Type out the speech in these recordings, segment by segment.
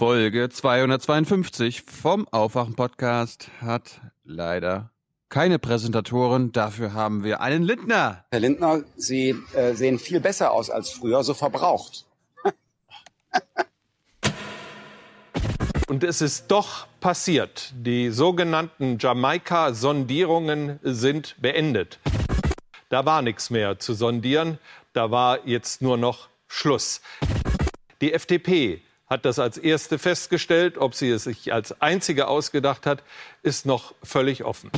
Folge 252 vom Aufwachen-Podcast hat leider keine Präsentatoren. Dafür haben wir einen Lindner. Herr Lindner, Sie äh, sehen viel besser aus als früher, so verbraucht. Und es ist doch passiert. Die sogenannten Jamaika-Sondierungen sind beendet. Da war nichts mehr zu sondieren. Da war jetzt nur noch Schluss. Die FDP hat das als erste festgestellt. Ob sie es sich als einzige ausgedacht hat, ist noch völlig offen.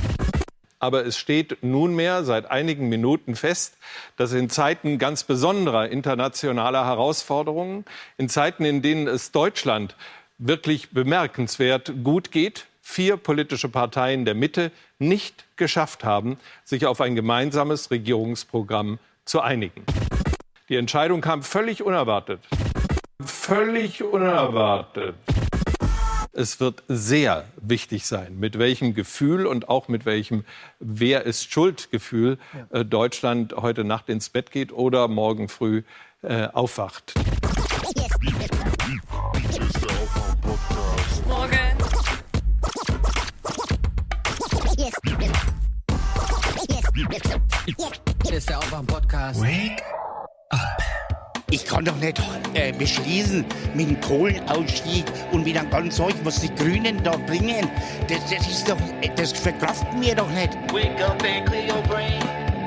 Aber es steht nunmehr seit einigen Minuten fest, dass in Zeiten ganz besonderer internationaler Herausforderungen, in Zeiten, in denen es Deutschland wirklich bemerkenswert gut geht, vier politische Parteien der Mitte nicht geschafft haben, sich auf ein gemeinsames Regierungsprogramm zu einigen. Die Entscheidung kam völlig unerwartet. Völlig unerwartet. Es wird sehr wichtig sein, mit welchem Gefühl und auch mit welchem Wer ist Schuldgefühl äh, Deutschland heute Nacht ins Bett geht oder morgen früh äh, aufwacht. Morgen. Hier ist der Aufwachen-Podcast. Ich kann doch nicht äh, beschließen mit dem Kohlenausstieg und mit dem ganzen Zeug, was die Grünen da bringen. Das, das ist doch, das verkraften wir doch nicht. Wake up and clear your brain.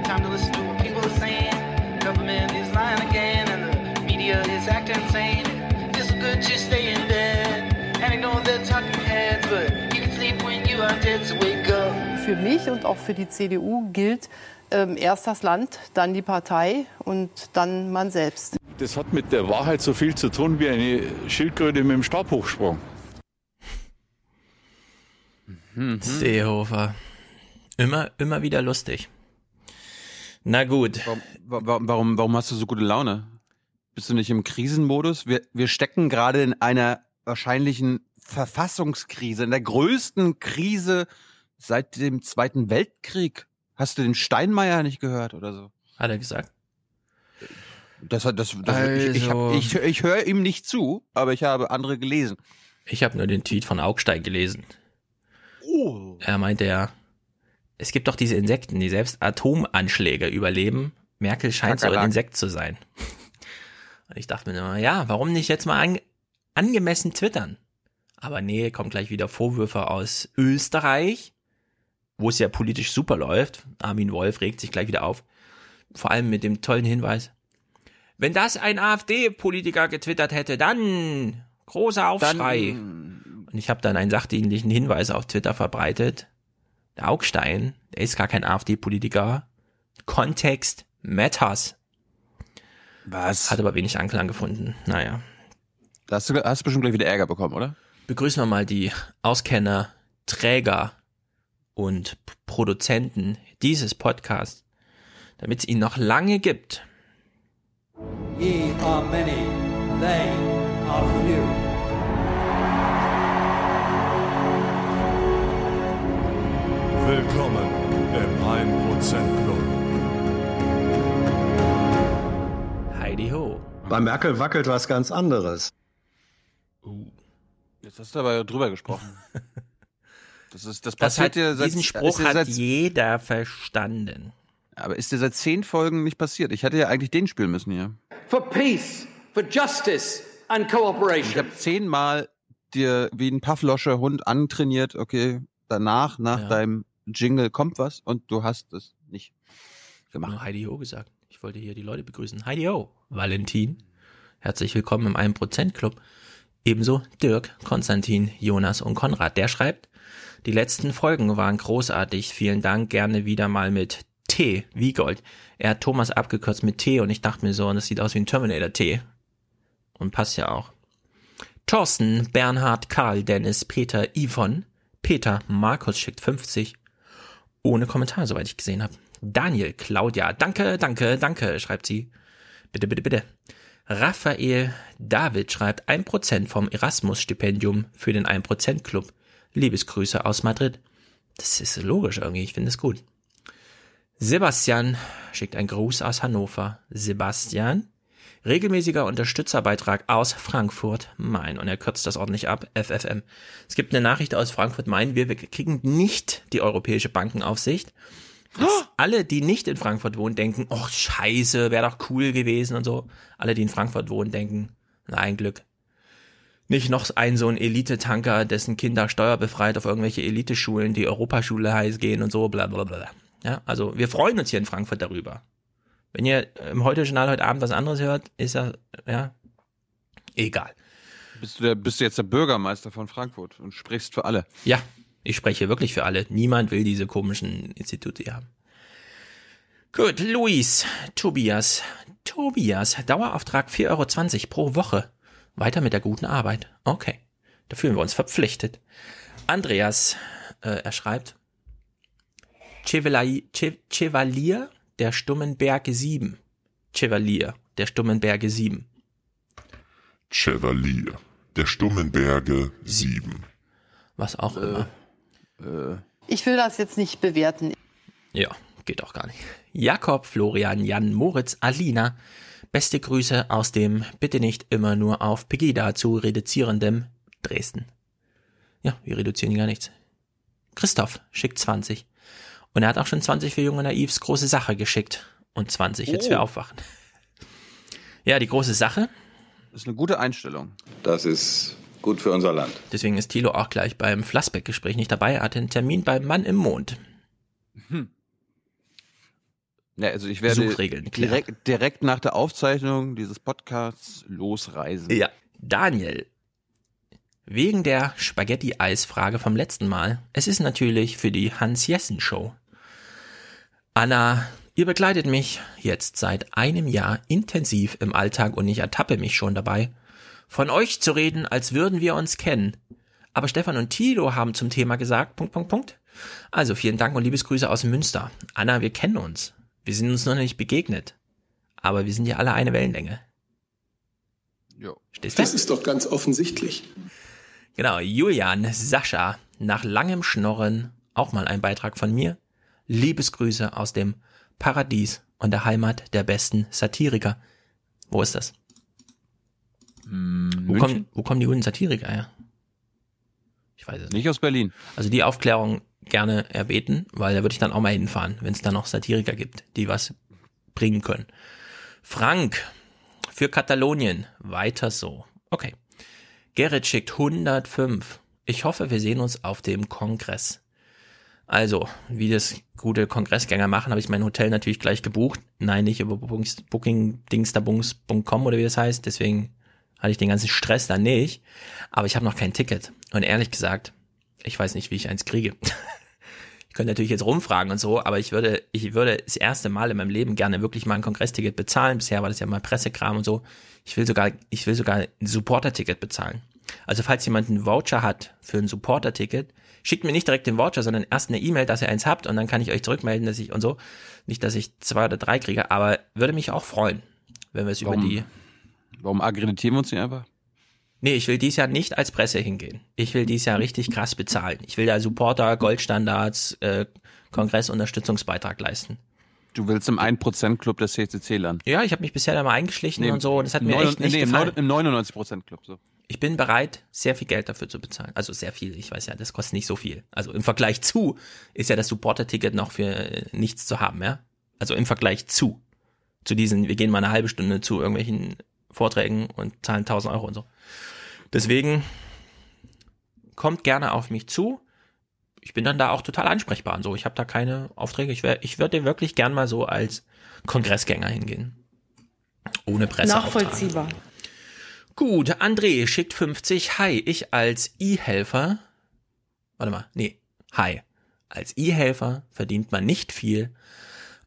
Time to listen to what people are saying. Government is lying again, and the media is acting insane. It's good to stay in bed and ignore the talking heads, but you can sleep when you are dead. So wake up. Für mich und auch für die CDU gilt ähm, erst das Land, dann die Partei und dann man selbst. Das hat mit der Wahrheit so viel zu tun wie eine Schildkröte mit dem Stabhochsprung. Seehofer. Immer, immer wieder lustig. Na gut. Warum, warum, warum, warum hast du so gute Laune? Bist du nicht im Krisenmodus? Wir, wir stecken gerade in einer wahrscheinlichen Verfassungskrise, in der größten Krise seit dem Zweiten Weltkrieg. Hast du den Steinmeier nicht gehört oder so? Hat er gesagt. Das das, das ich, ich, Also- hab- ich, ich höre ihm nicht zu, aber ich habe andere gelesen. Ich habe nur den Tweet von Augstein gelesen. Oh. Er meinte ja, es gibt doch diese Insekten, die selbst Atomanschläge überleben. Merkel scheint so ein. Insekt zu sein. Und ich dachte mir immer, ja, warum nicht jetzt mal an, angemessen twittern? Aber nee, kommt gleich wieder Vorwürfe aus Österreich, wo es ja politisch super läuft. Armin Wolf regt sich gleich wieder auf. Vor allem mit dem tollen Hinweis. Wenn das ein AfD-Politiker getwittert hätte, dann großer Aufschrei. Dann, Und ich habe dann einen sachdienlichen Hinweis auf Twitter verbreitet. Der Augstein, der ist gar kein AfD-Politiker. Kontext matters. was? Hat aber wenig Anklang gefunden. Naja. Da hast du hast bestimmt gleich wieder Ärger bekommen, oder? Begrüßen wir mal die Auskenner, Träger und Produzenten dieses Podcasts, damit es ihn noch lange gibt. Ye are many, they are few. Willkommen im 1% Club. Heidi ho. Bei Merkel wackelt was ganz anderes. Jetzt hast du aber drüber gesprochen. Das ist das Das passiert hat, dir seit, diesen Spruch hat seit, jeder verstanden. Aber ist dir seit zehn Folgen nicht passiert? Ich hätte ja eigentlich den spielen müssen hier. For peace, for justice and Ich cooperation. habe zehnmal dir wie ein Pavloscher Hund antrainiert, okay, danach, nach Ja. deinem Jingle kommt was und du hast es nicht Ich habe gemacht. Heidi Ho gesagt. Ich wollte hier die Leute begrüßen. Heidi Ho, Valentin. Herzlich willkommen im 1% Club. Ebenso Dirk, Konstantin, Jonas und Konrad. Der schreibt, die letzten Folgen waren großartig. Vielen Dank. Gerne wieder mal mit T, wie Gold. Er hat Thomas abgekürzt mit T und ich dachte mir so, das sieht aus wie ein Terminator T. Und passt ja auch. Thorsten, Bernhard, Karl, Dennis, Peter, Yvonne, Peter, Markus schickt 50. Ohne Kommentar, soweit ich gesehen habe. Daniel, Claudia, danke, danke, danke, schreibt sie. Bitte, bitte, bitte. Raphael David schreibt 1% vom Erasmus-Stipendium für den 1%-Club. Liebesgrüße aus Madrid. Das ist logisch irgendwie, ich finde es gut. Sebastian schickt einen Gruß aus Hannover. Sebastian. Regelmäßiger Unterstützerbeitrag aus Frankfurt Main. Und er kürzt das ordentlich ab. FFM. Es gibt eine Nachricht aus Frankfurt Main. Wir kriegen nicht die Europäische Bankenaufsicht. Jetzt alle, die nicht in Frankfurt wohnen, denken, oh scheiße, wäre doch cool gewesen und so. Alle, die in Frankfurt wohnen, denken, na ein Glück. Nicht noch ein so ein Elite-Tanker, dessen Kinder steuerbefreit auf irgendwelche Eliteschulen, die Europaschule heiß gehen und so, bla bla bla. Ja, also wir freuen uns hier in Frankfurt darüber. Wenn ihr im Heute-Journal heute Abend was anderes hört, ist ja, ja, egal. Bist du, der, bist du jetzt der Bürgermeister von Frankfurt und sprichst für alle? Ja, ich spreche wirklich für alle. Niemand will diese komischen Institute hier haben. Gut, Luis, Tobias, Tobias, Dauerauftrag 4,20 Euro pro Woche. Weiter mit der guten Arbeit. Okay, da fühlen wir uns verpflichtet. Andreas, äh, er schreibt, Chevalier, der stummen Berge 7. Chevalier der stummen Berge 7. Chevalier der stummen Berge 7. Was auch immer. Äh, Ich will das jetzt nicht bewerten. Ja, geht auch gar nicht. Jakob, Florian, Jan, Moritz, Alina. Beste Grüße aus dem bitte nicht immer nur auf Pegida zu reduzierendem Dresden. Ja, wir reduzieren gar nichts. Christoph schickt 20. Und er hat auch schon 20 für junge Naivs große Sache geschickt. Und 20 jetzt für Oh. Aufwachen. Ja, die große Sache. Das ist eine gute Einstellung. Das ist gut für unser Land. Deswegen ist Thilo auch gleich beim Flassbeck-Gespräch nicht dabei. Er hatte einen Termin beim Mann im Mond. Ja, also ich werde direkt, direkt nach der Aufzeichnung dieses Podcasts losreisen. Ja. Daniel. Wegen der Spaghetti-Eis-Frage vom letzten Mal. Es ist natürlich für die Hans-Jessen-Show. Anna, ihr begleitet mich jetzt seit einem Jahr intensiv im Alltag und ich ertappe mich schon dabei, von euch zu reden, als würden wir uns kennen. Aber Stefan und Tilo haben zum Thema gesagt, Punkt, Punkt, Punkt. Also vielen Dank und Liebesgrüße aus Münster. Anna, wir kennen uns. Wir sind uns noch nicht begegnet. Aber wir sind ja alle eine Wellenlänge. Jo. Stehst du? Das ist doch ganz offensichtlich. Genau, Julian, Sascha, nach langem Schnorren, auch mal ein Beitrag von mir. Liebesgrüße aus dem Paradies und der Heimat der besten Satiriker. Wo ist das? Wo, München? kommen, wo kommen die guten Satiriker her? Ich weiß es nicht. Nicht aus Berlin. Also die Aufklärung gerne erbeten, weil da würde ich dann auch mal hinfahren, wenn es da noch Satiriker gibt, die was bringen können. Frank, für Katalonien, weiter so. Okay. Gerrit schickt 105. Ich hoffe, wir sehen uns auf dem Kongress. Also, wie das gute Kongressgänger machen, habe ich mein Hotel natürlich gleich gebucht. Nein, nicht über bookingdingstabungs.com oder wie das heißt. Deswegen hatte ich den ganzen Stress da nicht. Aber ich habe noch kein Ticket. Und ehrlich gesagt, ich weiß nicht, wie ich eins kriege. Ich könnte natürlich jetzt rumfragen und so, aber ich würde, ich würde das erste Mal in meinem Leben gerne wirklich mal ein Kongressticket bezahlen. Bisher war das ja mal Pressekram und so. Ich will sogar, ich will sogar ein Supporter-Ticket bezahlen. Also falls jemand einen Voucher hat für ein Supporter-Ticket, schickt mir nicht direkt den Voucher, sondern erst eine E-Mail, dass ihr eins habt und dann kann ich euch zurückmelden, dass ich und so. Nicht, dass ich zwei oder drei kriege, aber würde mich auch freuen, wenn wir es über die Warum akkreditieren wir uns nicht einfach? Nee, ich will dies Jahr nicht als Presse hingehen. Ich will dies Jahr richtig krass bezahlen. Ich will da Supporter, Goldstandards, äh, Kongressunterstützungsbeitrag leisten. Du willst im 1%-Club des CCC landen. Ja, ich habe mich bisher da mal eingeschlichen Nee, und so und es hat mir neun- echt nicht nee, im gefallen. Im 99%-Club so. Ich bin bereit, sehr viel Geld dafür zu bezahlen. Also sehr viel, ich weiß ja, das kostet nicht so viel. Also im Vergleich zu ist ja das Supporter-Ticket noch für äh, nichts zu haben, ja? Also im Vergleich zu. Zu diesen, wir gehen mal eine halbe Stunde zu irgendwelchen Vorträgen und zahlen 1000 Euro und so. Deswegen kommt gerne auf mich zu. Ich bin dann da auch total ansprechbar und so. Ich habe da keine Aufträge. Ich, wär, ich würde wirklich gern mal so als Kongressgänger hingehen. Ohne Presse. Nachvollziehbar. Gut, André schickt 50. Hi, ich als E-Helfer. Warte mal, nee, hi. Als E-Helfer verdient man nicht viel,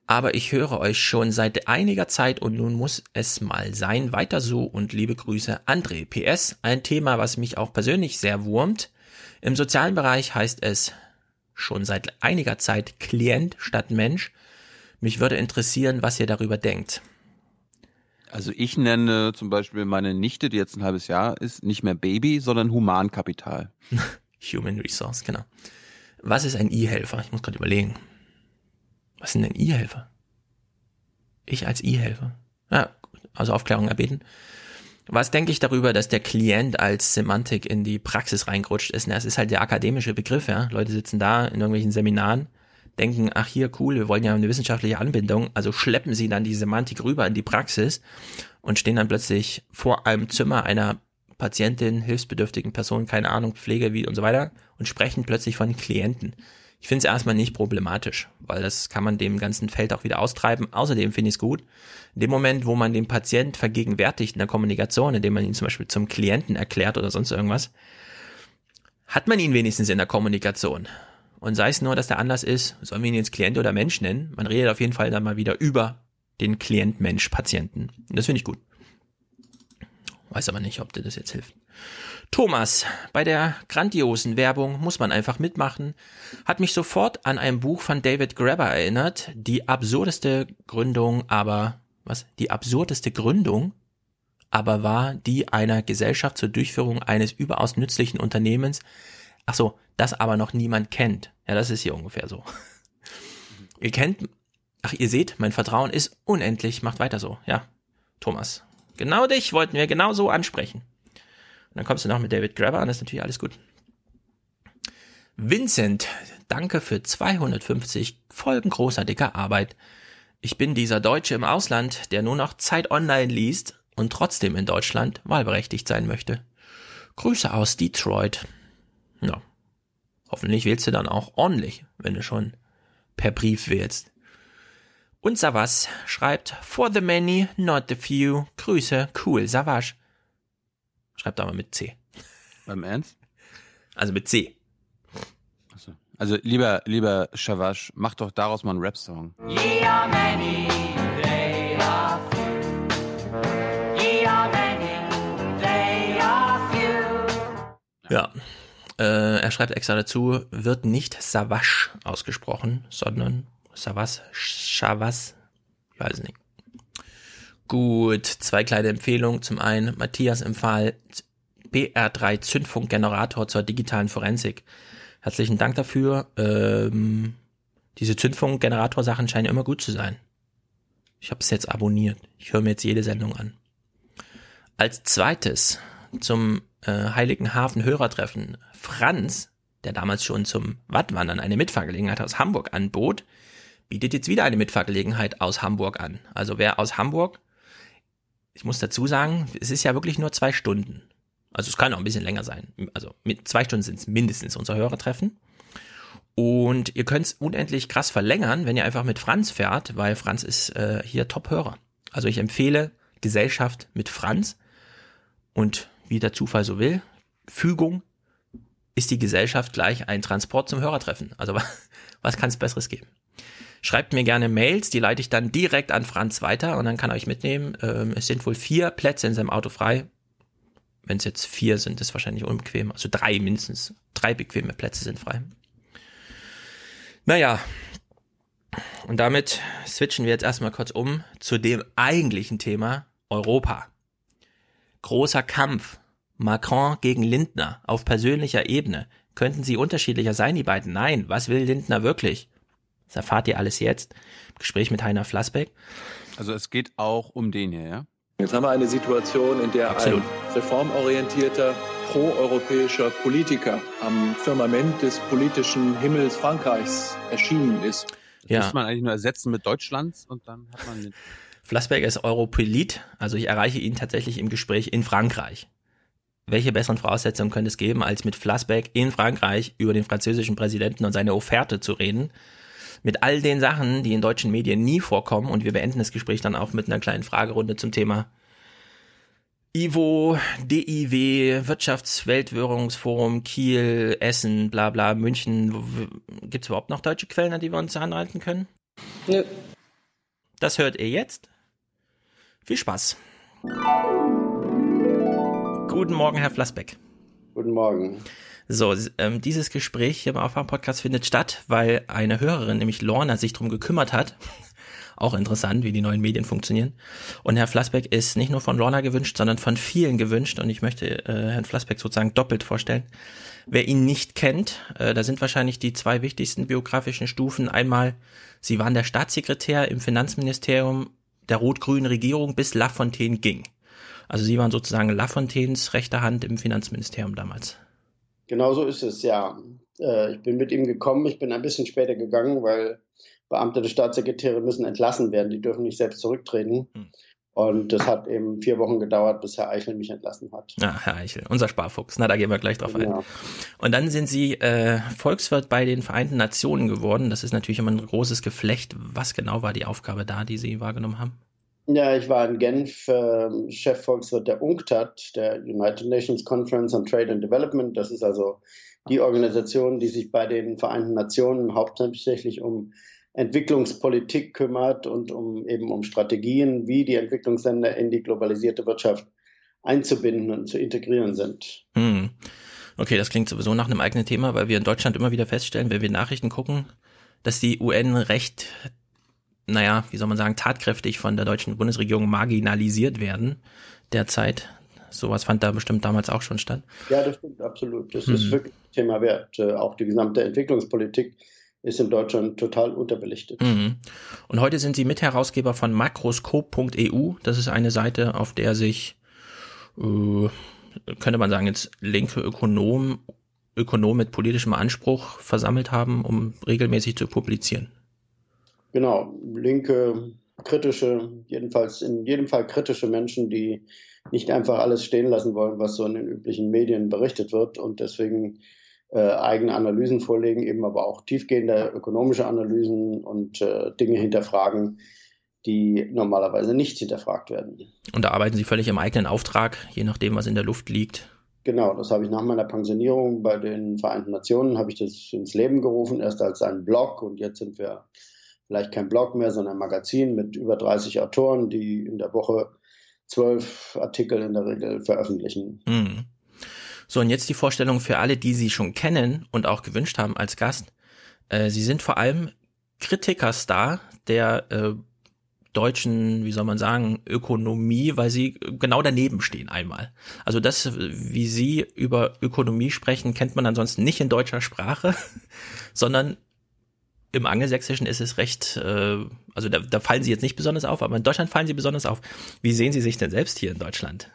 aber ich höre euch schon seit einiger Zeit und nun muss es mal sein. Weiter so und liebe Grüße, André. PS, ein Thema, was mich auch persönlich sehr wurmt. Im sozialen Bereich heißt es schon seit einiger Zeit Klient statt Mensch. Mich würde interessieren, was ihr darüber denkt. Also ich nenne zum Beispiel meine Nichte, die jetzt ein halbes Jahr ist, nicht mehr Baby, sondern Humankapital. Human Resource, genau. Was ist ein E-Helfer? Ich muss gerade überlegen. Was sind denn E-Helfer? Ich als E-Helfer? Ja, also Aufklärung erbeten. Was denke ich darüber, dass der Klient als Semantik in die Praxis reingerutscht ist? Na, es ist halt der akademische Begriff, ja. Leute sitzen da in irgendwelchen Seminaren, denken, ach hier, cool, wir wollen ja eine wissenschaftliche Anbindung, also schleppen sie dann die Semantik rüber in die Praxis und stehen dann plötzlich vor einem Zimmer einer Patientin, hilfsbedürftigen Person, keine Ahnung, Pflege wie und so weiter und sprechen plötzlich von Klienten. Ich finde es erstmal nicht problematisch, weil das kann man dem ganzen Feld auch wieder austreiben. Außerdem finde ich es gut, in dem Moment, wo man den Patient vergegenwärtigt in der Kommunikation, indem man ihn zum Beispiel zum Klienten erklärt oder sonst irgendwas, hat man ihn wenigstens in der Kommunikation. Und sei es nur, dass der Anlass ist, sollen wir ihn jetzt Klient oder Mensch nennen, man redet auf jeden Fall dann mal wieder über den Klient-Mensch-Patienten. Das finde ich gut. Weiß aber nicht, ob dir das jetzt hilft. Thomas, bei der grandiosen Werbung muss man einfach mitmachen, hat mich sofort an ein Buch von David Graeber erinnert, die absurdeste Gründung, aber, was? Die absurdeste Gründung, aber war die einer Gesellschaft zur Durchführung eines überaus nützlichen Unternehmens. Ach so, das aber noch niemand kennt. Ja, das ist hier ungefähr so. Ihr kennt, ach, ihr seht, mein Vertrauen ist unendlich, macht weiter so. Ja, Thomas. Genau dich wollten wir genau so ansprechen. Und dann kommst du noch mit David Grabber an, das ist natürlich alles gut. Vincent, danke für 250 Folgen großer dicker Arbeit. Ich bin dieser Deutsche im Ausland, der nur noch Zeit online liest und trotzdem in Deutschland wahlberechtigt sein möchte. Grüße aus Detroit. Ja. Hoffentlich wählst du dann auch ordentlich, wenn du schon per Brief wählst. Und Savas schreibt, for the many, not the few. Grüße, cool, Savas. Schreibt aber mit C. Beim Ernst? Also mit C. Achso. Also lieber, lieber Shavash, mach doch daraus mal einen Rap-Song. Ye are many, they are few. Ye are many, they are few. Ja. Äh, er schreibt extra dazu, wird nicht Savasch ausgesprochen, sondern Savas, Shavas, ich weiß nicht. Gut, zwei kleine Empfehlungen. Zum einen, Matthias empfahl BR3 Zündfunkgenerator zur digitalen Forensik. Herzlichen Dank dafür. Ähm, diese Zündfunkgenerator-Sachen scheinen immer gut zu sein. Ich habe es jetzt abonniert. Ich höre mir jetzt jede Sendung an. Als zweites zum äh, Heiligen Hafen Hörertreffen. Franz, der damals schon zum Wattwandern eine Mitfahrgelegenheit aus Hamburg anbot, bietet jetzt wieder eine Mitfahrgelegenheit aus Hamburg an. Also wer aus Hamburg, ich muss dazu sagen, es ist ja wirklich nur zwei Stunden. Also es kann auch ein bisschen länger sein. Also mit zwei Stunden sind es mindestens unser Hörertreffen. Und ihr könnt es unendlich krass verlängern, wenn ihr einfach mit Franz fährt, weil Franz ist äh, hier Top-Hörer. Also ich empfehle Gesellschaft mit Franz. Und wie der Zufall so will, Fügung ist die Gesellschaft gleich ein Transport zum Hörertreffen. Also was kann es Besseres geben? Schreibt mir gerne Mails, die leite ich dann direkt an Franz weiter und dann kann er euch mitnehmen. Ähm, es sind wohl vier Plätze in seinem Auto frei. Wenn es jetzt vier sind, ist wahrscheinlich unbequem. Also drei mindestens. Drei bequeme Plätze sind frei. Naja. Und damit switchen wir jetzt erstmal kurz um zu dem eigentlichen Thema Europa. Großer Kampf. Macron gegen Lindner auf persönlicher Ebene. Könnten sie unterschiedlicher sein, die beiden? Nein. Was will Lindner wirklich? Das erfahrt ihr alles jetzt. Im Gespräch mit Heiner Flassbeck. Also es geht auch um den hier, ja? Jetzt haben wir eine Situation, in der Absolut. ein reformorientierter, proeuropäischer Politiker am Firmament des politischen Himmels Frankreichs erschienen ist. Das Ja. muss man eigentlich nur ersetzen mit Deutschlands und dann hat man Flassbeck ist Europolit, also ich erreiche ihn tatsächlich im Gespräch in Frankreich. Welche besseren Voraussetzungen könnte es geben, als mit Flassbeck in Frankreich über den französischen Präsidenten und seine Offerte zu reden? Mit all den Sachen, die in deutschen Medien nie vorkommen und wir beenden das Gespräch dann auch mit einer kleinen Fragerunde zum Thema IWO, DIW, Wirtschaftsweltwährungsforum, Kiel, Essen, bla bla, München. Gibt es überhaupt noch deutsche Quellen, an die wir uns anhalten können? Nö. Das hört ihr jetzt. Viel Spaß. Guten Morgen, Herr Flassbeck. Guten Morgen. So, ähm, dieses Gespräch hier im Aufwärm-Podcast findet statt, weil eine Hörerin, nämlich Lorna, sich drum gekümmert hat. Auch interessant, wie die neuen Medien funktionieren. Und Herr Flassbeck ist nicht nur von Lorna gewünscht, sondern von vielen gewünscht. Und ich möchte äh, Herrn Flassbeck sozusagen doppelt vorstellen. Wer ihn nicht kennt, äh, da sind wahrscheinlich die zwei wichtigsten biografischen Stufen. Einmal, Sie waren der Staatssekretär im Finanzministerium der rot-grünen Regierung bis Lafontaine ging. Also Sie waren sozusagen Lafontaines rechte Hand im Finanzministerium damals. Genau so ist es, ja. Äh, ich bin mit ihm gekommen, ich bin ein bisschen später gegangen, weil beamtete Staatssekretäre müssen entlassen werden, die dürfen nicht selbst zurücktreten. Hm. Und das hat eben vier Wochen gedauert, bis Herr Eichel mich entlassen hat. Ja, Herr Eichel, unser Sparfuchs. Na, da gehen wir gleich drauf genau. ein. Und dann sind Sie äh, Volkswirt bei den Vereinten Nationen geworden. Das ist natürlich immer ein großes Geflecht. Was genau war die Aufgabe da, die Sie wahrgenommen haben? Ja, ich war in Genf äh, Chefvolkswirt der UNCTAD, der United Nations Conference on Trade and Development. Das ist also die Organisation, die sich bei den Vereinten Nationen hauptsächlich um Entwicklungspolitik kümmert und um eben um Strategien, wie die Entwicklungsländer in die globalisierte Wirtschaft einzubinden und zu integrieren sind. Hm. Okay, das klingt sowieso nach einem eigenen Thema, weil wir in Deutschland immer wieder feststellen, wenn wir Nachrichten gucken, dass die UN recht, naja, wie soll man sagen, tatkräftig von der deutschen Bundesregierung marginalisiert werden derzeit. Sowas fand da bestimmt damals auch schon statt. Ja, das stimmt, absolut. Das hm. ist wirklich Thema wert. Äh, auch die gesamte Entwicklungspolitik ist in Deutschland total unterbelichtet. Mhm. Und heute sind Sie Mitherausgeber von makroskop.eu. Das ist eine Seite, auf der sich, äh, könnte man sagen, jetzt linke Ökonomen, Ökonomen mit politischem Anspruch versammelt haben, um regelmäßig zu publizieren. Genau, linke, kritische, jedenfalls in jedem Fall kritische Menschen, die nicht einfach alles stehen lassen wollen, was so in den üblichen Medien berichtet wird und deswegen äh, eigene Analysen vorlegen, eben aber auch tiefgehende ökonomische Analysen und äh, Dinge hinterfragen, die normalerweise nicht hinterfragt werden. Und da arbeiten Sie völlig im eigenen Auftrag, je nachdem, was in der Luft liegt. Genau, das habe ich nach meiner Pensionierung bei den Vereinten Nationen, habe ich das ins Leben gerufen, erst als einen Blog und jetzt sind wir vielleicht kein Blog mehr, sondern ein Magazin mit über 30 Autoren, die in der Woche zwölf Artikel in der Regel veröffentlichen. Mhm. So, und jetzt die Vorstellung für alle, die Sie schon kennen und auch gewünscht haben als Gast. Äh, Sie sind vor allem Kritikerstar der äh, deutschen, wie soll man sagen, Ökonomie, weil sie genau daneben stehen einmal. Also das, wie Sie über Ökonomie sprechen, kennt man ansonsten nicht in deutscher Sprache, sondern im Angelsächsischen ist es recht, äh, also da, da fallen Sie jetzt nicht besonders auf, aber in Deutschland fallen Sie besonders auf. Wie sehen Sie sich denn selbst hier in Deutschland?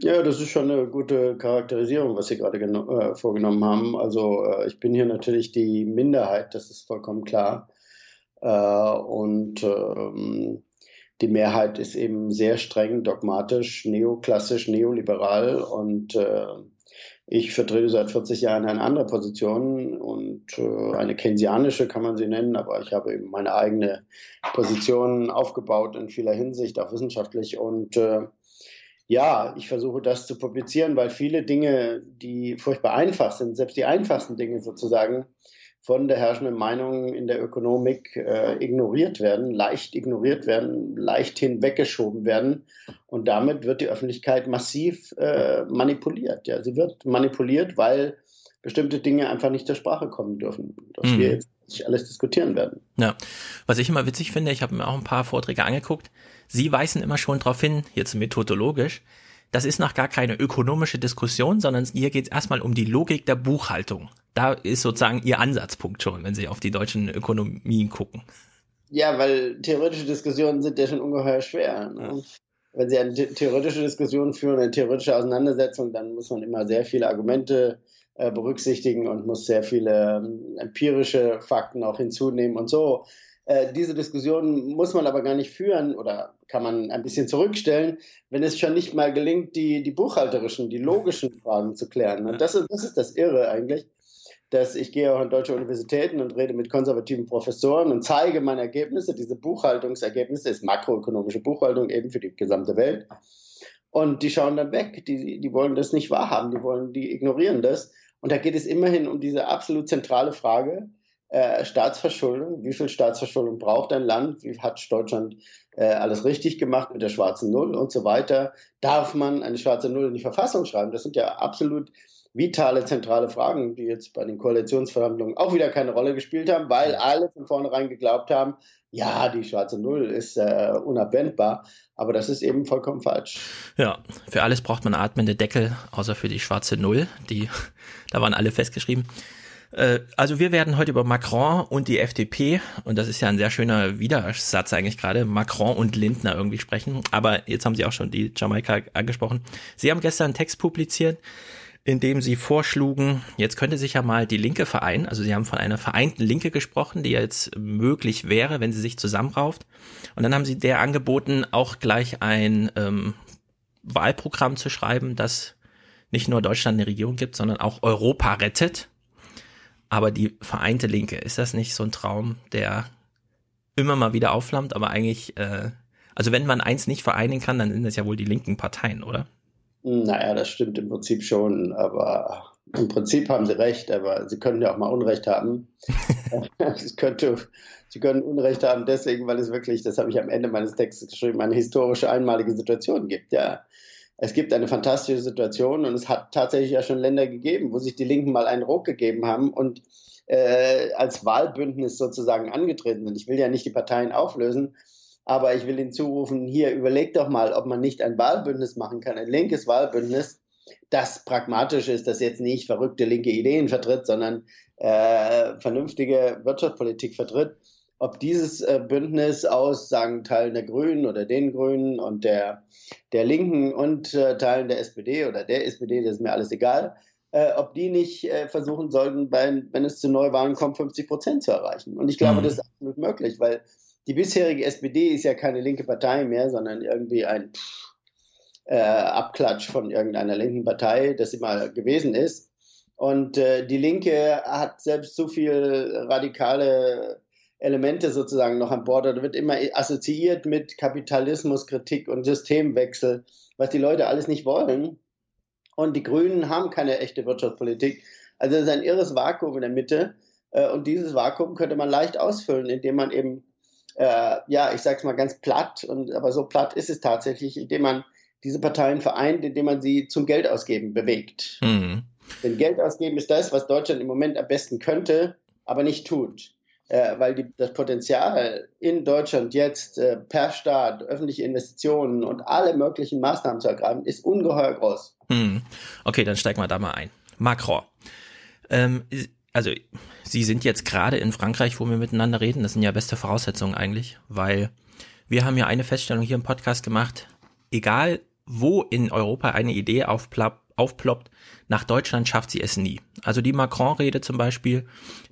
Ja, das ist schon eine gute Charakterisierung, was Sie gerade äh, vorgenommen haben. Also äh, ich bin hier natürlich die Minderheit, das ist vollkommen klar. Äh, und ähm, die Mehrheit ist eben sehr streng, dogmatisch, neoklassisch, neoliberal und äh, ich vertrete seit 40 Jahren eine andere Position und äh, eine keynesianische kann man sie nennen, aber ich habe eben meine eigene Position aufgebaut in vieler Hinsicht, auch wissenschaftlich und äh, ja, ich versuche das zu publizieren, weil viele Dinge, die furchtbar einfach sind, selbst die einfachsten Dinge sozusagen, von der herrschenden Meinung in der Ökonomik äh, ignoriert werden, leicht ignoriert werden, leicht hinweggeschoben werden. Und damit wird die Öffentlichkeit massiv äh, manipuliert. Ja, sie wird manipuliert, weil bestimmte Dinge einfach nicht zur Sprache kommen dürfen. Das mhm. wir jetzt nicht alles diskutieren werden. Ja, was ich immer witzig finde, ich habe mir auch ein paar Vorträge angeguckt, Sie weisen immer schon darauf hin, jetzt methodologisch, das ist noch gar keine ökonomische Diskussion, sondern hier geht es erstmal um die Logik der Buchhaltung. Da ist sozusagen Ihr Ansatzpunkt schon, wenn Sie auf die deutschen Ökonomien gucken. Ja, weil theoretische Diskussionen sind ja schon ungeheuer schwer. Ne? Ja. Wenn Sie eine theoretische Diskussion führen, eine theoretische Auseinandersetzung, dann muss man immer sehr viele Argumente äh, berücksichtigen und muss sehr viele ähm, empirische Fakten auch hinzunehmen und so. Äh, diese Diskussion muss man aber gar nicht führen oder kann man ein bisschen zurückstellen, wenn es schon nicht mal gelingt, die, die buchhalterischen, die logischen Fragen zu klären. Und das, das ist das Irre eigentlich, dass ich gehe auch an deutsche Universitäten und rede mit konservativen Professoren und zeige meine Ergebnisse. Diese Buchhaltungsergebnisse ist makroökonomische Buchhaltung eben für die gesamte Welt. Und die schauen dann weg, die, die wollen das nicht wahrhaben, die wollen, die ignorieren das. Und da geht es immerhin um diese absolut zentrale Frage, äh, Staatsverschuldung, wie viel Staatsverschuldung braucht ein Land, wie hat Deutschland äh, alles richtig gemacht mit der schwarzen Null und so weiter. Darf man eine schwarze Null in die Verfassung schreiben? Das sind ja absolut vitale, zentrale Fragen, die jetzt bei den Koalitionsverhandlungen auch wieder keine Rolle gespielt haben, weil alle von vornherein geglaubt haben, ja, die schwarze Null ist äh, unabwendbar, aber das ist eben vollkommen falsch. Ja, für alles braucht man atmende Deckel, außer für die schwarze Null, die, da waren alle festgeschrieben. Äh, also wir werden heute über Macron und die FDP, und das ist ja ein sehr schöner Widersatz eigentlich gerade, Macron und Lindner irgendwie sprechen. Aber jetzt haben Sie auch schon die Jamaika angesprochen. Sie haben gestern einen Text publiziert, in dem Sie vorschlugen, jetzt könnte sich ja mal die Linke vereinen. Also Sie haben von einer vereinten Linke gesprochen, die jetzt möglich wäre, wenn sie sich zusammenrauft. Und dann haben Sie der angeboten, auch gleich ein ähm, Wahlprogramm zu schreiben, das nicht nur Deutschland eine Regierung gibt, sondern auch Europa rettet. Aber die vereinte Linke, ist das nicht so ein Traum, der immer mal wieder aufflammt, aber eigentlich, äh, also wenn man eins nicht vereinen kann, dann sind das ja wohl die linken Parteien, oder? Naja, das stimmt im Prinzip schon, aber im Prinzip haben Sie recht, aber Sie können ja auch mal Unrecht haben. es könnte, Sie können Unrecht haben deswegen, weil es wirklich, das habe ich am Ende meines Textes geschrieben, eine historische einmalige Situation gibt. Ja, es gibt eine fantastische Situation und es hat tatsächlich ja schon Länder gegeben, wo sich die Linken mal einen Ruck gegeben haben und äh, als Wahlbündnis sozusagen angetreten sind. Ich will ja nicht die Parteien auflösen, aber ich will Ihnen zurufen, hier überlegt doch mal, ob man nicht ein Wahlbündnis machen kann, ein linkes Wahlbündnis, das pragmatisch ist, das jetzt nicht verrückte linke Ideen vertritt, sondern äh, vernünftige Wirtschaftspolitik vertritt ob dieses äh, Bündnis aus, sagen Teilen der Grünen oder den Grünen und der, der Linken und äh, Teilen der SPD oder der SPD, das ist mir alles egal, äh, ob die nicht äh, versuchen sollten, bei, wenn es zu Neuwahlen kommt, 50 Prozent zu erreichen. Und ich glaube, mhm. das ist absolut möglich, weil die bisherige SPD ist ja keine linke Partei mehr, sondern irgendwie ein äh, Abklatsch von irgendeiner linken Partei, das immer gewesen ist. Und äh, die Linke hat selbst so viel radikale Elemente sozusagen noch an Bord oder wird immer assoziiert mit Kapitalismuskritik und Systemwechsel, was die Leute alles nicht wollen. Und die Grünen haben keine echte Wirtschaftspolitik. Also es ist ein irres Vakuum in der Mitte. Äh, und dieses Vakuum könnte man leicht ausfüllen, indem man eben, äh, ja, ich sage es mal ganz platt, und, aber so platt ist es tatsächlich, indem man diese Parteien vereint, indem man sie zum Geldausgeben bewegt. Mhm. Denn Geld ausgeben ist das, was Deutschland im Moment am besten könnte, aber nicht tut äh, weil die, das Potenzial in Deutschland jetzt äh, per Staat öffentliche Investitionen und alle möglichen Maßnahmen zu ergreifen, ist ungeheuer groß. Hm. Okay, dann steigen wir da mal ein. Macron. Ähm, also Sie sind jetzt gerade in Frankreich, wo wir miteinander reden. Das sind ja beste Voraussetzungen eigentlich, weil wir haben ja eine Feststellung hier im Podcast gemacht. Egal, wo in Europa eine Idee aufploppt, aufploppt, nach Deutschland schafft sie es nie. Also die Macron-Rede zum Beispiel,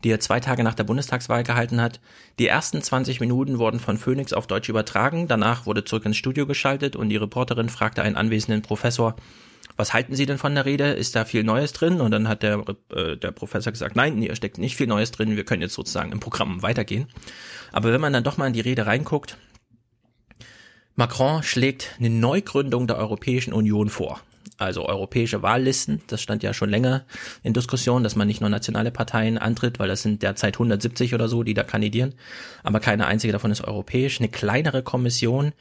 die er zwei Tage nach der Bundestagswahl gehalten hat, die ersten 20 Minuten wurden von Phoenix auf Deutsch übertragen, danach wurde zurück ins Studio geschaltet und die Reporterin fragte einen anwesenden Professor, was halten Sie denn von der Rede? Ist da viel Neues drin? Und dann hat der, äh, der Professor gesagt, nein, hier steckt nicht viel Neues drin, wir können jetzt sozusagen im Programm weitergehen. Aber wenn man dann doch mal in die Rede reinguckt, Macron schlägt eine Neugründung der Europäischen Union vor also europäische Wahllisten. Das stand ja schon länger in Diskussion, dass man nicht nur nationale Parteien antritt, weil das sind derzeit 170 oder so, die da kandidieren. Aber keine einzige davon ist europäisch. Eine kleinere Kommission.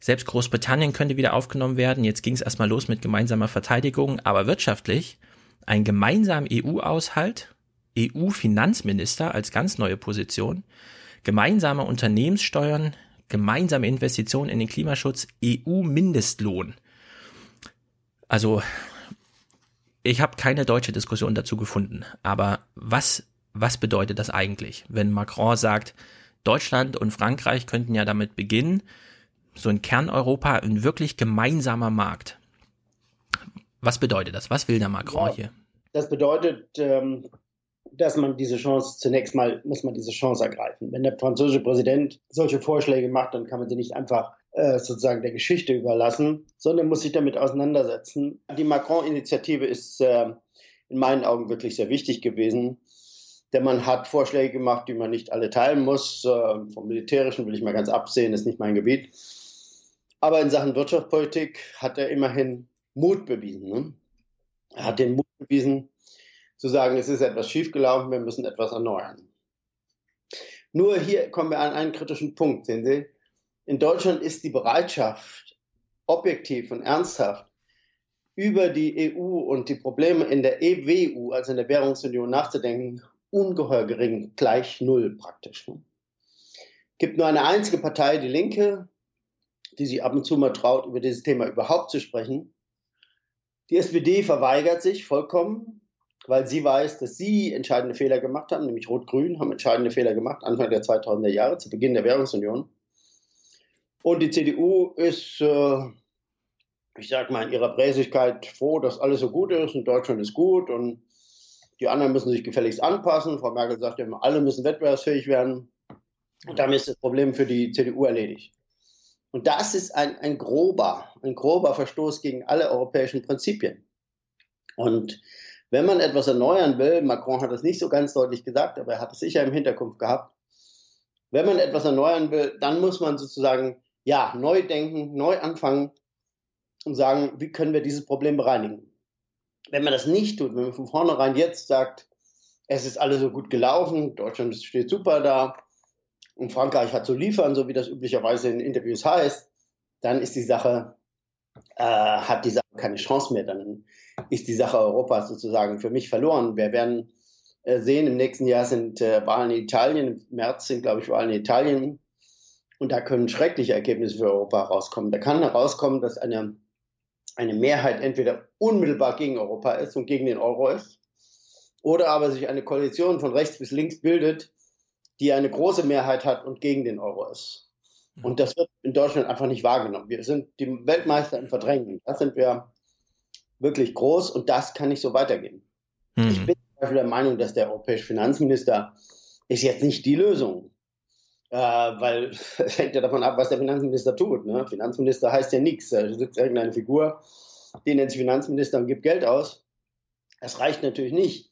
Selbst Großbritannien könnte wieder aufgenommen werden. Jetzt ging es erstmal los mit gemeinsamer Verteidigung, aber wirtschaftlich ein gemeinsamer EU-Aushalt, EU-Finanzminister als ganz neue Position, gemeinsame Unternehmenssteuern, gemeinsame Investitionen in den Klimaschutz, EU-Mindestlohn. Also ich habe keine deutsche Diskussion dazu gefunden, aber was, was bedeutet das eigentlich, wenn Macron sagt, Deutschland und Frankreich könnten ja damit beginnen, so ein Kerneuropa, ein wirklich gemeinsamer Markt. Was bedeutet das? Was will der Macron ja, hier? Das bedeutet, ähm, dass man diese Chance, zunächst mal muss man diese Chance ergreifen. Wenn der französische Präsident solche Vorschläge macht, dann kann man sie nicht einfach äh, sozusagen der Geschichte überlassen, sondern muss sich damit auseinandersetzen. Die Macron-Initiative ist äh, in meinen Augen wirklich sehr wichtig gewesen, denn man hat Vorschläge gemacht, die man nicht alle teilen muss. Äh, vom Militärischen will ich mal ganz absehen, ist nicht mein Gebiet. Aber in Sachen Wirtschaftspolitik hat er immerhin Mut bewiesen. Ne? Er hat den Mut bewiesen, zu sagen, es ist etwas schiefgelaufen, wir müssen etwas erneuern. Nur hier kommen wir an einen kritischen Punkt, sehen Sie in Deutschland ist die Bereitschaft, objektiv und ernsthaft über die EU und die Probleme in der EWU, also in der Währungsunion, nachzudenken, ungeheuer gering, gleich null praktisch. Es gibt nur eine einzige Partei, die Linke, die sich ab und zu mal traut, über dieses Thema überhaupt zu sprechen. Die SPD verweigert sich vollkommen. Weil sie weiß, dass sie entscheidende Fehler gemacht haben, nämlich Rot-Grün haben entscheidende Fehler gemacht, Anfang der 2000er Jahre, zu Beginn der Währungsunion. Und die CDU ist, äh, ich sage mal, in ihrer Bräsigkeit froh, dass alles so gut ist und Deutschland ist gut und die anderen müssen sich gefälligst anpassen. Frau Merkel sagt immer, alle müssen wettbewerbsfähig werden. Und damit ist das Problem für die CDU erledigt. Und das ist ein, ein grober, ein grober Verstoß gegen alle europäischen Prinzipien. Und wenn man etwas erneuern will, Macron hat das nicht so ganz deutlich gesagt, aber er hat es sicher im Hinterkopf gehabt, wenn man etwas erneuern will, dann muss man sozusagen, ja, neu denken, neu anfangen und sagen, wie können wir dieses Problem bereinigen. Wenn man das nicht tut, wenn man von vornherein jetzt sagt, es ist alles so gut gelaufen, Deutschland steht super da und Frankreich hat zu liefern, so wie das üblicherweise in Interviews heißt, dann ist die Sache, äh, hat die Sache keine Chance mehr. Dann ist die Sache Europas sozusagen für mich verloren. Wir werden äh, sehen, im nächsten Jahr sind äh, Wahlen in Italien, im März sind, glaube ich, Wahlen in Italien. Und da können schreckliche Ergebnisse für Europa rauskommen. Da kann herauskommen, dass eine, eine Mehrheit entweder unmittelbar gegen Europa ist und gegen den Euro ist, oder aber sich eine Koalition von rechts bis links bildet, die eine große Mehrheit hat und gegen den Euro ist. Und das wird in Deutschland einfach nicht wahrgenommen. Wir sind die Weltmeister im Verdrängen. Da sind wir wirklich groß und das kann nicht so weitergehen. Mhm. Ich bin der Meinung, dass der europäische Finanzminister ist jetzt nicht die Lösung. Äh, weil es hängt ja davon ab, was der Finanzminister tut. Ne? Finanzminister heißt ja nichts. Da sitzt irgendeine Figur, die nennt sich Finanzminister und gibt Geld aus. Das reicht natürlich nicht.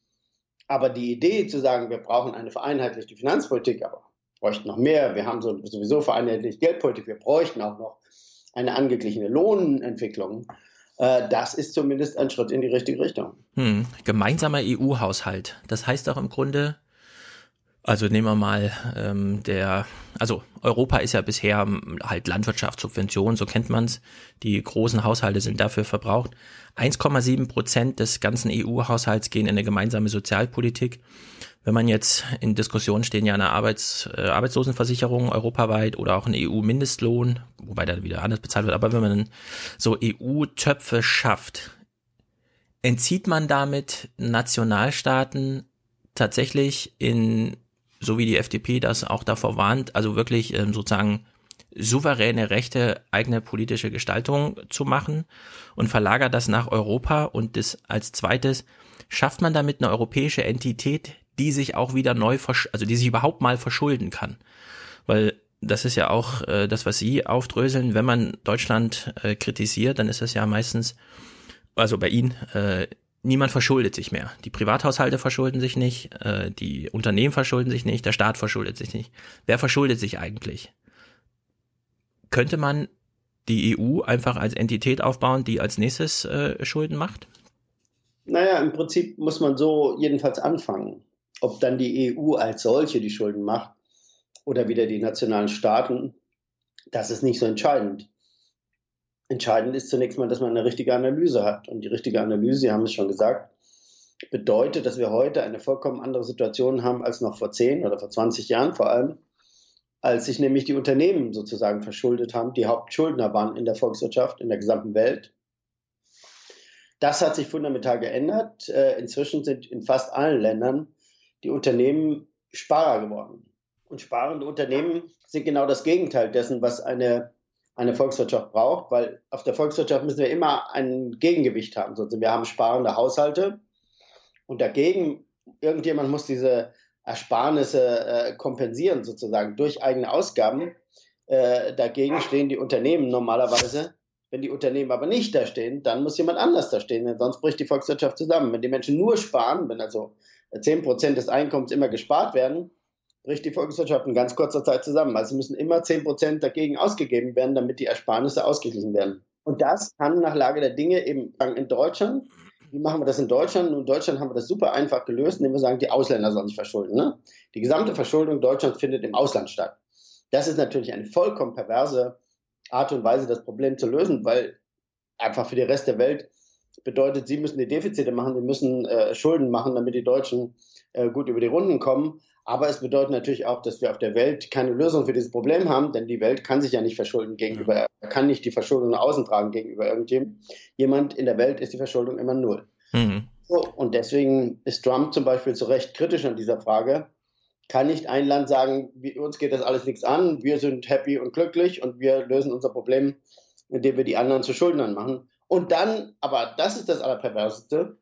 Aber die Idee zu sagen, wir brauchen eine vereinheitlichte Finanzpolitik, aber bräuchten noch mehr. Wir haben sowieso vereinheitlichte Geldpolitik. Wir bräuchten auch noch eine angeglichene Lohnentwicklung. Äh, das ist zumindest ein Schritt in die richtige Richtung. Hm. Gemeinsamer EU-Haushalt. Das heißt auch im Grunde, also nehmen wir mal ähm, der, also Europa ist ja bisher halt Landwirtschaftssubventionen, so kennt man's. Die großen Haushalte sind dafür verbraucht. 1,7 Prozent des ganzen EU-Haushalts gehen in eine gemeinsame Sozialpolitik. Wenn man jetzt in Diskussionen stehen ja eine Arbeits, äh, Arbeitslosenversicherung europaweit oder auch ein EU-Mindestlohn, wobei da wieder anders bezahlt wird, aber wenn man so EU-Töpfe schafft, entzieht man damit Nationalstaaten tatsächlich in, so wie die FDP das auch davor warnt, also wirklich ähm, sozusagen souveräne Rechte, eigene politische Gestaltung zu machen und verlagert das nach Europa und das als zweites schafft man damit eine europäische Entität, die sich auch wieder neu, also die sich überhaupt mal verschulden kann. Weil das ist ja auch äh, das, was Sie aufdröseln. Wenn man Deutschland äh, kritisiert, dann ist das ja meistens, also bei Ihnen, äh, niemand verschuldet sich mehr. Die Privathaushalte verschulden sich nicht, äh, die Unternehmen verschulden sich nicht, der Staat verschuldet sich nicht. Wer verschuldet sich eigentlich? Könnte man die EU einfach als Entität aufbauen, die als nächstes äh, Schulden macht? Naja, im Prinzip muss man so jedenfalls anfangen. Ob dann die EU als solche die Schulden macht oder wieder die nationalen Staaten, das ist nicht so entscheidend. Entscheidend ist zunächst mal, dass man eine richtige Analyse hat. Und die richtige Analyse, Sie haben es schon gesagt, bedeutet, dass wir heute eine vollkommen andere Situation haben als noch vor 10 oder vor 20 Jahren vor allem, als sich nämlich die Unternehmen sozusagen verschuldet haben, die Hauptschuldner waren in der Volkswirtschaft, in der gesamten Welt. Das hat sich fundamental geändert. Äh, inzwischen sind in fast allen Ländern die Unternehmen Sparer geworden. Und sparende Unternehmen sind genau das Gegenteil dessen, was eine, eine Volkswirtschaft braucht, weil auf der Volkswirtschaft müssen wir immer ein Gegengewicht haben. Also wir haben sparende Haushalte und dagegen, irgendjemand muss diese Ersparnisse äh, kompensieren, sozusagen durch eigene Ausgaben. Äh, dagegen stehen die Unternehmen normalerweise. Wenn die Unternehmen aber nicht da stehen, dann muss jemand anders da stehen, denn sonst bricht die Volkswirtschaft zusammen. Wenn die Menschen nur sparen, wenn also 10 Prozent des Einkommens immer gespart werden, bricht die Volkswirtschaft in ganz kurzer Zeit zusammen. Also müssen immer 10 Prozent dagegen ausgegeben werden, damit die Ersparnisse ausgeglichen werden. Und das kann nach Lage der Dinge eben in Deutschland. Wie machen wir das in Deutschland? In Deutschland haben wir das super einfach gelöst, indem wir sagen, die Ausländer sollen sich verschulden. Ne? Die gesamte Verschuldung Deutschlands findet im Ausland statt. Das ist natürlich eine vollkommen perverse Art und Weise, das Problem zu lösen, weil einfach für den Rest der Welt bedeutet, sie müssen die Defizite machen, sie müssen äh, Schulden machen, damit die Deutschen äh, gut über die Runden kommen. Aber es bedeutet natürlich auch, dass wir auf der Welt keine Lösung für dieses Problem haben, denn die Welt kann sich ja nicht verschulden gegenüber, kann nicht die Verschuldung nach außen tragen gegenüber irgendjemandem. Jemand in der Welt ist die Verschuldung immer null. Mhm. So, und deswegen ist Trump zum Beispiel zu Recht kritisch an dieser Frage. Kann nicht ein Land sagen, wie, uns geht das alles nichts an, wir sind happy und glücklich und wir lösen unser Problem, indem wir die anderen zu Schuldnern machen. Und dann, aber das ist das Allerperverseste,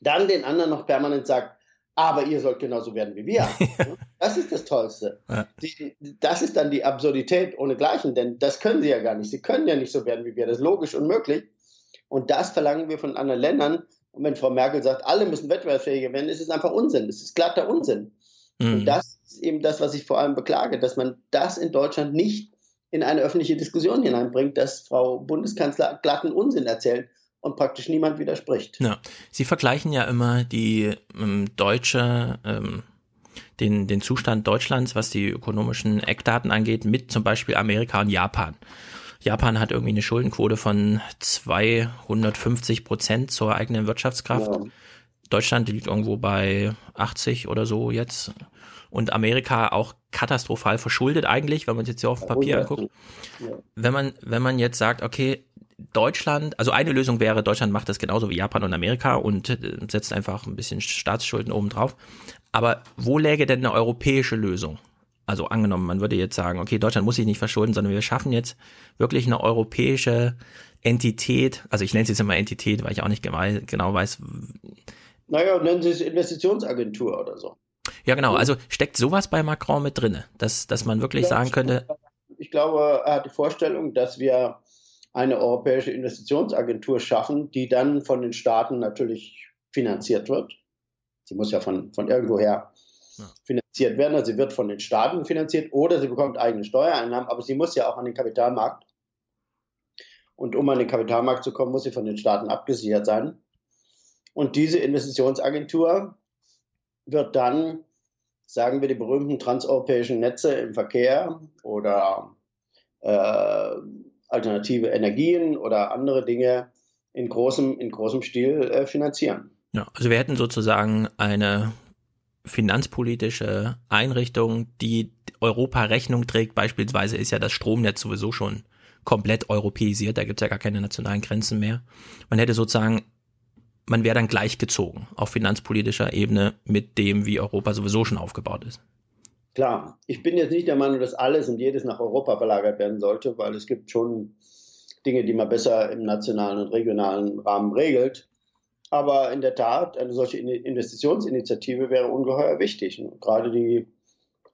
dann den anderen noch permanent sagt, aber ihr sollt genauso werden wie wir. Das ist das Tollste. Ja. Die, das ist dann die Absurdität ohnegleichen, denn das können sie ja gar nicht. Sie können ja nicht so werden wie wir. Das ist logisch unmöglich. Und das verlangen wir von anderen Ländern. Und wenn Frau Merkel sagt, alle müssen wettbewerbsfähiger werden, ist es einfach Unsinn. Das ist glatter Unsinn. Mhm. Und das ist eben das, was ich vor allem beklage, dass man das in Deutschland nicht in eine öffentliche Diskussion hineinbringt, dass Frau Bundeskanzler glatten Unsinn erzählt und praktisch niemand widerspricht. Ja, Sie vergleichen ja immer die ähm, deutsche, ähm, den, den Zustand Deutschlands, was die ökonomischen Eckdaten angeht, mit zum Beispiel Amerika und Japan. Japan hat irgendwie eine Schuldenquote von 250 Prozent zur eigenen Wirtschaftskraft. Ja. Deutschland liegt irgendwo bei 80 oder so jetzt. Und Amerika auch katastrophal verschuldet eigentlich, wenn man es jetzt hier auf dem Papier anguckt. Wenn man, wenn man jetzt sagt, okay, Deutschland, also eine Lösung wäre, Deutschland macht das genauso wie Japan und Amerika und äh, setzt einfach ein bisschen Staatsschulden oben drauf. Aber wo läge denn eine europäische Lösung? Also angenommen, man würde jetzt sagen, okay, Deutschland muss sich nicht verschulden, sondern wir schaffen jetzt wirklich eine europäische Entität. Also ich nenne es jetzt immer Entität, weil ich auch nicht genau weiß. Naja, nennen Sie es Investitionsagentur oder so. Ja, genau. Also steckt sowas bei Macron mit drinne, dass, dass man wirklich sagen könnte, Ich glaube, er hat die Vorstellung, dass wir eine europäische Investitionsagentur schaffen, die dann von den Staaten natürlich finanziert wird. Sie muss ja von, von irgendwoher finanziert werden. Also sie wird von den Staaten finanziert oder sie bekommt eigene Steuereinnahmen, aber sie muss ja auch an den Kapitalmarkt. Und um an den Kapitalmarkt zu kommen, muss sie von den Staaten abgesichert sein. Und diese Investitionsagentur wird dann, sagen wir, die berühmten transeuropäischen Netze im Verkehr oder äh, alternative Energien oder andere Dinge in großem, in großem Stil äh, finanzieren. Ja, also wir hätten sozusagen eine finanzpolitische Einrichtung, die Europa Rechnung trägt. Beispielsweise ist ja das Stromnetz sowieso schon komplett europäisiert. Da gibt es ja gar keine nationalen Grenzen mehr. Man hätte sozusagen, man wäre dann gleichgezogen auf finanzpolitischer Ebene mit dem, wie Europa sowieso schon aufgebaut ist. Klar, ich bin jetzt nicht der Meinung, dass alles und jedes nach Europa verlagert werden sollte, weil es gibt schon Dinge, die man besser im nationalen und regionalen Rahmen regelt. Aber in der Tat, eine solche In- Investitionsinitiative wäre ungeheuer wichtig. Gerade die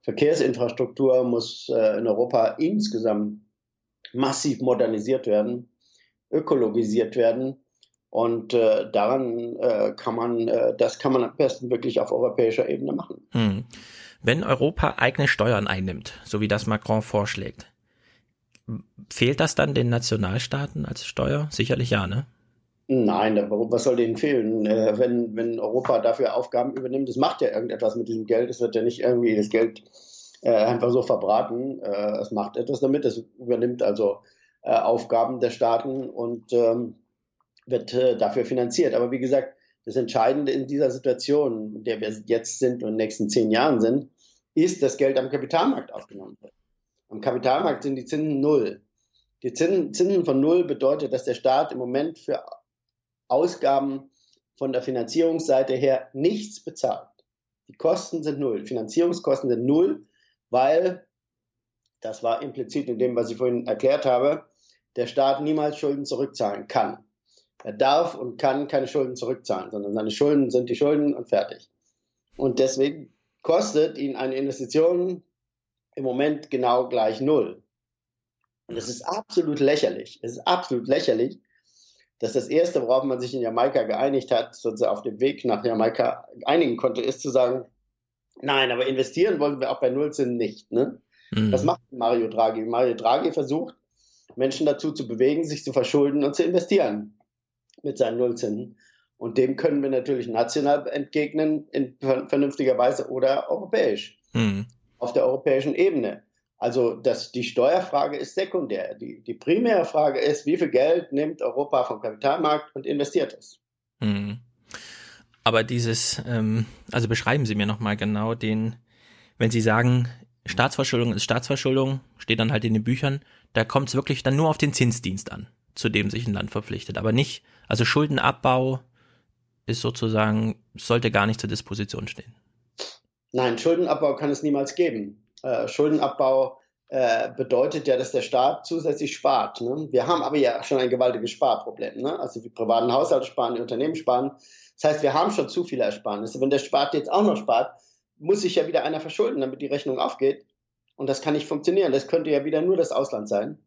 Verkehrsinfrastruktur muss äh, in Europa insgesamt massiv modernisiert werden, ökologisiert werden. Und äh, daran äh, kann man, äh, das kann man am besten wirklich auf europäischer Ebene machen. Hm. Wenn Europa eigene Steuern einnimmt, so wie das Macron vorschlägt, fehlt das dann den Nationalstaaten als Steuer? Sicherlich ja, ne? Nein, was soll denen fehlen? Äh, wenn, wenn Europa dafür Aufgaben übernimmt, das macht ja irgendetwas mit diesem Geld. Es wird ja nicht irgendwie das Geld äh, einfach so verbraten. Äh, es macht etwas damit. Es übernimmt also äh, Aufgaben der Staaten und ähm, wird äh, dafür finanziert. Aber wie gesagt, das Entscheidende in dieser Situation, in der wir jetzt sind und in den nächsten zehn Jahren sind, ist, dass Geld am Kapitalmarkt aufgenommen wird. Am Kapitalmarkt sind die Zinsen null. Die Zinsen, Zinsen von null bedeutet, dass der Staat im Moment für Ausgaben von der Finanzierungsseite her nichts bezahlt. Die Kosten sind null, Finanzierungskosten sind null, weil, das war implizit in dem, was ich vorhin erklärt habe, der Staat niemals Schulden zurückzahlen kann. Er darf und kann keine Schulden zurückzahlen, sondern seine Schulden sind die Schulden und fertig. Und deswegen kostet ihn eine Investition im Moment genau gleich null. Und es ist absolut lächerlich. Es ist absolut lächerlich, dass das Erste, worauf man sich in Jamaika geeinigt hat, sozusagen auf dem Weg nach Jamaika einigen konnte, ist zu sagen, nein, aber investieren wollen wir auch bei Nullzinsen nicht. Ne? Mhm. Was macht Mario Draghi? Mario Draghi versucht, Menschen dazu zu bewegen, sich zu verschulden und zu investieren mit seinen Nullzinsen. Und dem können wir natürlich national entgegnen in ver- vernünftiger Weise oder europäisch, Hm. auf der europäischen Ebene. Also das, die Steuerfrage ist sekundär. Die, die primäre Frage ist, wie viel Geld nimmt Europa vom Kapitalmarkt und investiert es? Hm. Aber dieses, ähm, also beschreiben Sie mir nochmal genau den, wenn Sie sagen, Staatsverschuldung ist Staatsverschuldung, steht dann halt in den Büchern, da kommt es wirklich dann nur auf den Zinsdienst an, zu dem sich ein Land verpflichtet, aber nicht, also Schuldenabbau ist sozusagen, sollte gar nicht zur Disposition stehen. Nein, Schuldenabbau kann es niemals geben. Äh, Schuldenabbau äh, bedeutet ja, dass der Staat zusätzlich spart. Ne? Wir haben aber ja schon ein gewaltiges Sparproblem. Ne? Also die privaten Haushalte sparen, die Unternehmen sparen. Das heißt, wir haben schon zu viele Ersparnisse. Wenn der Staat jetzt auch noch spart, muss sich ja wieder einer verschulden, damit die Rechnung aufgeht. Und das kann nicht funktionieren. Das könnte ja wieder nur das Ausland sein.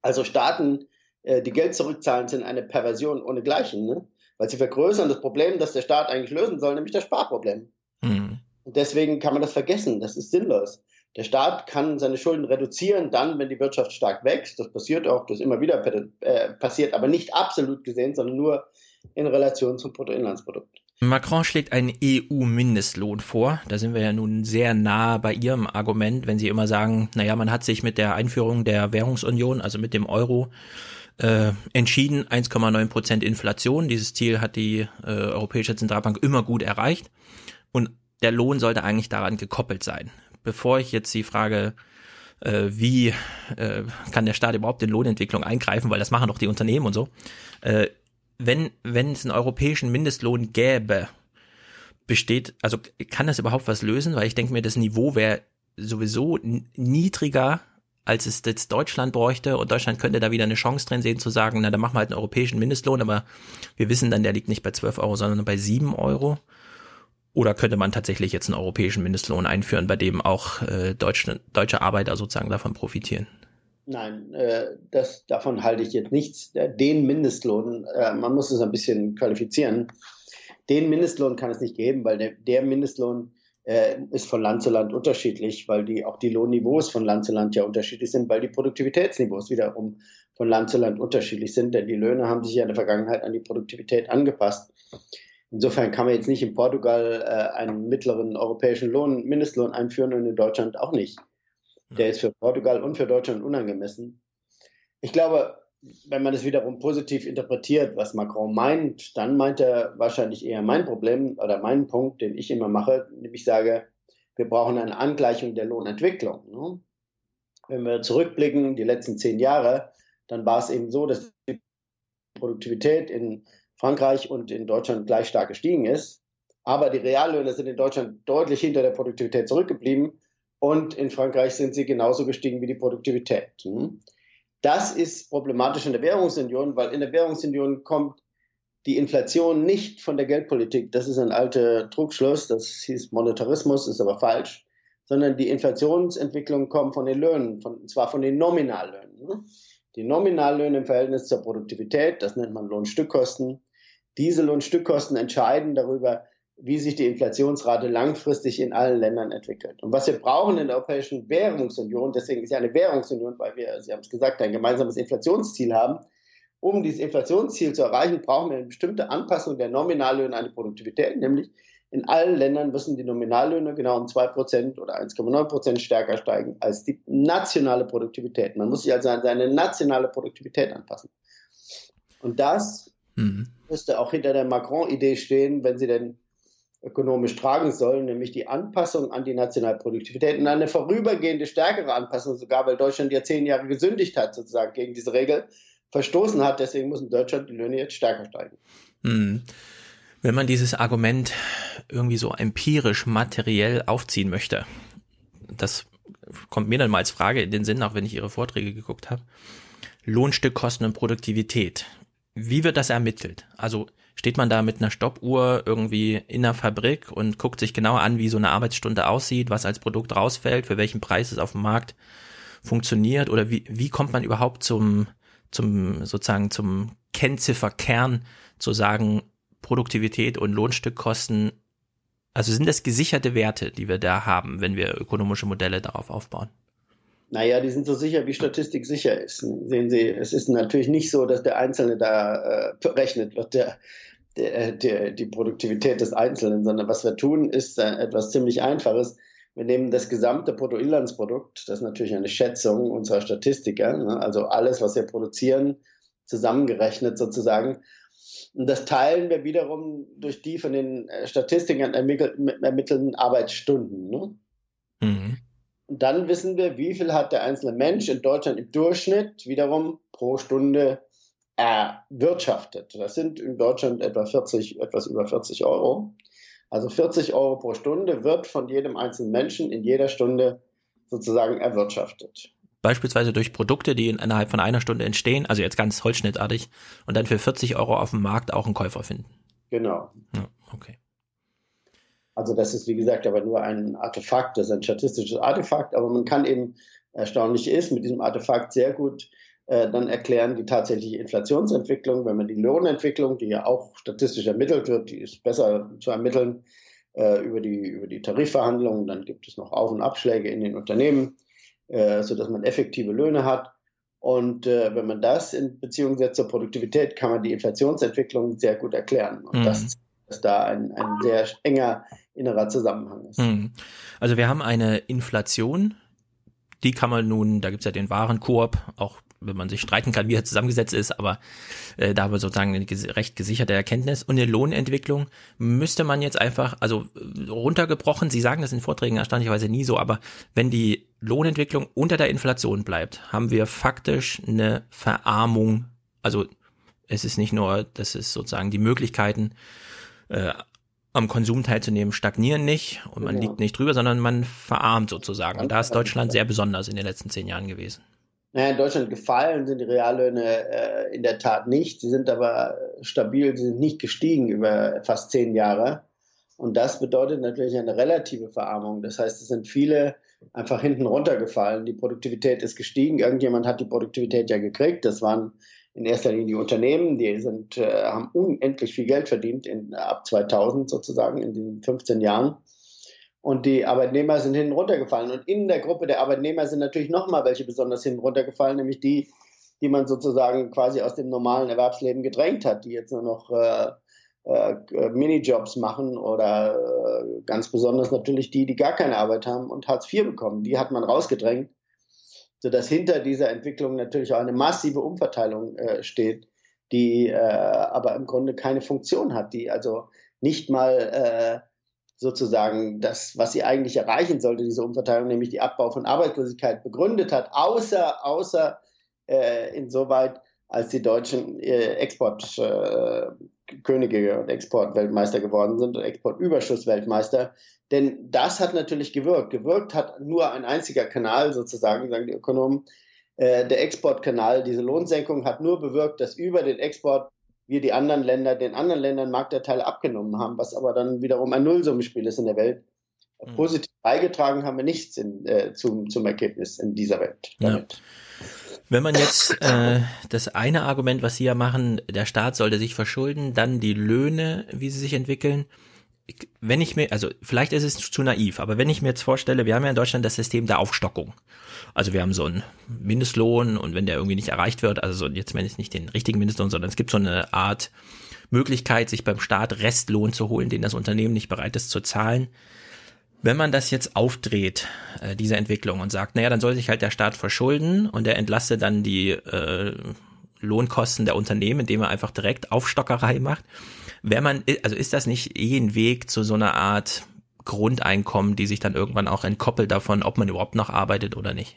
Also Staaten, äh, die Geld zurückzahlen, sind eine Perversion ohnegleichen. Ne? Weil sie vergrößern das Problem, das der Staat eigentlich lösen soll, nämlich das Sparproblem. Mhm. Und deswegen kann man das vergessen. Das ist sinnlos. Der Staat kann seine Schulden reduzieren, dann, wenn die Wirtschaft stark wächst. Das passiert auch, das immer wieder äh, passiert, aber nicht absolut gesehen, sondern nur in Relation zum Bruttoinlandsprodukt. Macron schlägt einen EU-Mindestlohn vor. Da sind wir ja nun sehr nah bei Ihrem Argument, wenn Sie immer sagen, naja, man hat sich mit der Einführung der Währungsunion, also mit dem Euro, äh, entschieden, 1,9 Prozent Inflation. Dieses Ziel hat die äh, Europäische Zentralbank immer gut erreicht. Und der Lohn sollte eigentlich daran gekoppelt sein. Bevor ich jetzt die Frage, äh, wie äh, kann der Staat überhaupt in Lohnentwicklung eingreifen, weil das machen doch die Unternehmen und so, äh, wenn, wenn es einen europäischen Mindestlohn gäbe, besteht, also kann das überhaupt was lösen? Weil ich denke mir, das Niveau wäre sowieso niedriger, als es jetzt Deutschland bräuchte und Deutschland könnte da wieder eine Chance drin sehen zu sagen, na, dann machen wir halt einen europäischen Mindestlohn, aber wir wissen dann, der liegt nicht bei 12 Euro, sondern bei 7 Euro. Oder könnte man tatsächlich jetzt einen europäischen Mindestlohn einführen, bei dem auch äh, deutsche, deutsche Arbeiter sozusagen davon profitieren? Nein, äh, das, davon halte ich jetzt nichts. Den Mindestlohn, äh, man muss es ein bisschen qualifizieren. Den Mindestlohn kann es nicht geben, weil der, der Mindestlohn äh, ist von Land zu Land unterschiedlich, weil die, auch die Lohnniveaus von Land zu Land ja unterschiedlich sind, weil die Produktivitätsniveaus wiederum von Land zu Land unterschiedlich sind, denn die Löhne haben sich ja in der Vergangenheit an die Produktivität angepasst. Insofern kann man jetzt nicht in Portugal äh, einen mittleren europäischen Lohn, Mindestlohn einführen und in Deutschland auch nicht. Der ist für Portugal und für Deutschland unangemessen. Ich glaube, wenn man das wiederum positiv interpretiert, was Macron meint, dann meint er wahrscheinlich eher mein Problem oder meinen Punkt, den ich immer mache, nämlich sage, wir brauchen eine Angleichung der Lohnentwicklung. Ne? Wenn wir zurückblicken, die letzten zehn Jahre, dann war es eben so, dass die Produktivität in Frankreich und in Deutschland gleich stark gestiegen ist. Aber die Reallöhne sind in Deutschland deutlich hinter der Produktivität zurückgeblieben und in Frankreich sind sie genauso gestiegen wie die Produktivität. Hm? Das ist problematisch in der Währungsunion, weil in der Währungsunion kommt die Inflation nicht von der Geldpolitik. Das ist ein alter Trugschluss, das hieß Monetarismus, ist aber falsch, sondern die Inflationsentwicklung kommt von den Löhnen, von, und zwar von den Nominallöhnen. Hm? Die Nominallöhne im Verhältnis zur Produktivität, das nennt man Lohnstückkosten. Diese Lohnstückkosten entscheiden darüber, wie sich die Inflationsrate langfristig in allen Ländern entwickelt. Und was wir brauchen in der Europäischen Währungsunion, deswegen ist ja eine Währungsunion, weil wir, Sie haben es gesagt, ein gemeinsames Inflationsziel haben. Um dieses Inflationsziel zu erreichen, brauchen wir eine bestimmte Anpassung der Nominallöhne an die Produktivität, nämlich in allen Ländern müssen die Nominallöhne genau um 2% oder 1,9% stärker steigen als die nationale Produktivität. Man muss sich also an seine nationale Produktivität anpassen. Und das mhm. müsste auch hinter der Macron-Idee stehen, wenn sie denn ökonomisch tragen sollen, nämlich die Anpassung an die nationale Produktivität und eine vorübergehende stärkere Anpassung, sogar weil Deutschland ja zehn Jahre gesündigt hat, sozusagen gegen diese Regel, verstoßen hat. Deswegen muss in Deutschland die Löhne jetzt stärker steigen. Hm. Wenn man dieses Argument irgendwie so empirisch, materiell aufziehen möchte, das kommt mir dann mal als Frage in den Sinn, auch wenn ich Ihre Vorträge geguckt habe. Lohnstückkosten und Produktivität. Wie wird das ermittelt? Also steht man da mit einer Stoppuhr irgendwie in der Fabrik und guckt sich genau an, wie so eine Arbeitsstunde aussieht, was als Produkt rausfällt, für welchen Preis es auf dem Markt funktioniert oder wie, wie kommt man überhaupt zum, zum, sozusagen zum Kennzifferkern zu sagen, Produktivität und Lohnstückkosten, also sind das gesicherte Werte, die wir da haben, wenn wir ökonomische Modelle darauf aufbauen? Naja, die sind so sicher, wie Statistik sicher ist. Sehen Sie, es ist natürlich nicht so, dass der Einzelne da äh, berechnet wird, der, der, der, die Produktivität des Einzelnen, sondern was wir tun, ist äh, etwas ziemlich Einfaches. Wir nehmen das gesamte Bruttoinlandsprodukt, das ist natürlich eine Schätzung unserer Statistiker, ne, also alles, was wir produzieren, zusammengerechnet sozusagen. Und das teilen wir wiederum durch die von den äh, Statistikern ermittelten Arbeitsstunden. Ne? Mhm. Und dann wissen wir, wie viel hat der einzelne Mensch in Deutschland im Durchschnitt wiederum pro Stunde erwirtschaftet. Das sind in Deutschland etwa 40, etwas über 40 Euro. Also 40 Euro pro Stunde wird von jedem einzelnen Menschen in jeder Stunde sozusagen erwirtschaftet. Beispielsweise durch Produkte, die innerhalb von einer Stunde entstehen, also jetzt ganz holzschnittartig, und dann für 40 Euro auf dem Markt auch einen Käufer finden. Genau. Ja, okay. Also das ist, wie gesagt, aber nur ein Artefakt, das ist ein statistisches Artefakt, aber man kann eben, erstaunlich ist, mit diesem Artefakt sehr gut äh, dann erklären die tatsächliche Inflationsentwicklung, wenn man die Lohnentwicklung, die ja auch statistisch ermittelt wird, die ist besser zu ermitteln äh, über, die, über die Tarifverhandlungen, dann gibt es noch Auf- und Abschläge in den Unternehmen, äh, sodass man effektive Löhne hat. Und äh, wenn man das in Beziehung setzt zur Produktivität, kann man die Inflationsentwicklung sehr gut erklären. Und Mhm. das dass da ein, ein sehr enger innerer Zusammenhang ist. Hm. Also wir haben eine Inflation, die kann man nun, da gibt's ja den Warenkorb, auch wenn man sich streiten kann, wie er zusammengesetzt ist, aber äh, da haben wir sozusagen eine recht gesicherte Erkenntnis. Und eine Lohnentwicklung müsste man jetzt einfach, also runtergebrochen, Sie sagen das in Vorträgen erstaunlicherweise nie so, aber wenn die Lohnentwicklung unter der Inflation bleibt, haben wir faktisch eine Verarmung. Also es ist nicht nur, dass es sozusagen die Möglichkeiten äh, am Konsum teilzunehmen stagnieren nicht und man Genau. liegt nicht drüber, sondern man verarmt sozusagen. Und da ist Deutschland sehr besonders in den letzten zehn Jahren gewesen. Naja, in Deutschland gefallen sind die Reallöhne äh, in der Tat nicht. Sie sind aber stabil, sie sind nicht gestiegen über fast zehn Jahre. Und das bedeutet natürlich eine relative Verarmung. Das heißt, es sind viele einfach hinten runtergefallen. Die Produktivität ist gestiegen. Irgendjemand hat die Produktivität ja gekriegt. Das waren in erster Linie die Unternehmen. Die sind, äh, haben unendlich viel Geld verdient in, ab 2000 sozusagen, in den 15 Jahren. Und die Arbeitnehmer sind hinten runtergefallen. Und in der Gruppe der Arbeitnehmer sind natürlich nochmal welche besonders hinten runtergefallen, nämlich die, die man sozusagen quasi aus dem normalen Erwerbsleben gedrängt hat, die jetzt nur noch äh, äh, Minijobs machen oder äh, ganz besonders natürlich die, die gar keine Arbeit haben und Hartz IV bekommen. Die hat man rausgedrängt, sodass hinter dieser Entwicklung natürlich auch eine massive Umverteilung äh, steht, die äh, aber im Grunde keine Funktion hat, die also nicht mal äh, sozusagen das, was sie eigentlich erreichen sollte, diese Umverteilung, nämlich die Abbau von Arbeitslosigkeit begründet hat, außer, außer äh, insoweit, als die Deutschen äh, Exportkönige äh, Könige und Exportweltmeister geworden sind und Exportüberschussweltmeister. Denn das hat natürlich gewirkt. Gewirkt hat nur ein einziger Kanal sozusagen, sagen die Ökonomen. Äh, der Exportkanal, diese Lohnsenkung hat nur bewirkt, dass über den Export wir die anderen Länder, den anderen Ländern Marktanteile abgenommen haben, was aber dann wiederum ein Nullsummenspiel ist in der Welt. Positiv beigetragen haben wir nichts in, äh, zum, zum Ergebnis in dieser Welt. Ja. Wenn man jetzt äh, das eine Argument, was Sie ja machen, der Staat sollte sich verschulden, dann die Löhne, wie sie sich entwickeln. Wenn ich mir, also vielleicht ist es zu naiv, aber wenn ich mir jetzt vorstelle, wir haben ja in Deutschland das System der Aufstockung. Also wir haben so einen Mindestlohn und wenn der irgendwie nicht erreicht wird, also so jetzt meine ich nicht den richtigen Mindestlohn, sondern es gibt so eine Art Möglichkeit, sich beim Staat Restlohn zu holen, den das Unternehmen nicht bereit ist zu zahlen. Wenn man das jetzt aufdreht, äh, diese Entwicklung, und sagt, naja, dann soll sich halt der Staat verschulden und er entlastet dann die äh, Lohnkosten der Unternehmen, indem er einfach direkt Aufstockerei macht. Wenn man, also ist das nicht eh ein Weg zu so einer Art Grundeinkommen, die sich dann irgendwann auch entkoppelt davon, ob man überhaupt noch arbeitet oder nicht?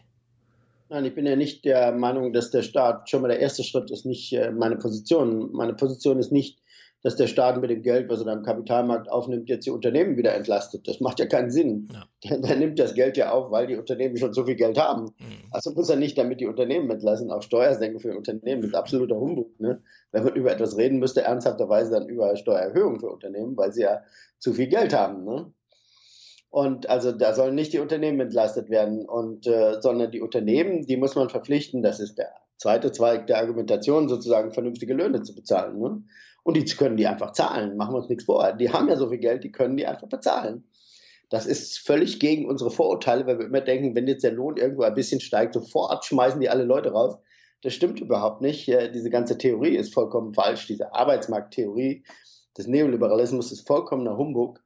Nein, ich bin ja nicht der Meinung, dass der Staat schon mal der erste Schritt ist, nicht äh, meine Position. Meine Position ist nicht, dass der Staat mit dem Geld, was er da im Kapitalmarkt aufnimmt, jetzt die Unternehmen wieder entlastet. Das macht ja keinen Sinn. Der, der nimmt das Geld ja auf, weil die Unternehmen schon so viel Geld haben. Also muss er nicht damit die Unternehmen entlassen. Auch Steuersenken für Unternehmen ist absoluter Humbug. Ne? Wenn man über etwas reden müsste, ernsthafterweise dann über Steuererhöhungen für Unternehmen, weil sie ja zu viel Geld haben. Ne? Und also da sollen nicht die Unternehmen entlastet werden, und, äh, sondern die Unternehmen, die muss man verpflichten, das ist der zweite Zweig der Argumentation, sozusagen vernünftige Löhne zu bezahlen. Ne? Und die können die einfach zahlen, machen wir uns nichts vor. Die haben ja so viel Geld, die können die einfach bezahlen. Das ist völlig gegen unsere Vorurteile, weil wir immer denken, wenn jetzt der Lohn irgendwo ein bisschen steigt, sofort schmeißen die alle Leute raus. Das stimmt überhaupt nicht. Äh, Diese ganze Theorie ist vollkommen falsch. Diese Arbeitsmarkttheorie des Neoliberalismus ist vollkommener Humbug.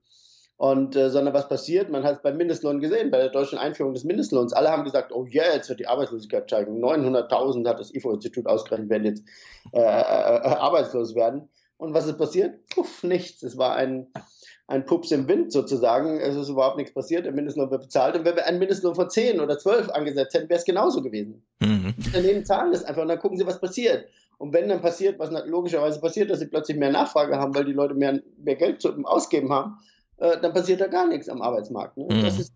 Und äh, sondern was passiert? Man hat es beim Mindestlohn gesehen, bei der deutschen Einführung des Mindestlohns. Alle haben gesagt, oh yeah, jetzt wird die Arbeitslosigkeit steigen. 900.000 hat das IFO-Institut ausgerechnet, werden jetzt äh, äh, arbeitslos werden. Und was ist passiert? Puff, nichts. Es war ein, ein Pups im Wind sozusagen. Es ist überhaupt nichts passiert, der Mindestlohn wird bezahlt. Und wenn wir einen Mindestlohn von 10 oder 12 angesetzt hätten, wäre es genauso gewesen. Mhm. Die Unternehmen zahlen das einfach und dann gucken sie, was passiert. Und wenn dann passiert, was logischerweise passiert, dass sie plötzlich mehr Nachfrage haben, weil die Leute mehr, mehr Geld zum Ausgeben haben, äh, dann passiert da gar nichts am Arbeitsmarkt. Ne? Mhm. Das ist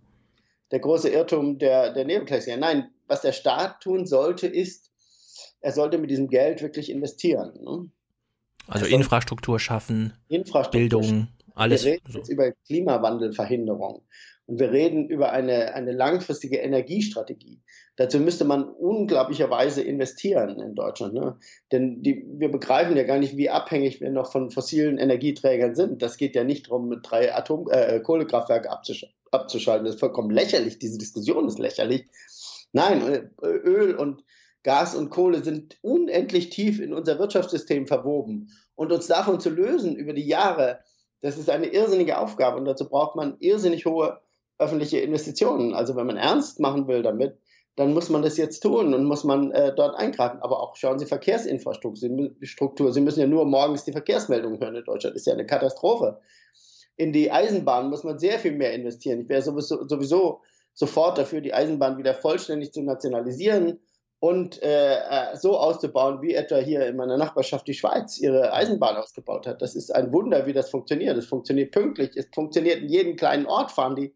der große Irrtum der, der Neoklassiker. Nein, was der Staat tun sollte, ist, er sollte mit diesem Geld wirklich investieren. Ne? Also Also- Infrastruktur schaffen, Infrastruktur Bildung, alles. Wir reden So. jetzt über Klimawandelverhinderung und wir reden über eine, eine langfristige Energiestrategie. Dazu müsste man unglaublicherweise investieren in Deutschland. Ne? Denn die, wir begreifen ja gar nicht, wie abhängig wir noch von fossilen Energieträgern sind. Das geht ja nicht darum, mit drei Atom äh, Kohlekraftwerke abzusch abzuschalten. Das ist vollkommen lächerlich. Diese Diskussion ist lächerlich. Nein, äh, Öl und Gas und Kohle sind unendlich tief in unser Wirtschaftssystem verwoben. Und uns davon zu lösen über die Jahre, das ist eine irrsinnige Aufgabe und dazu braucht man irrsinnig hohe öffentliche Investitionen. Also wenn man ernst machen will damit, dann muss man das jetzt tun und muss man äh, dort eingreifen. Aber auch schauen Sie Verkehrsinfrastruktur. Sie, müssen ja nur morgens die Verkehrsmeldungen hören in Deutschland. Das ist ja eine Katastrophe. In die Eisenbahn muss man sehr viel mehr investieren. Ich wäre sowieso, sowieso sofort dafür, die Eisenbahn wieder vollständig zu nationalisieren und äh, äh, so auszubauen, wie etwa hier in meiner Nachbarschaft die Schweiz ihre Eisenbahn ausgebaut hat. Das ist ein Wunder, wie das funktioniert. Es funktioniert pünktlich, es funktioniert in jedem kleinen Ort, fahren die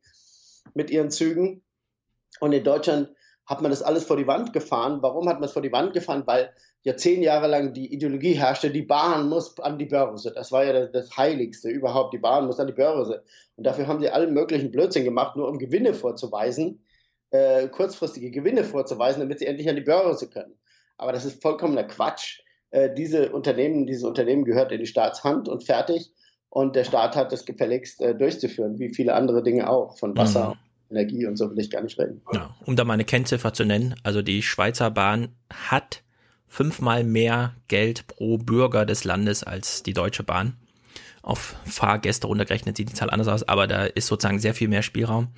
mit ihren Zügen. Und in Deutschland hat man das alles vor die Wand gefahren. Warum hat man es vor die Wand gefahren? Weil ja zehn Jahre lang die Ideologie herrschte, die Bahn muss an die Börse. Das war ja das, das Heiligste überhaupt. Die Bahn muss an die Börse. Und dafür haben sie allen möglichen Blödsinn gemacht, nur um Gewinne vorzuweisen, äh, kurzfristige Gewinne vorzuweisen, damit sie endlich an die Börse können. Aber das ist vollkommener Quatsch. Äh, diese Unternehmen, dieses Unternehmen gehört in die Staatshand und fertig. Und der Staat hat das gefälligst äh, durchzuführen, wie viele andere Dinge auch, von Wasser, Energie und so will ich gar nicht reden. Ja, um da mal eine Kennziffer zu nennen, also die Schweizer Bahn hat fünfmal mehr Geld pro Bürger des Landes als die Deutsche Bahn. Auf Fahrgäste runtergerechnet sieht die Zahl anders aus, aber da ist sozusagen sehr viel mehr Spielraum.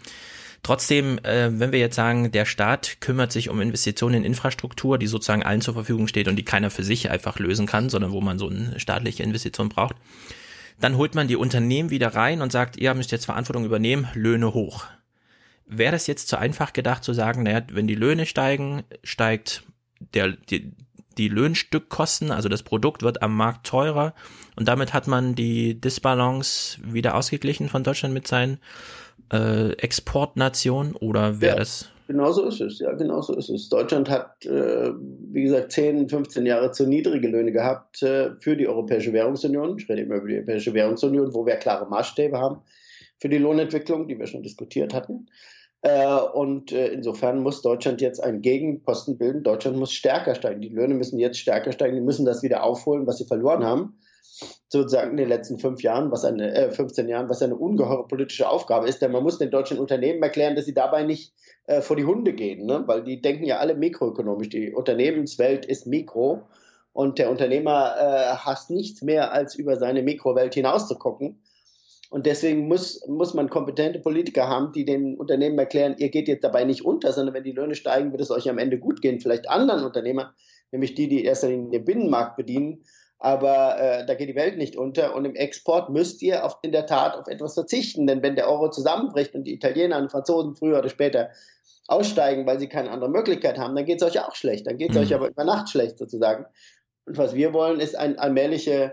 Trotzdem, äh, wenn wir jetzt sagen, der Staat kümmert sich um Investitionen in Infrastruktur, die sozusagen allen zur Verfügung steht und die keiner für sich einfach lösen kann, sondern wo man so eine staatliche Investition braucht, dann holt man die Unternehmen wieder rein und sagt, ihr müsst jetzt Verantwortung übernehmen, Löhne hoch. Wäre das jetzt zu einfach gedacht zu sagen, naja, wenn die Löhne steigen, steigt der, die, die Löhnstückkosten, also das Produkt wird am Markt teurer und damit hat man die Disbalance wieder ausgeglichen von Deutschland mit seinen äh, Exportnationen oder wäre Ja. das Genau so ist es, ja, genau so ist es. Deutschland hat, äh, wie gesagt, 10, 15 Jahre zu niedrige Löhne gehabt äh, für die Europäische Währungsunion. Ich rede immer über die Europäische Währungsunion, wo wir klare Maßstäbe haben für die Lohnentwicklung, die wir schon diskutiert hatten. Äh, und äh, insofern muss Deutschland jetzt einen Gegenposten bilden. Deutschland muss stärker steigen. Die Löhne müssen jetzt stärker steigen. Die müssen das wieder aufholen, was sie verloren haben. Sozusagen in den letzten fünf Jahren, was eine, äh, 15 Jahren, was eine ungeheure politische Aufgabe ist. Denn man muss den deutschen Unternehmen erklären, dass sie dabei nicht äh, vor die Hunde gehen, ne? weil die denken ja alle mikroökonomisch. Die Unternehmenswelt ist Mikro und der Unternehmer äh, hasst nichts mehr, als über seine Mikrowelt hinauszugucken. Und deswegen muss, muss man kompetente Politiker haben, die den Unternehmen erklären, ihr geht jetzt dabei nicht unter, sondern wenn die Löhne steigen, wird es euch am Ende gut gehen. Vielleicht anderen Unternehmern, nämlich die, die in erster Linie den Binnenmarkt bedienen. Aber äh, da geht die Welt nicht unter. Und im Export müsst ihr auf, in der Tat auf etwas verzichten. Denn wenn der Euro zusammenbricht und die Italiener und Franzosen früher oder später aussteigen, weil sie keine andere Möglichkeit haben, dann geht es euch auch schlecht. Dann geht es Mhm. euch aber über Nacht schlecht sozusagen. Und was wir wollen, ist ein allmähliche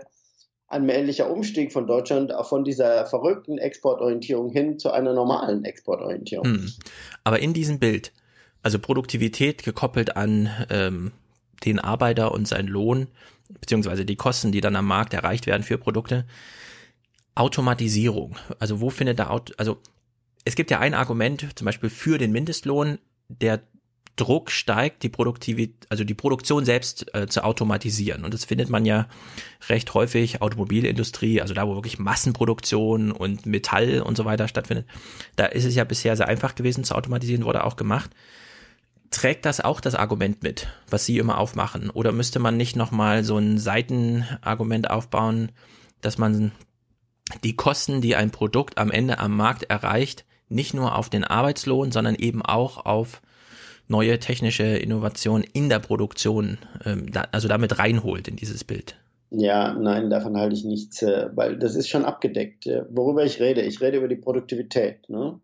allmählicher Umstieg von Deutschland auch von dieser verrückten Exportorientierung hin zu einer normalen Exportorientierung. Hm. Aber in diesem Bild, also Produktivität gekoppelt an ähm, den Arbeiter und seinen Lohn, beziehungsweise die Kosten, die dann am Markt erreicht werden für Produkte, Automatisierung. Also wo findet da, also es gibt ja ein Argument, zum Beispiel für den Mindestlohn, der Druck steigt, die Produktivität, also die Produktion selbst äh, zu automatisieren. Und das findet man ja recht häufig, Automobilindustrie, also da, wo wirklich Massenproduktion und Metall und so weiter stattfindet. Da ist es ja bisher sehr einfach gewesen zu automatisieren, wurde auch gemacht. Trägt das auch das Argument mit, was Sie immer aufmachen? Oder müsste man nicht nochmal so ein Seitenargument aufbauen, dass man die Kosten, die ein Produkt am Ende am Markt erreicht, nicht nur auf den Arbeitslohn, sondern eben auch auf neue technische Innovationen in der Produktion, ähm, da, also damit reinholt in dieses Bild. Ja, nein, davon halte ich nichts, äh, weil das ist schon abgedeckt. Äh, Worüber ich rede, ich rede über die Produktivität. Ne?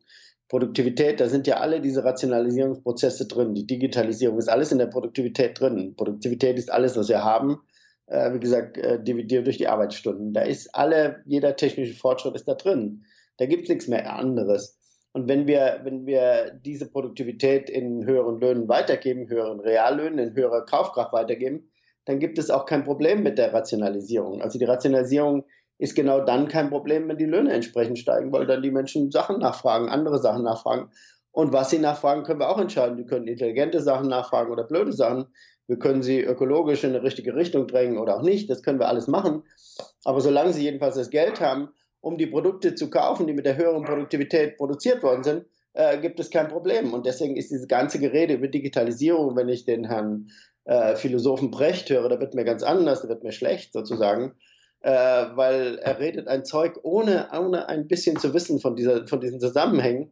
Produktivität, da sind ja alle diese Rationalisierungsprozesse drin. Die Digitalisierung ist alles in der Produktivität drin. Produktivität ist alles, was wir haben. Äh, wie gesagt, dividiert durch die Arbeitsstunden. Da ist alle, jeder technische Fortschritt ist da drin. Da gibt es nichts mehr anderes. Und wenn wir, wenn wir diese Produktivität in höheren Löhnen weitergeben, höheren Reallöhnen, in höherer Kaufkraft weitergeben, dann gibt es auch kein Problem mit der Rationalisierung. Also die Rationalisierung ist genau dann kein Problem, wenn die Löhne entsprechend steigen, weil dann die Menschen Sachen nachfragen, andere Sachen nachfragen. Und was sie nachfragen, können wir auch entscheiden. Die können intelligente Sachen nachfragen oder blöde Sachen. Wir können sie ökologisch in eine richtige Richtung drängen oder auch nicht. Das können wir alles machen. Aber solange sie jedenfalls das Geld haben, um die Produkte zu kaufen, die mit der höheren Produktivität produziert worden sind, äh, gibt es kein Problem. Und deswegen ist diese ganze Gerede über Digitalisierung, wenn ich den Herrn äh, Philosophen Brecht höre, da wird mir ganz anders, da wird mir schlecht sozusagen, äh, weil er redet ein Zeug, ohne, ohne ein bisschen zu wissen von, dieser, von diesen Zusammenhängen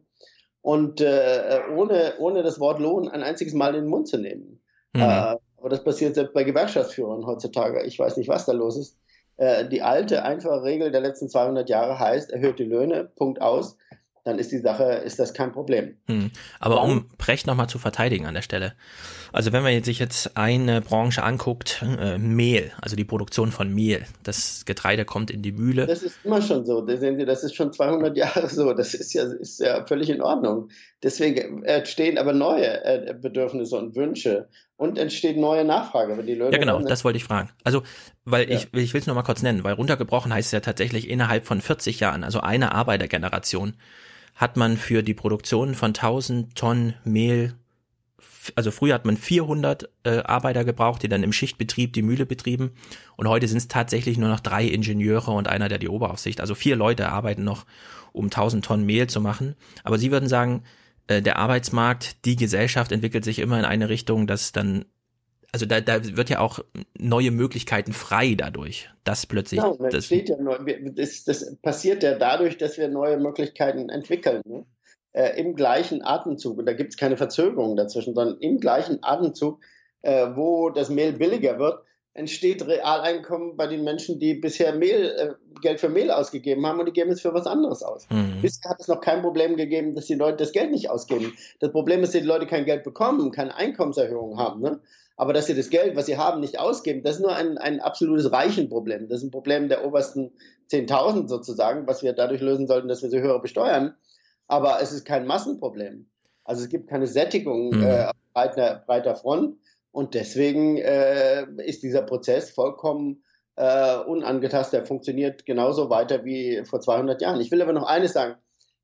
und äh, ohne, ohne das Wort Lohn ein einziges Mal in den Mund zu nehmen. Mhm. Äh, aber das passiert selbst bei Gewerkschaftsführern heutzutage. Ich weiß nicht, was da los ist. Äh, die alte, einfache Regel der letzten 200 Jahre heißt, erhöht die Löhne, Punkt aus dann ist die Sache, ist das kein Problem. Hm. Aber um Brecht nochmal zu verteidigen an der Stelle. Also wenn man sich jetzt eine Branche anguckt, äh, Mehl, also die Produktion von Mehl, das Getreide kommt in die Mühle. Das ist immer schon so. Das sehen Sie, das ist schon 200 Jahre so. Das ist ja, ist ja völlig in Ordnung. Deswegen entstehen aber neue äh, Bedürfnisse und Wünsche und entsteht neue Nachfrage. Wenn die Leute ja, genau, das wollte ich fragen. Also, weil ja. ich, ich will es nur mal kurz nennen, weil runtergebrochen heißt es ja tatsächlich innerhalb von 40 Jahren, also eine Arbeitergeneration, hat man für die Produktion von 1000 Tonnen Mehl, also früher hat man 400 äh, Arbeiter gebraucht, die dann im Schichtbetrieb die Mühle betrieben und heute sind es tatsächlich nur noch drei Ingenieure und einer, der die Oberaufsicht, also vier Leute arbeiten noch, um 1000 Tonnen Mehl zu machen. Aber Sie würden sagen, äh, der Arbeitsmarkt, die Gesellschaft entwickelt sich immer in eine Richtung, dass dann also da, da wird ja auch neue Möglichkeiten frei dadurch, dass plötzlich. Ja, das, steht ja neu, das, das, passiert ja dadurch, dass wir neue Möglichkeiten entwickeln. Ne? Äh, Im gleichen Atemzug, und da gibt es keine Verzögerung dazwischen, sondern im gleichen Atemzug, äh, wo das Mehl billiger wird, entsteht Realeinkommen bei den Menschen, die bisher Mehl, äh, Geld für Mehl ausgegeben haben und die geben es für was anderes aus. Mhm. Bisher hat es noch kein Problem gegeben, dass die Leute das Geld nicht ausgeben. Das Problem ist, dass die Leute kein Geld bekommen, keine Einkommenserhöhung haben. Ne? Aber dass sie das Geld, was sie haben, nicht ausgeben, das ist nur ein, ein absolutes Reichenproblem. Das ist ein Problem der obersten 10.000 sozusagen, was wir dadurch lösen sollten, dass wir sie höher besteuern. Aber es ist kein Massenproblem. Also es gibt keine Sättigung mhm. äh, auf breiter, breiter Front. Und deswegen äh, ist dieser Prozess vollkommen äh, unangetastet. Er funktioniert genauso weiter wie vor 200 Jahren. Ich will aber noch eines sagen.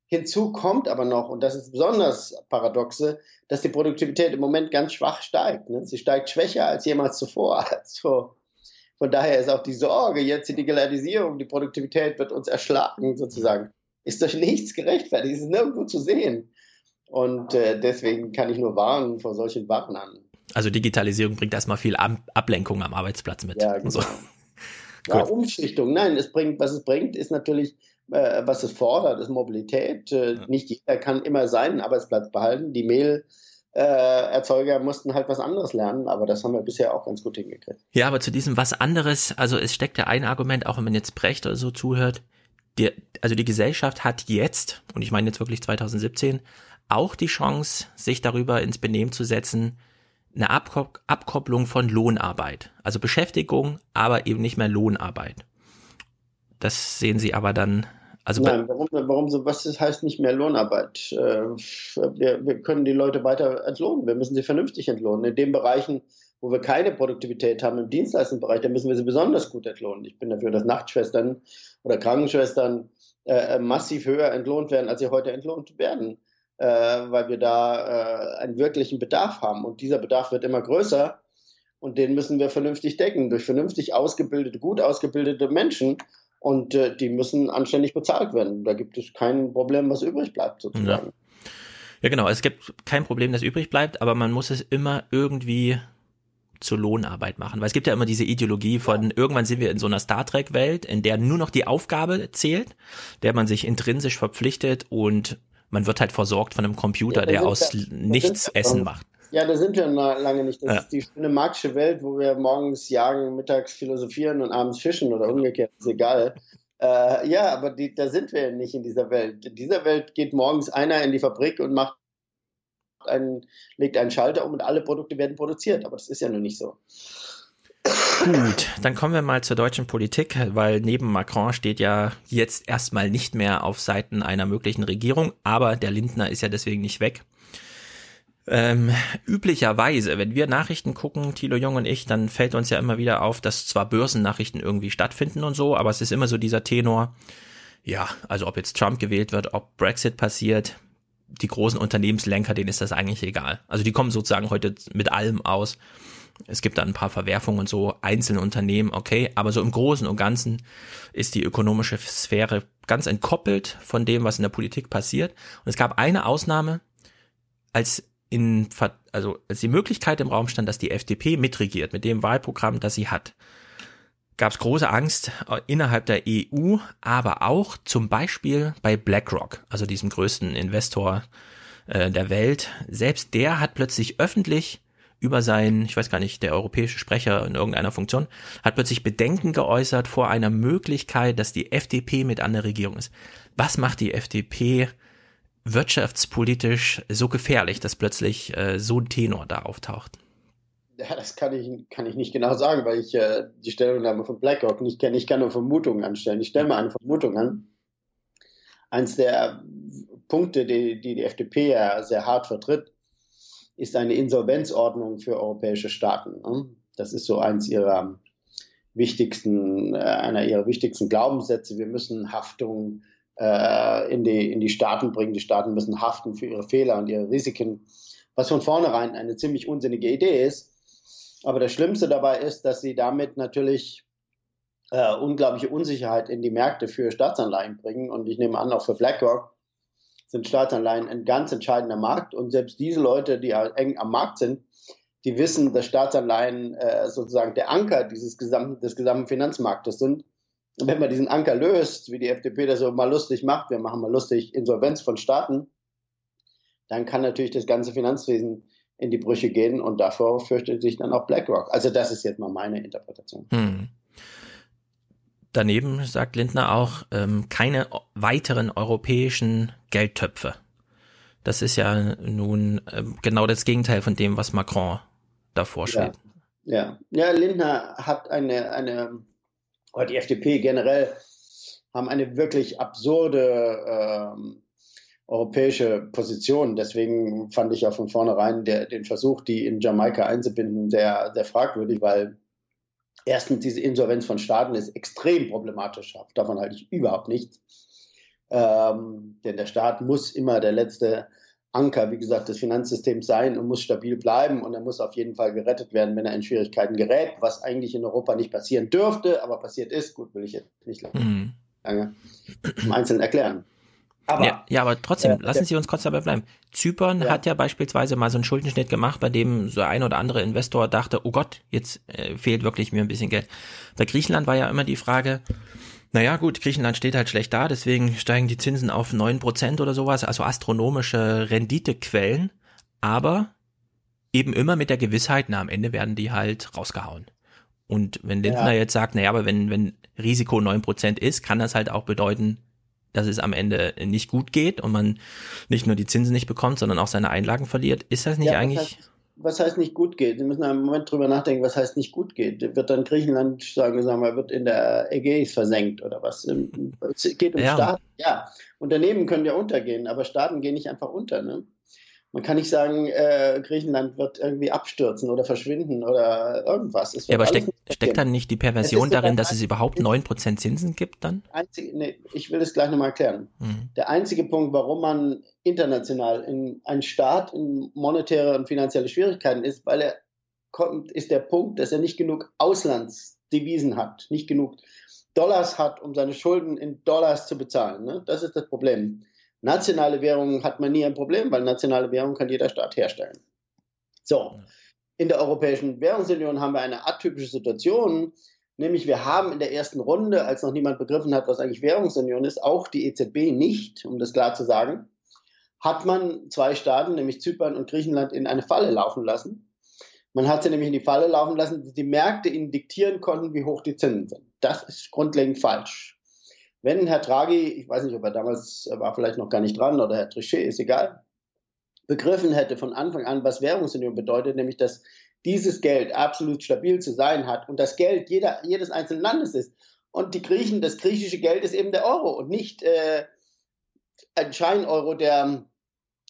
Hinzu kommt aber noch, und das ist besonders paradoxe, dass die Produktivität im Moment ganz schwach steigt. Ne? Sie steigt schwächer als jemals zuvor. Also von daher ist auch die Sorge, jetzt die Digitalisierung, die Produktivität wird uns erschlagen sozusagen, ist durch nichts gerechtfertigt, ist nirgendwo zu sehen. Und äh, deswegen kann ich nur warnen vor solchen Warnern. Also Digitalisierung bringt erstmal viel Ablenkung am Arbeitsplatz mit. Ja, genau. So. Ja, Umschichtung. Nein, es bringt, was es bringt, ist natürlich äh, was es fordert, ist Mobilität. Äh, ja. Nicht jeder kann immer seinen Arbeitsplatz behalten. Die Mehlerzeuger äh, mussten halt was anderes lernen, aber das haben wir bisher auch ganz gut hingekriegt. Ja, aber zu diesem was anderes, also es steckt ja ein Argument, auch wenn man jetzt Brecht oder so zuhört, die, also die Gesellschaft hat jetzt, und ich meine jetzt wirklich 2017, auch die Chance, sich darüber ins Benehmen zu setzen, eine Abkopplung von Lohnarbeit. Also Beschäftigung, aber eben nicht mehr Lohnarbeit. Das sehen Sie aber dann. Also Nein, warum, warum so, was heißt nicht mehr Lohnarbeit? Äh, wir, wir können die Leute weiter entlohnen. Wir müssen sie vernünftig entlohnen. In den Bereichen, wo wir keine Produktivität haben, im Dienstleistungsbereich, da müssen wir sie besonders gut entlohnen. Ich bin dafür, dass Nachtschwestern oder Krankenschwestern äh, massiv höher entlohnt werden, als sie heute entlohnt werden, äh, weil wir da äh, einen wirklichen Bedarf haben. Und dieser Bedarf wird immer größer und den müssen wir vernünftig decken durch vernünftig ausgebildete, gut ausgebildete Menschen und äh, die müssen anständig bezahlt werden. Da gibt es kein Problem, was übrig bleibt sozusagen. Ja. ja, genau. Es gibt kein Problem, das übrig bleibt, aber man muss es immer irgendwie zur Lohnarbeit machen. Weil es gibt ja immer diese Ideologie von, irgendwann sind wir in so einer Star Trek-Welt, in der nur noch die Aufgabe zählt, der man sich intrinsisch verpflichtet und man wird halt versorgt von einem Computer, ja, der aus nichts Essen macht. Ja, da sind wir noch lange nicht. Das Ja. ist die schöne marxische Welt, wo wir morgens jagen, mittags philosophieren und abends fischen oder umgekehrt, ist egal. Äh, ja, aber die, da sind wir nicht in dieser Welt. In dieser Welt geht morgens einer in die Fabrik und macht einen, legt einen Schalter um und alle Produkte werden produziert. Aber das ist ja nun nicht so. Gut, dann kommen wir mal zur deutschen Politik, weil neben Macron steht ja jetzt erstmal nicht mehr auf Seiten einer möglichen Regierung, aber der Lindner ist ja deswegen nicht weg. Ähm, üblicherweise, wenn wir Nachrichten gucken, Thilo Jung und ich, dann fällt uns ja immer wieder auf, dass zwar Börsennachrichten irgendwie stattfinden und so, aber es ist immer so dieser Tenor, ja, also ob jetzt Trump gewählt wird, ob Brexit passiert, die großen Unternehmenslenker, denen ist das eigentlich egal. Also die kommen sozusagen heute mit allem aus. Es gibt da ein paar Verwerfungen und so, einzelne Unternehmen, okay, aber so im Großen und Ganzen ist die ökonomische Sphäre ganz entkoppelt von dem, was in der Politik passiert. Und es gab eine Ausnahme, als in, also als die Möglichkeit im Raum stand, dass die FDP mitregiert mit dem Wahlprogramm, das sie hat, gab es große Angst äh, innerhalb der EU, aber auch zum Beispiel bei BlackRock, also diesem größten Investor äh, der Welt. Selbst der hat plötzlich öffentlich über seinen, ich weiß gar nicht, der europäische Sprecher in irgendeiner Funktion, hat plötzlich Bedenken geäußert vor einer Möglichkeit, dass die FDP mit an der Regierung ist. Was macht die FDP wirtschaftspolitisch so gefährlich, dass plötzlich äh, so ein Tenor da auftaucht? Ja, das kann ich, kann ich nicht genau sagen, weil ich äh, die Stellungnahme von BlackRock nicht kenne. Ich kann nur Vermutungen anstellen. Ich stelle mal eine Vermutung an. Eins der Punkte, die die, die FDP ja sehr hart vertritt, ist eine Insolvenzordnung für europäische Staaten. Ne? Das ist so eins ihrer wichtigsten, äh, einer ihrer wichtigsten Glaubenssätze. Wir müssen Haftung äh, in, die, in die Staaten bringen. Die Staaten müssen haften für ihre Fehler und ihre Risiken, was von vornherein eine ziemlich unsinnige Idee ist. Aber das Schlimmste dabei ist, dass sie damit natürlich äh, unglaubliche Unsicherheit in die Märkte für Staatsanleihen bringen. Und ich nehme an, auch für BlackRock sind Staatsanleihen ein ganz entscheidender Markt. Und selbst diese Leute, die eng am Markt sind, die wissen, dass Staatsanleihen äh, sozusagen der Anker dieses gesamten, des gesamten Finanzmarktes sind. Und wenn man diesen Anker löst, wie die FDP das so mal lustig macht, wir machen mal lustig Insolvenz von Staaten, dann kann natürlich das ganze Finanzwesen in die Brüche gehen und davor fürchtet sich dann auch BlackRock. Also das ist jetzt mal meine Interpretation. Hm. Daneben sagt Lindner auch ähm, keine weiteren europäischen Geldtöpfe. Das ist ja nun ähm, genau das Gegenteil von dem, was Macron da vorschlägt. Ja, ja Lindner hat eine, eine, oder die FDP generell haben eine wirklich absurde ähm, europäische Position. Deswegen fand ich auch von vornherein der, den Versuch, die in Jamaika einzubinden, sehr, sehr fragwürdig, weil erstens diese Insolvenz von Staaten ist extrem problematisch. Davon halte ich überhaupt nichts. Ähm, denn der Staat muss immer der letzte Anker, wie gesagt, des Finanzsystems sein und muss stabil bleiben und er muss auf jeden Fall gerettet werden, wenn er in Schwierigkeiten gerät, was eigentlich in Europa nicht passieren dürfte, aber passiert ist. Gut, will ich jetzt nicht lange, Mhm. lange im Einzelnen erklären. Aber, ja, ja, aber trotzdem, äh, lassen Sie uns kurz dabei bleiben. Zypern Ja. hat ja beispielsweise mal so einen Schuldenschnitt gemacht, bei dem so ein oder andere Investor dachte, oh Gott, jetzt äh, fehlt wirklich mir ein bisschen Geld. Bei Griechenland war ja immer die Frage, naja gut, Griechenland steht halt schlecht da, deswegen steigen die Zinsen auf 9% oder sowas, also astronomische Renditequellen, aber eben immer mit der Gewissheit, na am Ende werden die halt rausgehauen. Und wenn Lindner Ja. jetzt sagt, naja, aber wenn, wenn Risiko 9% ist, kann das halt auch bedeuten, dass es am Ende nicht gut geht und man nicht nur die Zinsen nicht bekommt, sondern auch seine Einlagen verliert. Ist das nicht Ja, was eigentlich? heißt- Was heißt nicht gut geht? Sie müssen einen Moment drüber nachdenken, was heißt nicht gut geht. Wird dann Griechenland sagen, wir, wird in der Ägäis versenkt oder was? Es geht um Ja. Staaten. Ja, Unternehmen können ja untergehen, aber Staaten gehen nicht einfach unter. Ne? Man kann nicht sagen, äh, Griechenland wird irgendwie abstürzen oder verschwinden oder irgendwas. Ja, aber alles steckt, dann nicht die Perversion ja darin, das dass es überhaupt 9% Zinsen gibt dann? einzige, nee, ich will es gleich nochmal erklären. Mhm. Der einzige Punkt, warum man international in ein Staat in monetäre und finanzielle Schwierigkeiten ist, weil er kommt, ist der Punkt, dass er nicht genug Auslandsdevisen hat, nicht genug Dollars hat, um seine Schulden in Dollars zu bezahlen. Ne? Das ist das Problem. Nationale Währungen hat man nie ein Problem, weil nationale Währung kann jeder Staat herstellen. So, in der Europäischen Währungsunion haben wir eine atypische Situation, nämlich wir haben in der ersten Runde, als noch niemand begriffen hat, was eigentlich Währungsunion ist, auch die EZB nicht, um das klar zu sagen, hat man zwei Staaten, nämlich Zypern und Griechenland, in eine Falle laufen lassen. Man hat sie nämlich in die Falle laufen lassen, dass die Märkte ihnen diktieren konnten, wie hoch die Zinsen sind. Das ist grundlegend falsch. Wenn Herr Draghi, ich weiß nicht, ob er damals er war vielleicht noch gar nicht dran oder Herr Trichet, ist egal, begriffen hätte von Anfang an, was Währungsunion bedeutet, nämlich dass dieses Geld absolut stabil zu sein hat und das Geld jeder, jedes einzelnen Landes ist. Und die Griechen, das griechische Geld ist eben der Euro und nicht äh, ein Schein-Euro, der,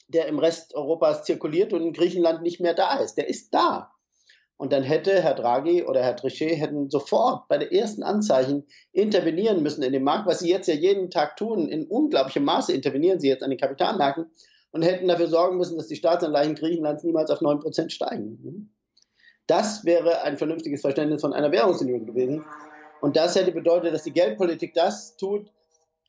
der im Rest Europas zirkuliert und in Griechenland nicht mehr da ist. Der ist da. Und dann hätte Herr Draghi oder Herr Trichet hätten sofort bei den ersten Anzeichen intervenieren müssen in den Markt, was sie jetzt ja jeden Tag tun. In unglaublichem Maße intervenieren sie jetzt an den Kapitalmärkten und hätten dafür sorgen müssen, dass die Staatsanleihen Griechenlands niemals auf 9% steigen. Das wäre ein vernünftiges Verständnis von einer Währungsunion gewesen. Und das hätte bedeutet, dass die Geldpolitik das tut,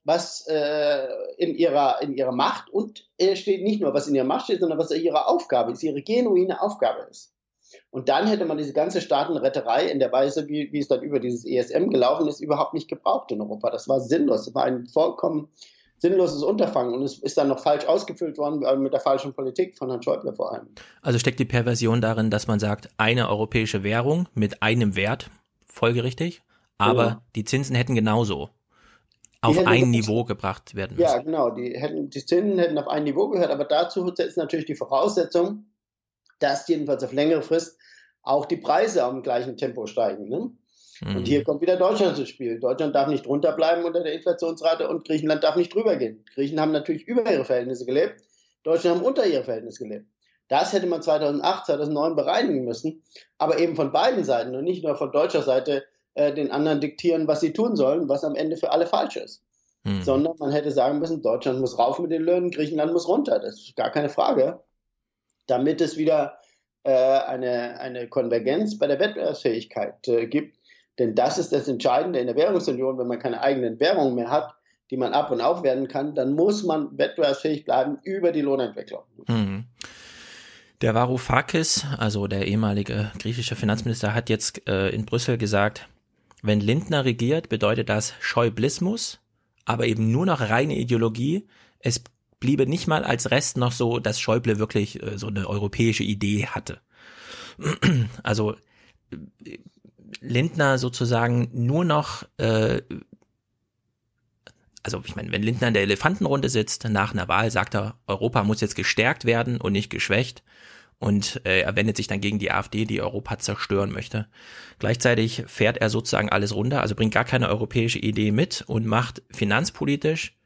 was äh, in, ihrer, in ihrer Macht und er steht nicht nur, was in ihrer Macht steht, sondern was ihre Aufgabe ist, ihre genuine Aufgabe ist. Und dann hätte man diese ganze Staatenretterei in der Weise, wie, wie es dann über dieses ESM gelaufen ist, überhaupt nicht gebraucht in Europa. Das war sinnlos. Das war ein vollkommen sinnloses Unterfangen und es ist dann noch falsch ausgefüllt worden mit der falschen Politik von Herrn Schäuble vor allem. Also steckt die Perversion darin, dass man sagt, eine europäische Währung mit einem Wert, folgerichtig, aber ja. die Zinsen hätten genauso auf ein Niveau gebracht werden müssen. Ja, genau. Die, hätten, die Zinsen hätten auf ein Niveau gehört, aber dazu ist natürlich die Voraussetzung, dass jedenfalls auf längere Frist auch die Preise am gleichen Tempo steigen. Ne? Mhm. Und hier kommt wieder Deutschland ins Spiel. Deutschland darf nicht drunter bleiben unter der Inflationsrate und Griechenland darf nicht drüber gehen. Griechen haben natürlich über ihre Verhältnisse gelebt, Deutschland haben unter ihre Verhältnisse gelebt. Das hätte man 2008, 2009 bereinigen müssen, aber eben von beiden Seiten und nicht nur von deutscher Seite äh, den anderen diktieren, was sie tun sollen, was am Ende für alle falsch ist. Mhm. Sondern man hätte sagen müssen, Deutschland muss rauf mit den Löhnen, Griechenland muss runter. Das ist gar keine Frage. Damit es wieder äh, eine, eine Konvergenz bei der Wettbewerbsfähigkeit äh, gibt. Denn das ist das Entscheidende in der Währungsunion, wenn man keine eigenen Währungen mehr hat, die man ab und aufwerten kann, dann muss man wettbewerbsfähig bleiben über die Lohnentwicklung. Mhm. Der Varoufakis, also der ehemalige griechische Finanzminister, hat jetzt äh, in Brüssel gesagt, wenn Lindner regiert, bedeutet das Schäublismus, aber eben nur noch reine Ideologie. Es bliebe nicht mal als Rest noch so, dass Schäuble wirklich äh, so eine europäische Idee hatte. also Lindner sozusagen nur noch äh, also ich meine, wenn Lindner in der Elefantenrunde sitzt, nach einer Wahl sagt er, Europa muss jetzt gestärkt werden und nicht geschwächt. Und äh, er wendet sich dann gegen die AfD, die Europa zerstören möchte. Gleichzeitig fährt er sozusagen alles runter, also bringt gar keine europäische Idee mit und macht finanzpolitisch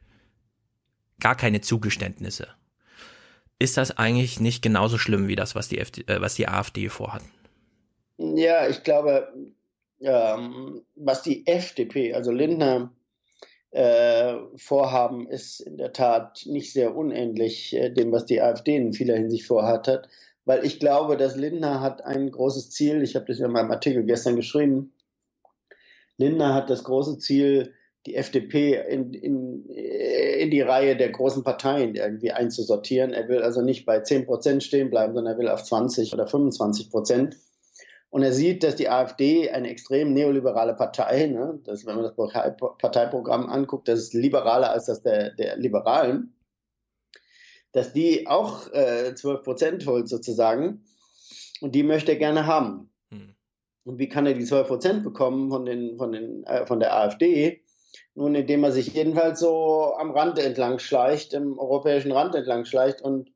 gar keine Zugeständnisse. Ist das eigentlich nicht genauso schlimm wie das, was die, FD, äh, was die AfD vorhat? Ja, ich glaube, ähm, was die FDP, also Lindner, äh, vorhaben, ist in der Tat nicht sehr unähnlich äh, dem, was die AfD in vieler Hinsicht vorhat hat. Weil ich glaube, dass Lindner hat ein großes Ziel, ich habe das in meinem Artikel gestern geschrieben, Lindner hat das große Ziel, die FDP in, in, äh, in die Reihe der großen Parteien irgendwie einzusortieren. Er will also nicht bei 10 Prozent stehen bleiben, sondern er will auf 20 oder 25 Prozent. Und er sieht, dass die AfD eine extrem neoliberale Partei, ne, das, wenn man das Parteiprogramm anguckt, das ist liberaler als das der, der Liberalen, dass die auch äh, 12 Prozent holt sozusagen. Und die möchte er gerne haben. Hm. Und wie kann er die 12 Prozent bekommen von, den, von, den, äh, von der AfD? Nun, indem er sich jedenfalls so am Rand entlang schleicht, im europäischen Rand entlang schleicht und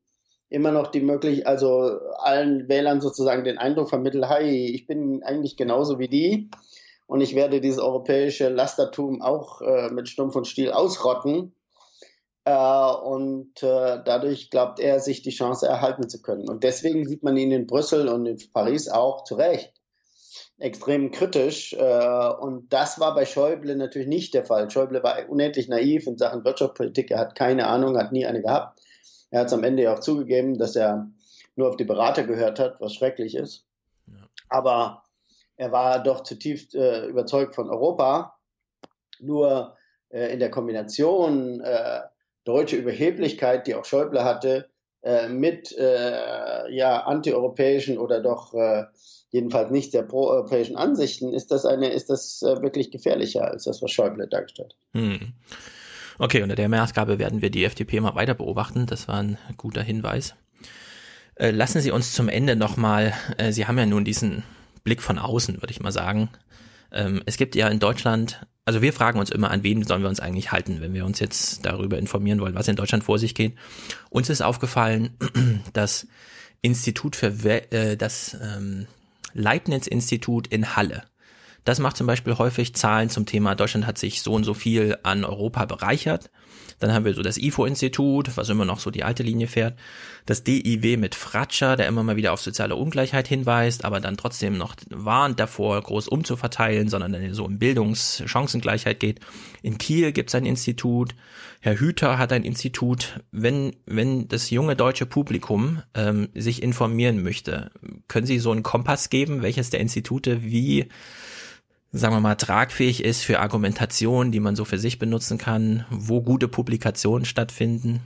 immer noch die Möglichkeit, also allen Wählern sozusagen den Eindruck vermittelt, hi, ich bin eigentlich genauso wie die und ich werde dieses europäische Lastertum auch äh, mit Stumpf und Stiel ausrotten. Äh, und äh, dadurch glaubt er, sich die Chance erhalten zu können. Und deswegen sieht man ihn in Brüssel und in Paris auch zu Recht extrem kritisch. Äh, und das war bei Schäuble natürlich nicht der Fall. Schäuble war unendlich naiv in Sachen Wirtschaftspolitik. Er hat keine Ahnung, hat nie eine gehabt. Er hat es am Ende ja auch zugegeben, dass er nur auf die Berater gehört hat, was schrecklich ist. Ja. Aber er war doch zutiefst äh, überzeugt von Europa. Nur äh, in der Kombination äh, deutsche Überheblichkeit, die auch Schäuble hatte, äh, mit äh, ja, antieuropäischen oder doch äh, jedenfalls nicht sehr proeuropäischen Ansichten, ist das eine, ist das wirklich gefährlicher als das, was Schäuble dargestellt hat. Hm. Okay, unter der Maßgabe werden wir die FDP mal weiter beobachten. Das war ein guter Hinweis. Äh, lassen Sie uns zum Ende nochmal, äh, Sie haben ja nun diesen Blick von außen, würde ich mal sagen. Ähm, es gibt ja in Deutschland, also wir fragen uns immer, an wen sollen wir uns eigentlich halten, wenn wir uns jetzt darüber informieren wollen, was in Deutschland vor sich geht. Uns ist aufgefallen, das Institut für, äh, das ähm, Leibniz-Institut in Halle das macht zum Beispiel häufig Zahlen zum Thema, Deutschland hat sich so und so viel an Europa bereichert. Dann haben wir so das IFO-Institut, was immer noch so die alte Linie fährt. Das DIW mit Fratscher, der immer mal wieder auf soziale Ungleichheit hinweist, aber dann trotzdem noch warnt davor, groß umzuverteilen, sondern dann so um Bildungschancengleichheit geht. In Kiel gibt es ein Institut. Herr Hüter hat ein Institut. Wenn, wenn das junge deutsche Publikum ähm, sich informieren möchte, können Sie so einen Kompass geben, welches der Institute wie sagen wir mal, tragfähig ist für Argumentationen, die man so für sich benutzen kann, wo gute Publikationen stattfinden?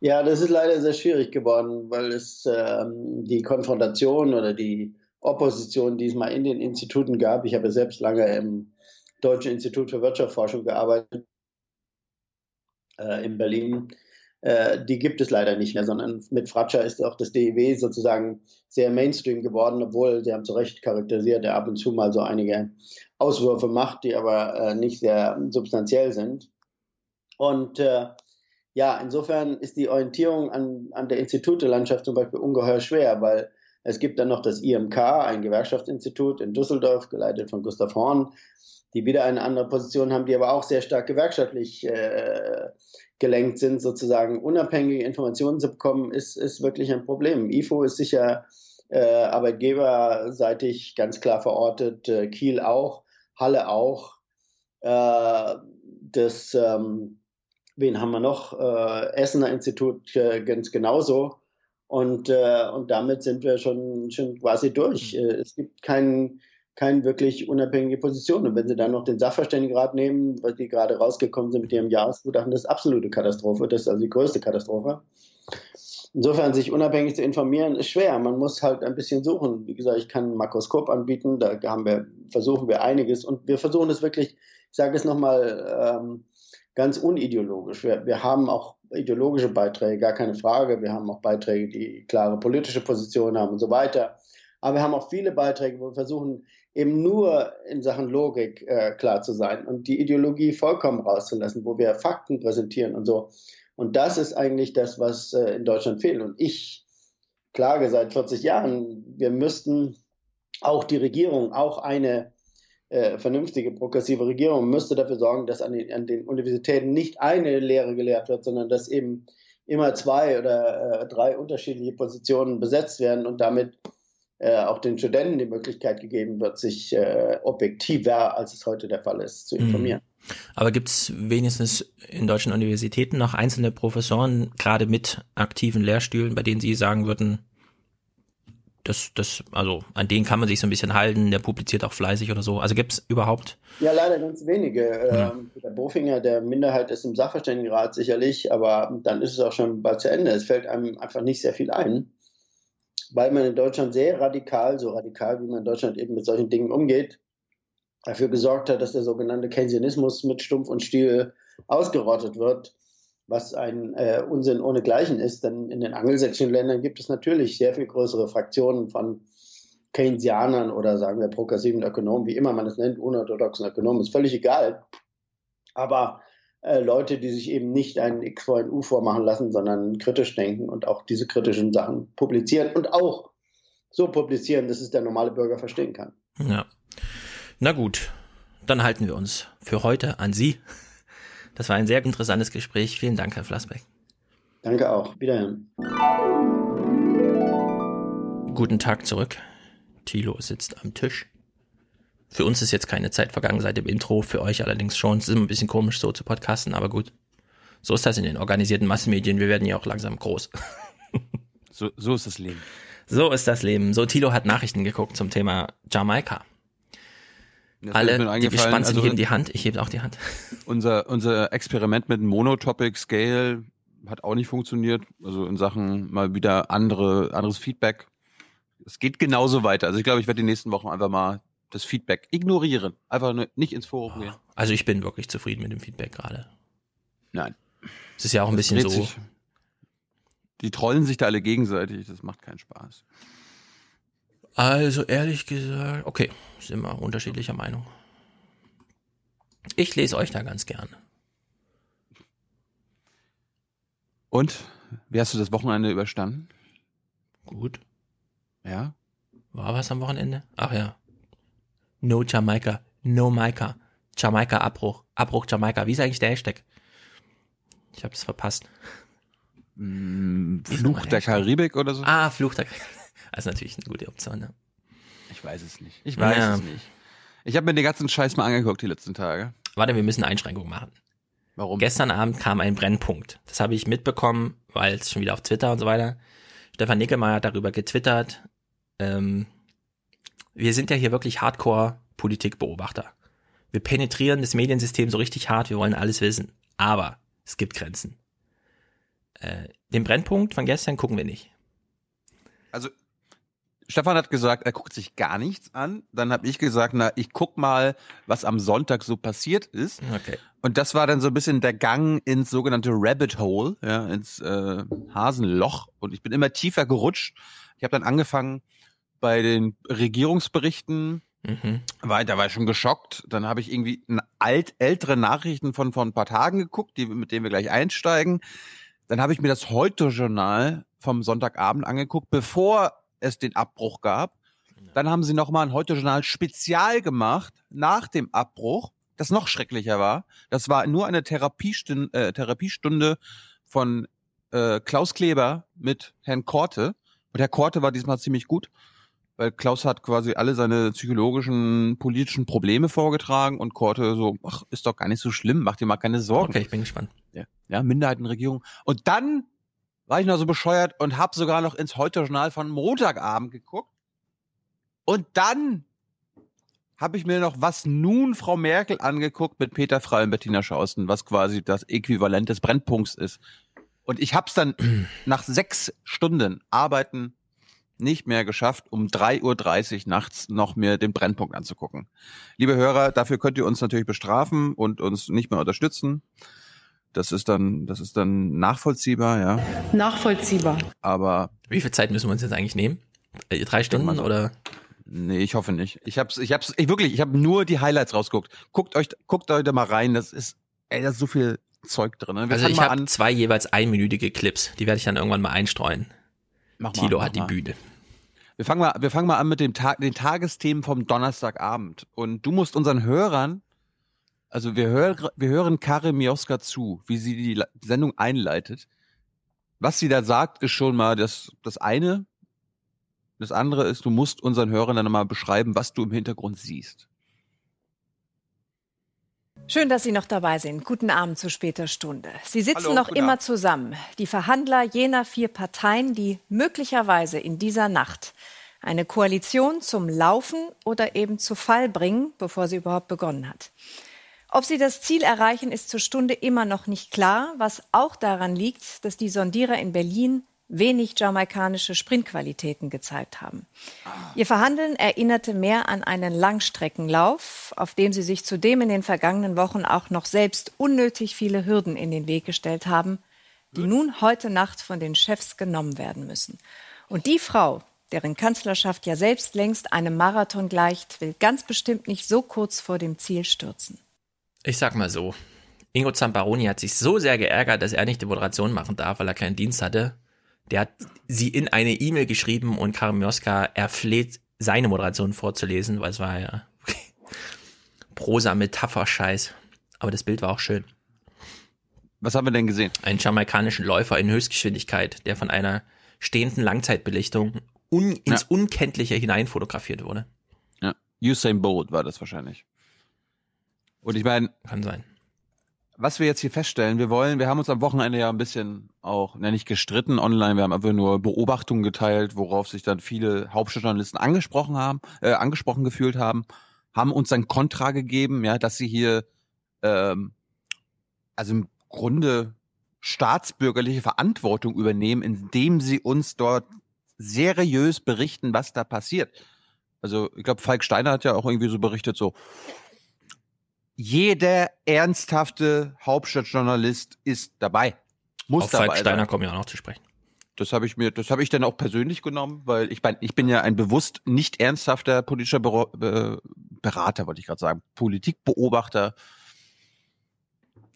Ja, das ist leider sehr schwierig geworden, weil es ähm, die Konfrontation oder die Opposition, die es mal in den Instituten gab, ich habe selbst lange im Deutschen Institut für Wirtschaftsforschung gearbeitet, äh, in Berlin, äh, die gibt es leider nicht mehr, sondern mit Fratscher ist auch das DIW sozusagen sehr Mainstream geworden, obwohl, Sie haben zu Recht charakterisiert, er ab und zu mal so einige Auswürfe macht, die aber äh, nicht sehr substanziell sind. Und äh, ja, insofern ist die Orientierung an, an der Institutelandschaft zum Beispiel ungeheuer schwer, weil es gibt dann noch das IMK, ein Gewerkschaftsinstitut in Düsseldorf, geleitet von Gustav Horn, die wieder eine andere Position haben, die aber auch sehr stark gewerkschaftlich äh, gelenkt sind, sozusagen unabhängige Informationen zu bekommen, ist, ist wirklich ein Problem. IFO ist sicher äh, arbeitgeberseitig ganz klar verortet, äh, Kiel auch, Halle auch. Äh, das, ähm, wen haben wir noch? Äh, Essener Institut äh, ganz genauso. Und, äh, und damit sind wir schon, schon quasi durch. Mhm. es gibt keinen keine wirklich unabhängige Position. Und wenn Sie dann noch den Sachverständigenrat nehmen, was die gerade rausgekommen sind mit ihrem Jahresgutachten, das ist absolute Katastrophe. Das ist also die größte Katastrophe. Insofern sich unabhängig zu informieren, ist schwer. Man muss halt ein bisschen suchen. Wie gesagt, ich kann ein Makroskop anbieten, da haben wir, versuchen wir einiges. Und wir versuchen es wirklich, ich sage es nochmal ähm, ganz unideologisch. Wir, wir haben auch ideologische Beiträge, gar keine Frage. Wir haben auch Beiträge, die klare politische Positionen haben und so weiter. Aber wir haben auch viele Beiträge, wo wir versuchen, eben nur in Sachen Logik äh, klar zu sein und die Ideologie vollkommen rauszulassen, wo wir Fakten präsentieren und so. Und das ist eigentlich das, was äh, in Deutschland fehlt. Und ich klage seit 40 Jahren, wir müssten auch die Regierung, auch eine äh, vernünftige, progressive Regierung, müsste dafür sorgen, dass an den, an den, Universitäten nicht eine Lehre gelehrt wird, sondern dass eben immer zwei oder äh, drei unterschiedliche Positionen besetzt werden und damit äh, auch den Studenten die Möglichkeit gegeben wird, sich äh, objektiver, als es heute der Fall ist, zu mhm. informieren. Aber gibt es wenigstens in deutschen Universitäten noch einzelne Professoren, gerade mit aktiven Lehrstühlen, bei denen Sie sagen würden, das, das, also an denen kann man sich so ein bisschen halten, der publiziert auch fleißig oder so. Also gibt es überhaupt? Ja, leider ganz wenige. Ja. Ähm, der Bofinger, der Minderheit ist im Sachverständigenrat sicherlich, aber dann ist es auch schon bald zu Ende. Es fällt einem einfach nicht sehr viel ein weil man in Deutschland sehr radikal, so radikal wie man in Deutschland eben mit solchen Dingen umgeht, dafür gesorgt hat, dass der sogenannte Keynesianismus mit Stumpf und Stiel ausgerottet wird, was ein äh, Unsinn ohnegleichen ist. Denn in den angelsächsischen Ländern gibt es natürlich sehr viel größere Fraktionen von Keynesianern oder sagen wir progressiven Ökonomen, wie immer man es nennt, unorthodoxen Ökonomen, ist völlig egal. Aber äh, Leute, die sich eben nicht einen X vor ein U vormachen lassen, sondern kritisch denken und auch diese kritischen Sachen publizieren und auch so publizieren, dass es der normale Bürger verstehen kann. Ja. Na gut, dann halten wir uns für heute an Sie. Das war ein sehr interessantes Gespräch. Vielen Dank, Herr Flassbeck. Danke auch. Wiederhören. Guten Tag zurück. Thilo sitzt am Tisch. Für uns ist jetzt keine Zeit vergangen seit dem Intro, für euch allerdings schon. Es ist immer ein bisschen komisch so zu podcasten, aber gut. So ist das in den organisierten Massenmedien. Wir werden ja auch langsam groß. so, so ist das Leben. So ist das Leben. So, Tilo hat Nachrichten geguckt zum Thema Jamaika. Alle, die gespannt sind, also heben die Hand. Ich hebe auch die Hand. Unser, unser Experiment mit Monotopic Scale hat auch nicht funktioniert. Also in Sachen mal wieder andere, anderes Feedback. Es geht genauso weiter. Also ich glaube, ich werde die nächsten Wochen einfach mal das Feedback ignorieren. Einfach nicht ins Forum gehen. Also ich bin wirklich zufrieden mit dem Feedback gerade. Nein. Es ist ja auch ein Das bisschen so. sich- Die trollen sich da alle gegenseitig, das macht keinen Spaß. Also ehrlich gesagt, okay, sind wir unterschiedlicher Meinung. Ich lese euch da ganz gern. Und wie hast du das Wochenende überstanden? Gut. Ja? War was am Wochenende? Ach ja. No Jamaika. No Maika. Jamaika Abbruch. Abbruch Jamaika. Wie ist eigentlich der Hashtag? Ich hab's verpasst. Mm, Fluch der Hashtag? Karibik oder so? Ah, Fluch der Das ist natürlich eine gute Option, ne? Ich weiß es nicht. Ich weiß Ja. es nicht. Ich habe mir den ganzen Scheiß mal angeguckt die letzten Tage. Warte, wir müssen Einschränkungen machen. Warum? Gestern Abend kam ein Brennpunkt. Das habe ich mitbekommen, weil es schon wieder auf Twitter und so weiter. Stefan Nickelmeier hat darüber getwittert. Ähm, wir sind ja hier wirklich Hardcore-Politikbeobachter. Wir penetrieren das Mediensystem so richtig hart, wir wollen alles wissen. Aber es gibt Grenzen. Äh, den Brennpunkt von gestern gucken wir nicht. Also Stefan hat gesagt, er guckt sich gar nichts an. Dann habe ich gesagt, na, ich guck mal, was am Sonntag so passiert ist. Okay. Und das war dann so ein bisschen der Gang ins sogenannte Rabbit Hole, ja, ins äh, Hasenloch. Und ich bin immer tiefer gerutscht. Ich habe dann angefangen bei den Regierungsberichten, Mhm. war, da war ich schon geschockt. Dann habe ich irgendwie alt, ältere Nachrichten von vor ein paar Tagen geguckt, die, mit denen wir gleich einsteigen. Dann habe ich mir das Heute-Journal vom Sonntagabend angeguckt, bevor es den Abbruch gab. Dann haben sie nochmal ein Heute-Journal Spezial gemacht nach dem Abbruch, das noch schrecklicher war. Das war nur eine Therapiestunde, äh, Therapiestunde von äh, Klaus Kleber mit Herrn Korte. Und Herr Korte war diesmal ziemlich gut, weil Klaus hat quasi alle seine psychologischen, politischen Probleme vorgetragen und Korte so, ach, ist doch gar nicht so schlimm, mach dir mal keine Sorgen. Okay, ich bin gespannt. Ja, ja Minderheitenregierung. Und dann war ich noch so bescheuert und habe sogar noch ins Heute-Journal von Montagabend geguckt. Und dann habe ich mir noch was nun Frau Merkel angeguckt mit Peter Frey und Bettina Schausten, was quasi das Äquivalent des Brennpunkts ist. Und ich habe es dann nach sechs Stunden Arbeiten nicht mehr geschafft, um 3.30 Uhr nachts noch mir den Brennpunkt anzugucken. Liebe Hörer, dafür könnt ihr uns natürlich bestrafen und uns nicht mehr unterstützen. Das ist dann, das ist dann nachvollziehbar, ja. Nachvollziehbar. Aber Wie viel Zeit müssen wir uns jetzt eigentlich nehmen? Äh, drei Stunden so. oder? nee, ich hoffe nicht. Ich hab's, ich hab's, ich wirklich, ich habe nur die Highlights rausgeguckt. Guckt euch, guckt euch da mal rein. Das ist, ey, da ist so viel Zeug drin. ne? Wir Also ich habe zwei jeweils einminütige Clips. Die werde ich dann irgendwann mal einstreuen. Mach mal, Tilo mach hat die mal. Bühne. Wir fangen mal, wir fangen mal an mit dem Tag, den Tagesthemen vom Donnerstagabend. Und du musst unseren Hörern, also wir hören, wir hören Karin Mioska zu, wie sie die Sendung einleitet. Was sie da sagt, ist schon mal das, das eine. Das andere ist, du musst unseren Hörern dann nochmal beschreiben, was du im Hintergrund siehst. Schön, dass Sie noch dabei sind. Guten Abend zu später Stunde. Sie sitzen Hallo, noch immer Abend. zusammen. Die Verhandler jener vier Parteien, die möglicherweise in dieser Nacht eine Koalition zum Laufen oder eben zu Fall bringen, bevor sie überhaupt begonnen hat. Ob sie das Ziel erreichen, ist zur Stunde immer noch nicht klar, was auch daran liegt, dass die Sondierer in Berlin wenig jamaikanische Sprintqualitäten gezeigt haben. Ihr Verhandeln erinnerte mehr an einen Langstreckenlauf, auf dem sie sich zudem in den vergangenen Wochen auch noch selbst unnötig viele Hürden in den Weg gestellt haben, die nun heute Nacht von den Chefs genommen werden müssen. Und die Frau, deren Kanzlerschaft ja selbst längst einem Marathon gleicht, will ganz bestimmt nicht so kurz vor dem Ziel stürzen. Ich sag mal so. Ingo Zamparoni hat sich so sehr geärgert, dass er nicht die Moderation machen darf, weil er keinen Dienst hatte. Der hat sie in eine E-Mail geschrieben und Karim Joska erfleht, seine Moderation vorzulesen, weil es war ja Prosa, Metapher, Scheiß. Aber das Bild war auch schön. Was haben wir denn gesehen? Einen jamaikanischen Läufer in Höchstgeschwindigkeit, der von einer stehenden Langzeitbelichtung un ins Ja. Unkenntliche hinein fotografiert wurde. Ja. Usain Bolt war das wahrscheinlich. Und ich meine, Kann sein. Was wir jetzt hier feststellen, wir wollen, wir haben uns am Wochenende ja ein bisschen auch, ne, nicht gestritten online, wir haben einfach nur Beobachtungen geteilt, worauf sich dann viele Hauptstadtjournalisten angesprochen haben, äh, angesprochen gefühlt haben, haben uns dann Kontra gegeben, ja, dass sie hier, ähm, also im Grunde staatsbürgerliche Verantwortung übernehmen, indem sie uns dort seriös berichten, was da passiert. Also ich glaube, Falk Steiner hat ja auch irgendwie so berichtet, so, jeder ernsthafte Hauptstadtjournalist ist dabei. Muss Auf dabei Falk Steiner sein. kommen ja auch noch zu sprechen. Das habe ich mir, das habe ich dann auch persönlich genommen, weil ich mein, ich bin ja ein bewusst nicht ernsthafter politischer Bero Be Berater, wollte ich gerade sagen, Politikbeobachter.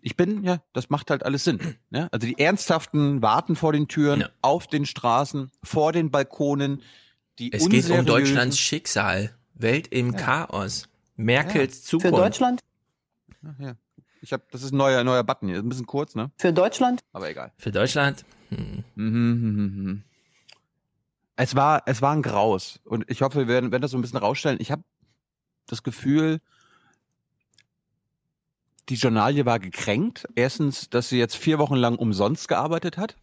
Ich bin, ja, das macht halt alles Sinn. Ja? Also die Ernsthaften warten vor den Türen, auf den Straßen, vor den Balkonen. Die Es geht um Deutschlands Schicksal. Welt im Chaos. Merkels Für Zukunft. Deutschland? Ja, ja. Ich habe, das ist ein neuer, neuer Button hier. Ist ein bisschen kurz, ne? Für Deutschland? Aber egal. Für Deutschland? Hm. Mhm, mhm, mhm. Es war, es war ein Graus. Und ich hoffe, wir werden, werden das so ein bisschen rausstellen. Ich habe das Gefühl, die Journalie war gekränkt. Erstens, dass sie jetzt vier Wochen lang umsonst gearbeitet hat.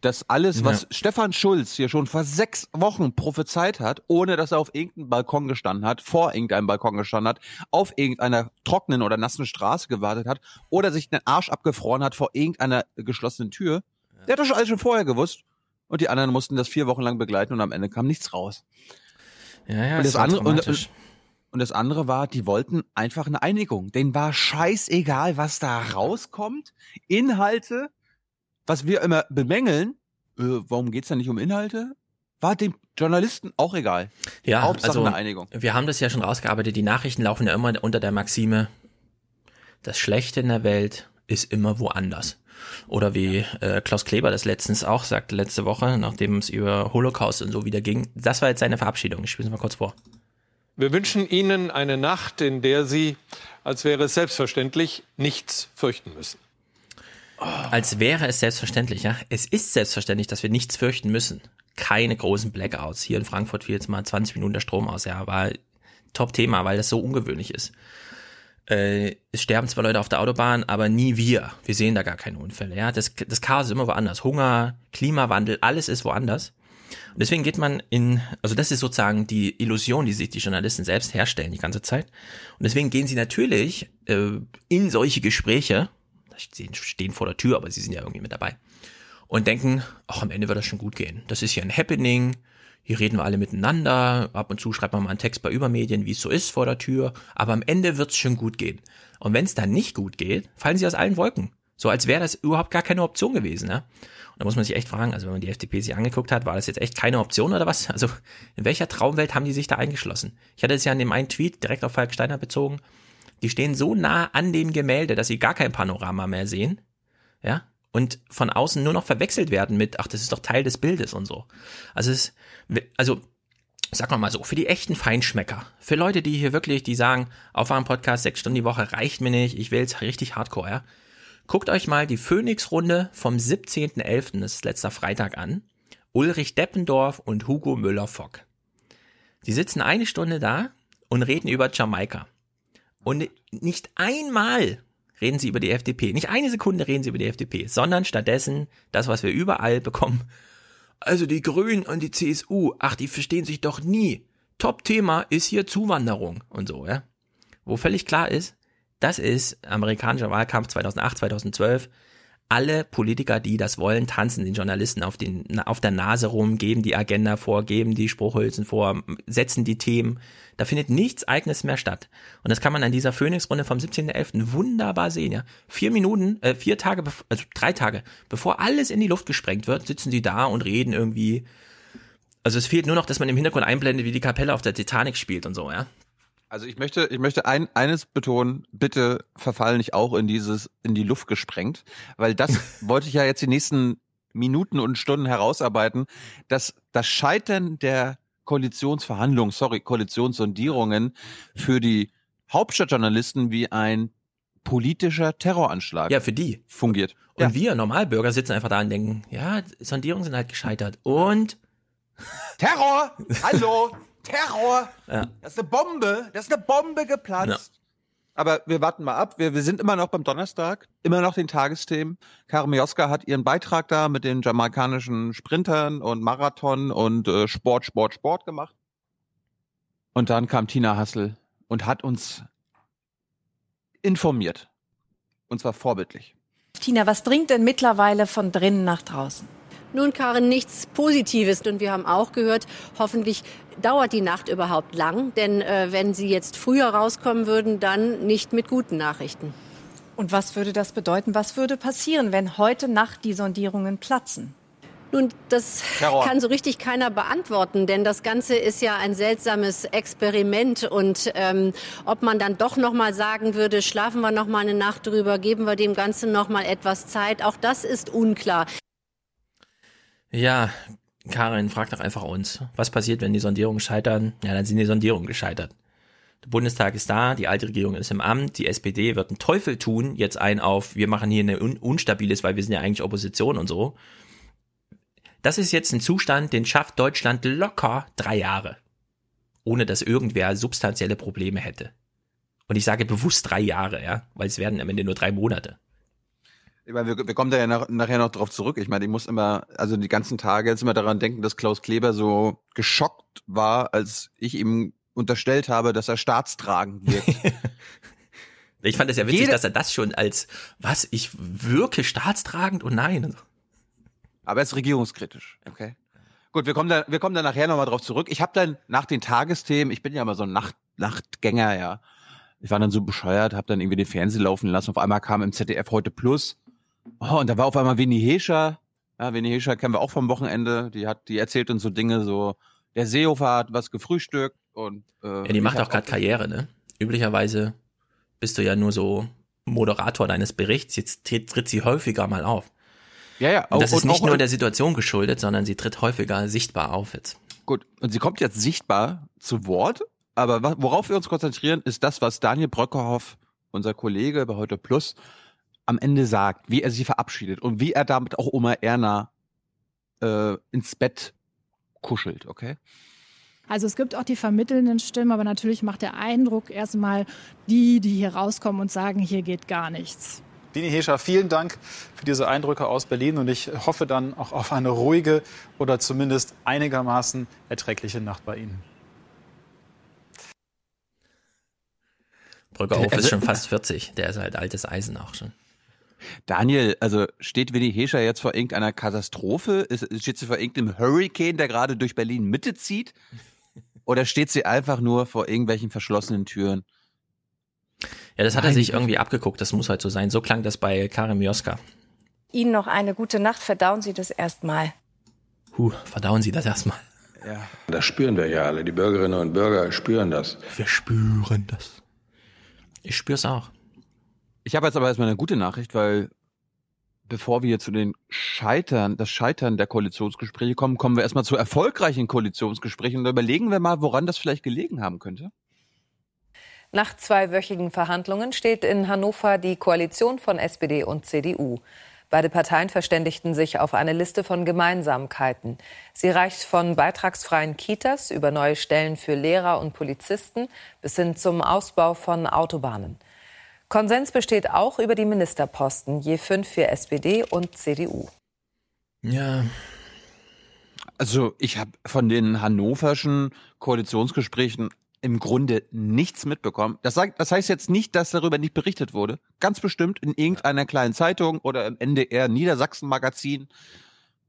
Dass alles, was Ja. Stefan Schulz hier schon vor sechs Wochen prophezeit hat, ohne dass er auf irgendeinem Balkon gestanden hat, vor irgendeinem Balkon gestanden hat, auf irgendeiner trockenen oder nassen Straße gewartet hat oder sich den Arsch abgefroren hat vor irgendeiner geschlossenen Tür, der hat das schon alles schon vorher gewusst. Und die anderen mussten das vier Wochen lang begleiten und am Ende kam nichts raus. Ja, ja, und, das war andere, und, und das andere war, die wollten einfach eine Einigung. Denen war scheißegal, was da rauskommt. Inhalte, was wir immer bemängeln, äh, warum geht's da nicht um Inhalte? War dem Journalisten auch egal. Ja, Hauptsache also eine Einigung. wir haben das ja schon rausgearbeitet. Die Nachrichten laufen ja immer unter der Maxime, das Schlechte in der Welt ist immer woanders. Oder wie äh, Klaus Kleber das letztens auch sagte, letzte Woche, nachdem es über Holocaust und so wieder ging. Das war jetzt seine Verabschiedung. Ich spiele es mal kurz vor. Wir wünschen Ihnen eine Nacht, in der Sie, als wäre es selbstverständlich, nichts fürchten müssen. Als wäre es selbstverständlich, ja. Es ist selbstverständlich, dass wir nichts fürchten müssen. Keine großen Blackouts. Hier in Frankfurt fiel jetzt mal 20 Minuten der Strom aus, ja, war Top-Thema, weil das so ungewöhnlich ist. Äh, es sterben zwar Leute auf der Autobahn, aber nie wir. Wir sehen da gar keine Unfälle, ja. Das, das Chaos ist immer woanders. Hunger, Klimawandel, alles ist woanders. Und deswegen geht man in, also das ist sozusagen die Illusion, die sich die Journalisten selbst herstellen die ganze Zeit. Und deswegen gehen sie natürlich äh, in solche Gespräche, stehen vor der Tür, aber sie sind ja irgendwie mit dabei, und denken, ach, am Ende wird das schon gut gehen. Das ist hier ein Happening, hier reden wir alle miteinander, ab und zu schreibt man mal einen Text bei Übermedien, wie es so ist vor der Tür, aber am Ende wird's schon gut gehen. Und wenn es dann nicht gut geht, fallen sie aus allen Wolken. So als wäre das überhaupt gar keine Option gewesen. Ja? Und da muss man sich echt fragen, also wenn man die FDP sich angeguckt hat, war das jetzt echt keine Option oder was? Also in welcher Traumwelt haben die sich da eingeschlossen? Ich hatte es ja in dem einen Tweet direkt auf Falk Steiner bezogen. Die stehen so nah an dem Gemälde, dass sie gar kein Panorama mehr sehen. Ja, und von außen nur noch verwechselt werden mit, ach, das ist doch Teil des Bildes und so. Also es, also sag mal so, für die echten Feinschmecker, für Leute, die hier wirklich, die sagen, Aufwärm-Podcast, sechs Stunden die Woche reicht mir nicht, ich will's richtig hardcore, ja. Guckt euch mal die Phoenix-Runde vom 17.11., das ist letzter Freitag an. Ulrich Deppendorf und Hugo Müller-Fock. Die sitzen eine Stunde da und reden über Jamaika. Und nicht einmal reden sie über die FDP. Nicht eine Sekunde reden sie über die FDP, sondern stattdessen das, was wir überall bekommen. Also die Grünen und die CSU, ach, die verstehen sich doch nie. Top-Thema ist hier Zuwanderung und so, ja. Wo völlig klar ist, das ist amerikanischer Wahlkampf 2008, 2012. Alle Politiker, die das wollen, tanzen den Journalisten auf, den, auf der Nase rum, geben die Agenda vor, geben die Spruchhülsen vor, setzen die Themen. Da findet nichts Eigenes mehr statt. Und das kann man an dieser Phoenix-Runde vom 17.11. wunderbar sehen. Ja? Vier Minuten, äh, vier Tage, also drei Tage, bevor alles in die Luft gesprengt wird, sitzen sie da und reden irgendwie. Also es fehlt nur noch, dass man im Hintergrund einblendet, wie die Kapelle auf der Titanic spielt und so, ja. Also ich möchte, ich möchte ein, eines betonen, bitte verfall nicht auch in dieses, in die Luft gesprengt, weil das wollte ich ja jetzt die nächsten Minuten und Stunden herausarbeiten, dass das Scheitern der Koalitionsverhandlungen, sorry, Koalitionssondierungen für die Hauptstadtjournalisten wie ein politischer Terroranschlag ja, für die fungiert. Und ja. wir Normalbürger sitzen einfach da und denken, ja, Sondierungen sind halt gescheitert. Und Terror! Hallo! Terror! Ja. Das ist eine Bombe! Das ist eine Bombe geplatzt! Ja. Aber wir warten mal ab. Wir, wir sind immer noch beim Donnerstag, immer noch den Tagesthemen. Karin Mioska hat ihren Beitrag da mit den jamaikanischen Sprintern und Marathon und äh, Sport, Sport, Sport gemacht. Und dann kam Tina Hassel und hat uns informiert. Und zwar vorbildlich. Tina, was dringt denn mittlerweile von drinnen nach draußen? Nun, Karin, nichts Positives. Und wir haben auch gehört, hoffentlich dauert die Nacht überhaupt lang. Denn äh, wenn Sie jetzt früher rauskommen würden, dann nicht mit guten Nachrichten. Und was würde das bedeuten? Was würde passieren, wenn heute Nacht die Sondierungen platzen? Nun, das Terror. kann so richtig keiner beantworten, denn das Ganze ist ja ein seltsames Experiment. Und ähm, ob man dann doch noch mal sagen würde, schlafen wir noch mal eine Nacht drüber, geben wir dem Ganzen noch mal etwas Zeit, auch das ist unklar. Ja, Karin, frag doch einfach uns. Was passiert, wenn die Sondierungen scheitern? Ja, dann sind die Sondierungen gescheitert. Der Bundestag ist da, die alte Regierung ist im Amt, die SPD wird einen Teufel tun, jetzt ein auf, wir machen hier eine un Unstabiles, weil wir sind ja eigentlich Opposition und so. Das ist jetzt ein Zustand, den schafft Deutschland locker drei Jahre. Ohne dass irgendwer substanzielle Probleme hätte. Und ich sage bewusst drei Jahre, ja, weil es werden am Ende nur drei Monate. Ich meine, wir, wir kommen da ja nach, nachher noch drauf zurück. Ich meine, ich muss immer, also die ganzen Tage jetzt immer daran denken, dass Klaus Kleber so geschockt war, als ich ihm unterstellt habe, dass er staatstragend wirkt. Ich fand es ja witzig, Jede- dass er das schon als, was, ich wirke staatstragend? Oh nein. Aber er ist regierungskritisch, okay? Gut, wir kommen da, wir kommen da nachher nochmal drauf zurück. Ich habe dann nach den Tagesthemen, ich bin ja immer so ein Nacht, Nachtgänger, ja. Ich war dann so bescheuert, habe dann irgendwie den Fernseher laufen lassen. Auf einmal kam im ZDF heute Plus. Oh, und da war auf einmal Winnie Hescher. Ja, Winnie Hescher kennen wir auch vom Wochenende. Die hat, die erzählt uns so Dinge, so der Seehofer hat was gefrühstückt und äh, Ja, die macht auch gerade Karriere, ne? Üblicherweise bist du ja nur so Moderator deines Berichts. Jetzt tritt, sie häufiger mal auf. Ja, ja. Und das ist und nicht nur der Situation geschuldet, sondern sie tritt häufiger sichtbar auf jetzt. Gut, und sie kommt jetzt sichtbar zu Wort, aber worauf wir uns konzentrieren, ist das, was Daniel Bröckerhoff, unser Kollege bei Heute Plus, am Ende sagt, wie er sie verabschiedet und wie er damit auch Oma Erna äh, ins Bett kuschelt, okay? Also es gibt auch die vermittelnden Stimmen, aber natürlich macht der Eindruck erstmal die, die hier rauskommen und sagen, hier geht gar nichts. Dini Hescher, vielen Dank für diese Eindrücke aus Berlin und ich hoffe dann auch auf eine ruhige oder zumindest einigermaßen erträgliche Nacht bei Ihnen. Brückerhof Also- ist schon fast 40. Der ist halt altes Eisen auch schon. Daniel, also steht Winnie Hescher jetzt vor irgendeiner Katastrophe? Ist, steht sie vor irgendeinem Hurricane, der gerade durch Berlin Mitte zieht? Oder steht sie einfach nur vor irgendwelchen verschlossenen Türen? Ja, das hat er Meine sich irgendwie abgeguckt. Das muss halt so sein. So klang das bei Karim Joska. Ihnen noch eine gute Nacht. Verdauen Sie das erstmal. Huh, verdauen Sie das erstmal. Ja. Das spüren wir ja alle. Die Bürgerinnen und Bürger spüren das. Wir spüren das. Ich spür's auch. Ich habe jetzt aber erstmal eine gute Nachricht, weil bevor wir zu den Scheitern, das Scheitern der Koalitionsgespräche kommen, kommen wir erstmal zu erfolgreichen Koalitionsgesprächen und überlegen wir mal, woran das vielleicht gelegen haben könnte. Nach zweiwöchigen Verhandlungen steht in Hannover die Koalition von SPD und CDU. Beide Parteien verständigten sich auf eine Liste von Gemeinsamkeiten. Sie reicht von beitragsfreien Kitas über neue Stellen für Lehrer und Polizisten bis hin zum Ausbau von Autobahnen. Konsens besteht auch über die Ministerposten, je fünf für SPD und CDU. Ja. Also ich habe von den hannoverschen Koalitionsgesprächen im Grunde nichts mitbekommen. Das, sagt, das heißt jetzt nicht, dass darüber nicht berichtet wurde. Ganz bestimmt in irgendeiner kleinen Zeitung oder im NDR Niedersachsen Magazin.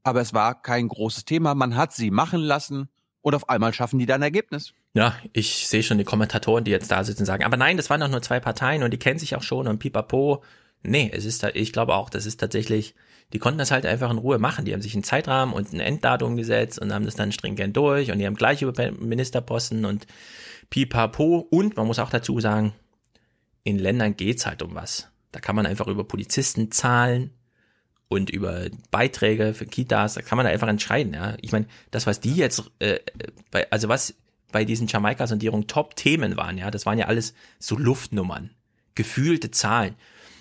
Aber es war kein großes Thema. Man hat sie machen lassen und auf einmal schaffen die dann ein Ergebnis. Ja, ich sehe schon die Kommentatoren, die jetzt da sitzen, sagen, aber nein, das waren doch nur zwei Parteien und die kennen sich auch schon und pipapo. Nee, es ist, da- ich glaube auch, das ist tatsächlich, die konnten das halt einfach in Ruhe machen. Die haben sich einen Zeitrahmen und ein Enddatum gesetzt und haben das dann stringent durch und die haben gleich über Ministerposten und pipapo. Und man muss auch dazu sagen, in Ländern geht's halt um was. Da kann man einfach über Polizisten zahlen und über Beiträge für Kitas, da kann man da einfach entscheiden, ja. Ich meine, das, was die jetzt, äh, bei, also was bei diesen Jamaika-Sondierungen Top-Themen waren, ja, das waren ja alles so Luftnummern, gefühlte Zahlen.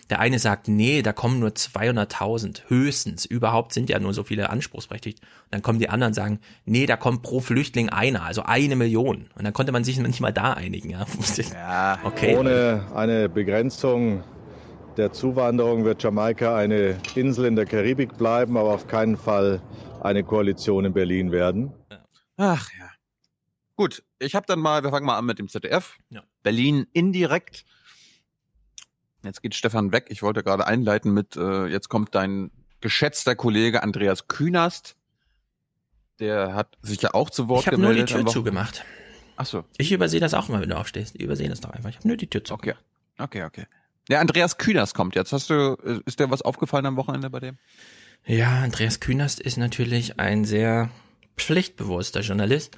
Der eine sagt, nee, da kommen nur 200.000, höchstens. Überhaupt sind ja nur so viele anspruchsberechtigt. Und dann kommen die anderen und sagen, nee, da kommt pro Flüchtling einer, also eine Million. Und dann konnte man sich nicht mal da einigen, ja. Ja, okay. Ohne eine Begrenzung der Zuwanderung wird Jamaika eine Insel in der Karibik bleiben, aber auf keinen Fall eine Koalition in Berlin werden. Ach ja. Gut, ich habe dann mal, wir fangen mal an mit dem ZDF. Ja. Berlin indirekt. Jetzt geht Stefan weg. Ich wollte gerade einleiten mit, äh, jetzt kommt dein geschätzter Kollege Andreas Künast. Der hat sich ja auch zu Wort Ich habe nur die gemeldet. Tür zugemacht. Ach so. Ich übersehe das auch immer, wenn du aufstehst. Die übersehen das doch einfach. Ich habe nur die Tür zugemacht. Okay, okay. Der Andreas Künast kommt jetzt. Hast du, ist dir was aufgefallen am Wochenende bei dem? Ja, Andreas Künast ist natürlich ein sehr pflichtbewusster Journalist.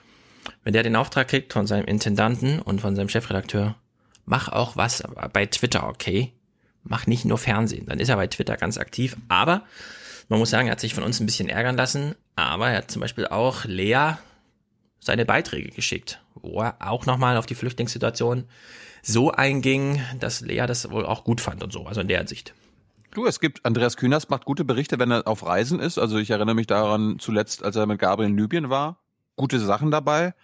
Wenn der den Auftrag kriegt von seinem Intendanten und von seinem Chefredakteur, mach auch was bei Twitter, okay? Mach nicht nur Fernsehen. Dann ist er bei Twitter ganz aktiv. Aber man muss sagen, er hat sich von uns ein bisschen ärgern lassen. Aber er hat zum Beispiel auch Lea seine Beiträge geschickt, wo er auch nochmal auf die Flüchtlingssituation so einging, dass Lea das wohl auch gut fand und so. Also in der Hinsicht. Du, es gibt, Andreas Künast macht gute Berichte, wenn er auf Reisen ist. Also ich erinnere mich daran zuletzt, als er mit Gabriel in Libyen war. Gute Sachen dabei.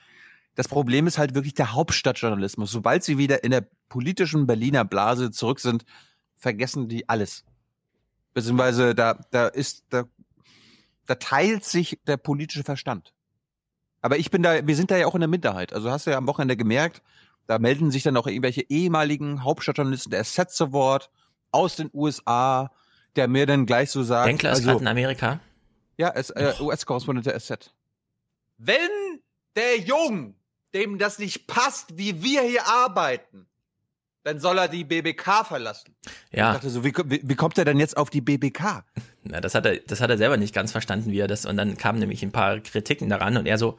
Das Problem ist halt wirklich der Hauptstadtjournalismus. Sobald sie wieder in der politischen Berliner Blase zurück sind, vergessen die alles. Beziehungsweise da, da ist, da, da teilt sich der politische Verstand. Aber ich bin da, wir sind da ja auch in der Minderheit. Also hast du ja am Wochenende gemerkt, da melden sich dann auch irgendwelche ehemaligen Hauptstadtjournalisten der SZ zu Wort aus den USA, der mir dann gleich so sagt. Denkler ist also, gerade in Amerika. Ja, äh, US-Korrespondent der SZ. Wenn der Jung, dem das nicht passt, wie wir hier arbeiten, dann soll er die BBK verlassen. Ja. Ich dachte so, wie, wie, wie kommt er denn jetzt auf die BBK? Na, das hat er, das hat er selber nicht ganz verstanden, wie er das, und dann kamen nämlich ein paar Kritiken daran und er so,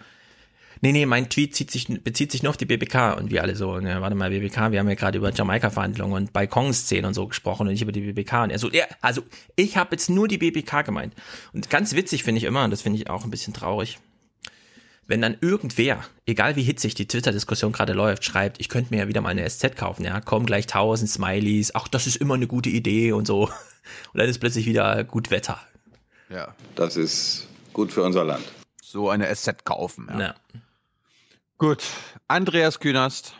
nee, nee, mein Tweet zieht sich, bezieht sich nur auf die BBK und wir alle so, ne, warte mal, BBK, wir haben ja gerade über Jamaika-Verhandlungen und Balkonszenen und so gesprochen und nicht über die BBK und er so, ja, also ich habe jetzt nur die BBK gemeint. Und ganz witzig finde ich immer, und das finde ich auch ein bisschen traurig, wenn dann irgendwer, egal wie hitzig die Twitter-Diskussion gerade läuft, schreibt, ich könnte mir ja wieder mal eine SZ kaufen, ja, kommen gleich tausend Smileys, ach, das ist immer eine gute Idee und so. Und dann ist plötzlich wieder gut Wetter. Ja. Das ist gut für unser Land. So eine SZ kaufen. Ja. Ja. Gut, Andreas Künast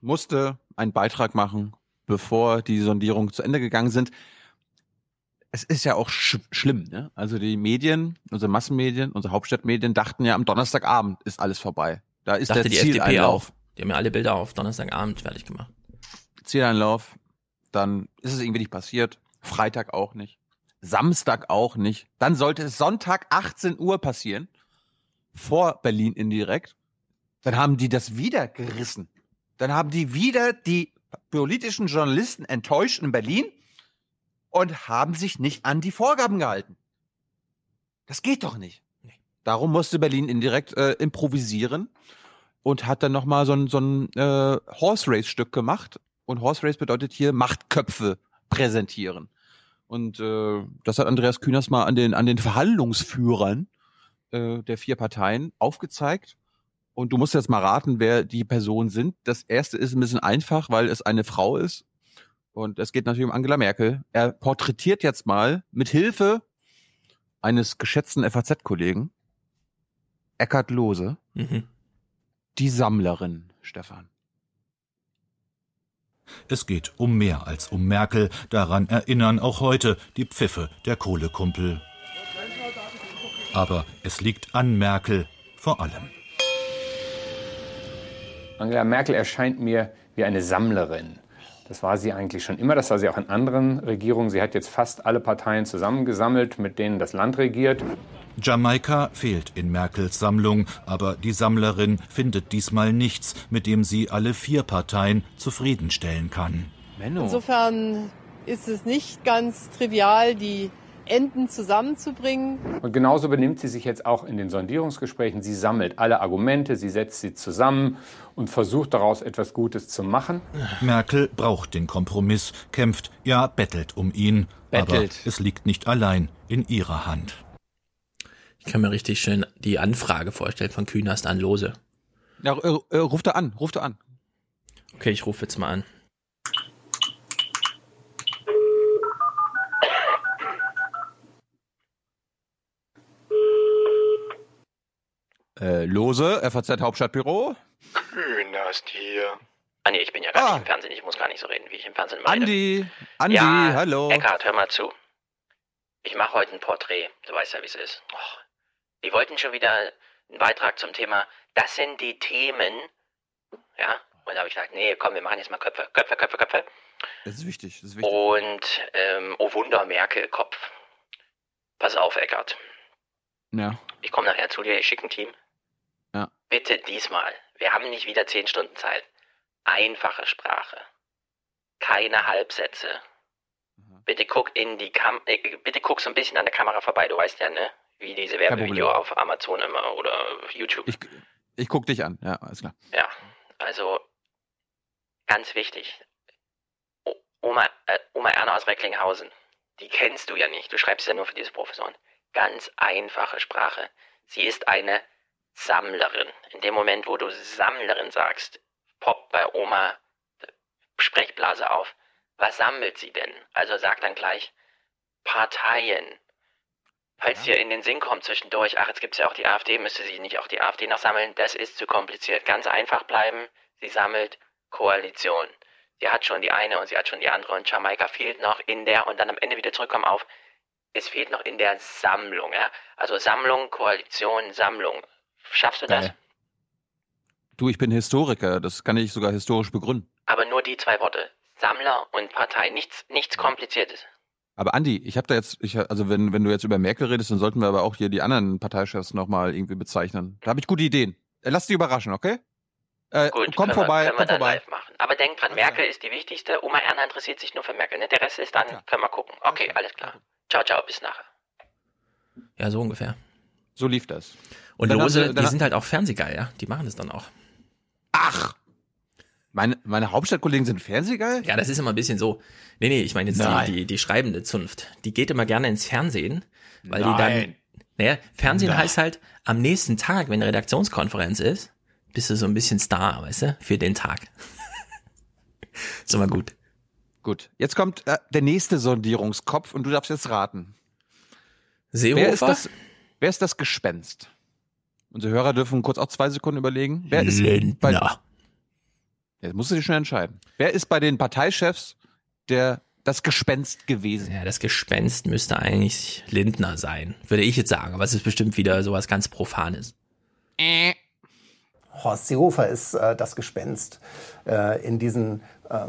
musste einen Beitrag machen, bevor die Sondierungen zu Ende gegangen sind. Es ist ja auch sch schlimm, ne? Also die Medien, unsere Massenmedien, unsere Hauptstadtmedien dachten ja am Donnerstagabend ist alles vorbei. Da ist Dachte der die FDP Zieleinlauf. auch. Die haben ja alle Bilder auf Donnerstagabend fertig gemacht. Zieleinlauf, dann ist es irgendwie nicht passiert. Freitag auch nicht. Samstag auch nicht. Dann sollte es Sonntag 18 Uhr passieren. Vor Berlin indirekt. Dann haben die das wieder gerissen. Dann haben die wieder die politischen Journalisten enttäuscht in Berlin und haben sich nicht an die Vorgaben gehalten. Das geht doch nicht. Darum musste Berlin indirekt äh, improvisieren und hat dann nochmal so ein, so ein äh, Horse Race Stück gemacht. Und Horse Race bedeutet hier Machtköpfe präsentieren. Und äh, das hat Andreas Kühners mal an den, an den Verhandlungsführern äh, der vier Parteien aufgezeigt. Und du musst jetzt mal raten, wer die Personen sind. Das erste ist ein bisschen einfach, weil es eine Frau ist. Und es geht natürlich um Angela Merkel. Er porträtiert jetzt mal mit Hilfe eines geschätzten FAZ-Kollegen, Eckhard Lohse, Mhm. die Sammlerin, Stefan. Es geht um mehr als um Merkel. Daran erinnern auch heute die Pfiffe der Kohlekumpel. Aber es liegt an Merkel vor allem. Angela Merkel erscheint mir wie eine Sammlerin. Das war sie eigentlich schon immer, das war sie auch in anderen Regierungen. Sie hat jetzt fast alle Parteien zusammengesammelt, mit denen das Land regiert. Jamaika fehlt in Merkels Sammlung, aber die Sammlerin findet diesmal nichts, mit dem sie alle vier Parteien zufriedenstellen kann. Insofern ist es nicht ganz trivial, die Enden zusammenzubringen. Und genauso benimmt sie sich jetzt auch in den Sondierungsgesprächen. Sie sammelt alle Argumente, sie setzt sie zusammen und versucht daraus etwas Gutes zu machen. Merkel braucht den Kompromiss, kämpft, ja bettelt um ihn. Aber Bettelt. es liegt nicht allein in ihrer Hand. Ich kann mir richtig schön die Anfrage vorstellen von Künast an Lose. Ja, äh, äh, ruft er an, ruft er an. Okay, ich rufe jetzt mal an. Äh, Lose, FAZ Hauptstadtbüro. Künast hier. Ah nee, ich bin ja gar nicht im Fernsehen, ich muss gar nicht so reden, wie ich im Fernsehen rede. Andi, Andi, ja, hallo. Eckhard, hör mal zu. Ich mache heute ein Porträt, du weißt ja, wie es ist. Och, die wollten schon wieder einen Beitrag zum Thema, das sind die Themen. Ja, und da habe ich gesagt, nee, komm, wir machen jetzt mal Köpfe, Köpfe, Köpfe, Köpfe. Das ist wichtig, das ist wichtig. Und, ähm, oh Wunder, Merkel, Kopf. Pass auf, Eckart. Ja. Ich komme nachher zu dir, ich schicke ein Team. Bitte diesmal. Wir haben nicht wieder zehn Stunden Zeit. Einfache Sprache. Keine Halbsätze. Bitte guck in die Kam äh, bitte guck so ein bisschen an der Kamera vorbei, du weißt ja, ne? Wie diese Werbevideo auf Amazon immer oder YouTube. Ich, ich guck dich an, ja, alles klar. Ja, also ganz wichtig. O Oma, äh, Oma Erna aus Recklinghausen, die kennst du ja nicht. Du schreibst ja nur für diese Professoren. Ganz einfache Sprache. Sie ist eine Sammlerin. In dem Moment, wo du Sammlerin sagst, poppt bei Oma Sprechblase auf. Was sammelt sie denn? Also sag dann gleich Parteien. Falls dir in den Sinn kommt zwischendurch, ach, jetzt gibt's ja auch die AfD, müsste sie nicht auch die AfD noch sammeln, das ist zu kompliziert. Ganz einfach bleiben, sie sammelt Koalition. Sie hat schon die eine und sie hat schon die andere und Jamaika fehlt noch in der und dann am Ende wieder zurückkommen auf, es fehlt noch in der Sammlung, ja. Also Sammlung, Koalition, Sammlung. Schaffst du das? Geil. Du, ich bin Historiker, das kann ich sogar historisch begründen. Aber nur die zwei Worte. Sammler und Partei. Nichts, nichts Kompliziertes. Aber Andi, ich habe da jetzt, ich, also wenn, wenn du jetzt über Merkel redest, dann sollten wir aber auch hier die anderen Parteichefs nochmal irgendwie bezeichnen. Da habe ich gute Ideen. Äh, Lass dich überraschen, okay? Äh, Gut, komm können vorbei, wir, können wir komm dann vorbei. live machen. Aber denk dran, Merkel ist die wichtigste. Oma Erna interessiert sich nur für Merkel. Ne? Der Rest ist dann, können wir gucken. Okay, alles klar. Ciao, ciao, bis nachher. Ja, so ungefähr. So lief das. Und Dann Lose, sie- die sind halt auch fernsehgeil, ja. Die machen das dann auch. Meine, meine Hauptstadtkollegen sind Fernsehgeil? Ja, das ist immer ein bisschen so. Nee, nee, ich meine jetzt die, die, die schreibende Zunft. Die geht immer gerne ins Fernsehen, weil die Nein. dann. Naja, Fernsehen Nein. heißt halt, am nächsten Tag, wenn eine Redaktionskonferenz ist, bist du so ein bisschen Star, weißt du, für den Tag. ist immer gut. Gut, jetzt kommt äh, der nächste Sondierungskopf und du darfst jetzt raten. Seehofer? Wer ist das, wer ist das Gespenst? Unsere Hörer dürfen kurz auch zwei Sekunden überlegen. Wer ist bei, Lindner. Jetzt musst du dich schnell entscheiden. Wer ist bei den Parteichefs der das Gespenst gewesen? Ja, das Gespenst müsste eigentlich Lindner sein, würde ich jetzt sagen. Aber es ist bestimmt wieder sowas ganz Profanes. Horst Seehofer ist äh, das Gespenst äh, in diesen äh,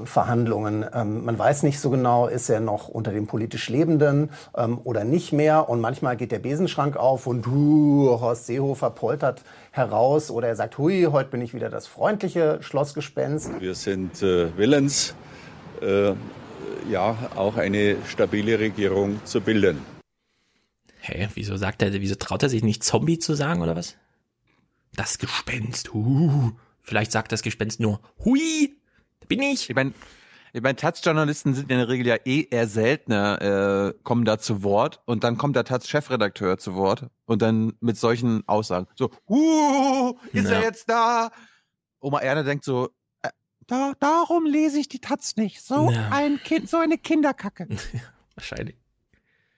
Verhandlungen. Ähm, man weiß nicht so genau, ist er noch unter den politisch Lebenden ähm, oder nicht mehr. Und manchmal geht der Besenschrank auf und uh, Horst Seehofer poltert heraus oder er sagt, hui, heute bin ich wieder das freundliche Schlossgespenst. Wir sind äh, willens, äh, ja, auch eine stabile Regierung zu bilden. Hä, wieso sagt er, wieso traut er sich nicht Zombie zu sagen oder was? Das Gespenst, huh. Vielleicht sagt das Gespenst nur, hui, bin ich. Ich meine, ich mein, Taz-Journalisten sind in der Regel ja eh eher seltener, äh, kommen da zu Wort und dann kommt der Taz-Chefredakteur zu Wort und dann mit solchen Aussagen. So, huh, ist Ja. er jetzt da? Oma Erna denkt so, äh, da, darum lese ich die Taz nicht. So Ja. ein Kind, so eine Kinderkacke. Wahrscheinlich.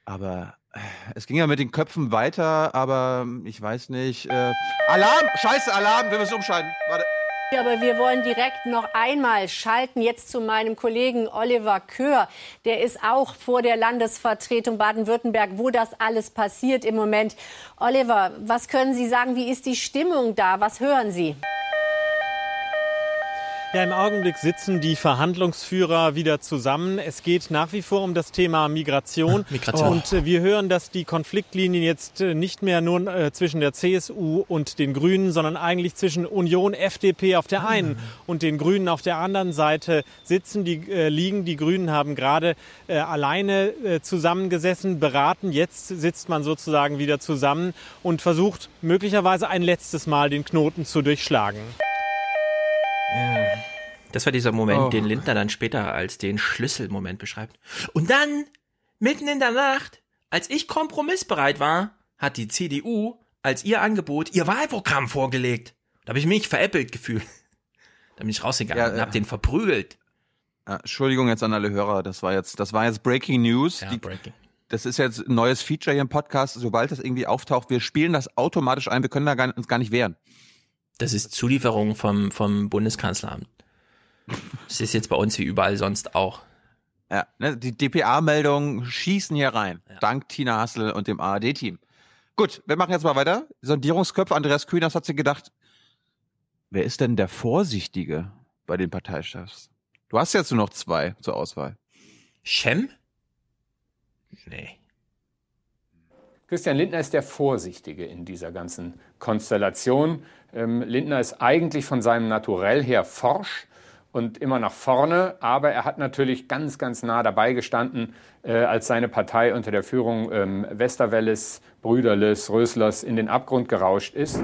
Aber äh, es ging ja mit den Köpfen weiter, aber ich weiß nicht. Äh, Alarm! Scheiße, Alarm! Wir müssen umschalten. Warte. Aber wir wollen direkt noch einmal schalten jetzt zu meinem Kollegen Oliver Köhr. Der ist auch vor der Landesvertretung Baden-Württemberg, wo das alles passiert im Moment. Oliver, was können Sie sagen? Wie ist die Stimmung da? Was hören Sie? Ja, im Augenblick sitzen die Verhandlungsführer wieder zusammen. Es geht nach wie vor um das Thema Migration. Migration. Und äh, wir hören, dass die Konfliktlinien jetzt äh, nicht mehr nur äh, zwischen der CSU und den Grünen, sondern eigentlich zwischen Union, FDP auf der einen und den Grünen auf der anderen Seite sitzen. Die äh, liegen. Die Grünen haben gerade äh, alleine äh, zusammengesessen, beraten. Jetzt sitzt man sozusagen wieder zusammen und versucht möglicherweise ein letztes Mal den Knoten zu durchschlagen. Das war dieser Moment, Oh. den Lindner dann später als den Schlüsselmoment beschreibt. Und dann, mitten in der Nacht, als ich kompromissbereit war, hat die CDU als ihr Angebot ihr Wahlprogramm vorgelegt. Da habe ich mich veräppelt gefühlt. Da bin ich rausgegangen Ja, und äh, hab den verprügelt. Äh, Entschuldigung jetzt an alle Hörer, das war jetzt, das war jetzt Breaking News. Ja, Die- Breaking. Das ist jetzt ein neues Feature hier im Podcast. Sobald das irgendwie auftaucht, wir spielen das automatisch ein. Wir können da gar, uns gar nicht wehren. Das ist Zulieferung vom, vom Bundeskanzleramt. Das ist jetzt bei uns wie überall sonst auch. Ja, ne, die DPA-Meldungen schießen hier rein. Dank Tina Hassel und dem ARD-Team. Gut, wir machen jetzt mal weiter. Sondierungsköpfe. Andreas Kühners hat sich gedacht, wer ist denn der Vorsichtige bei den Parteichefs? Du hast jetzt nur noch zwei zur Auswahl. Schem? Nee. Christian Lindner ist der Vorsichtige in dieser ganzen Konstellation. Ähm, Lindner ist eigentlich von seinem Naturell her forsch und immer nach vorne, aber er hat natürlich ganz, ganz nah dabei gestanden, äh, als seine Partei unter der Führung ähm, Westerwelles, Brüderles, Röslers in den Abgrund gerauscht ist.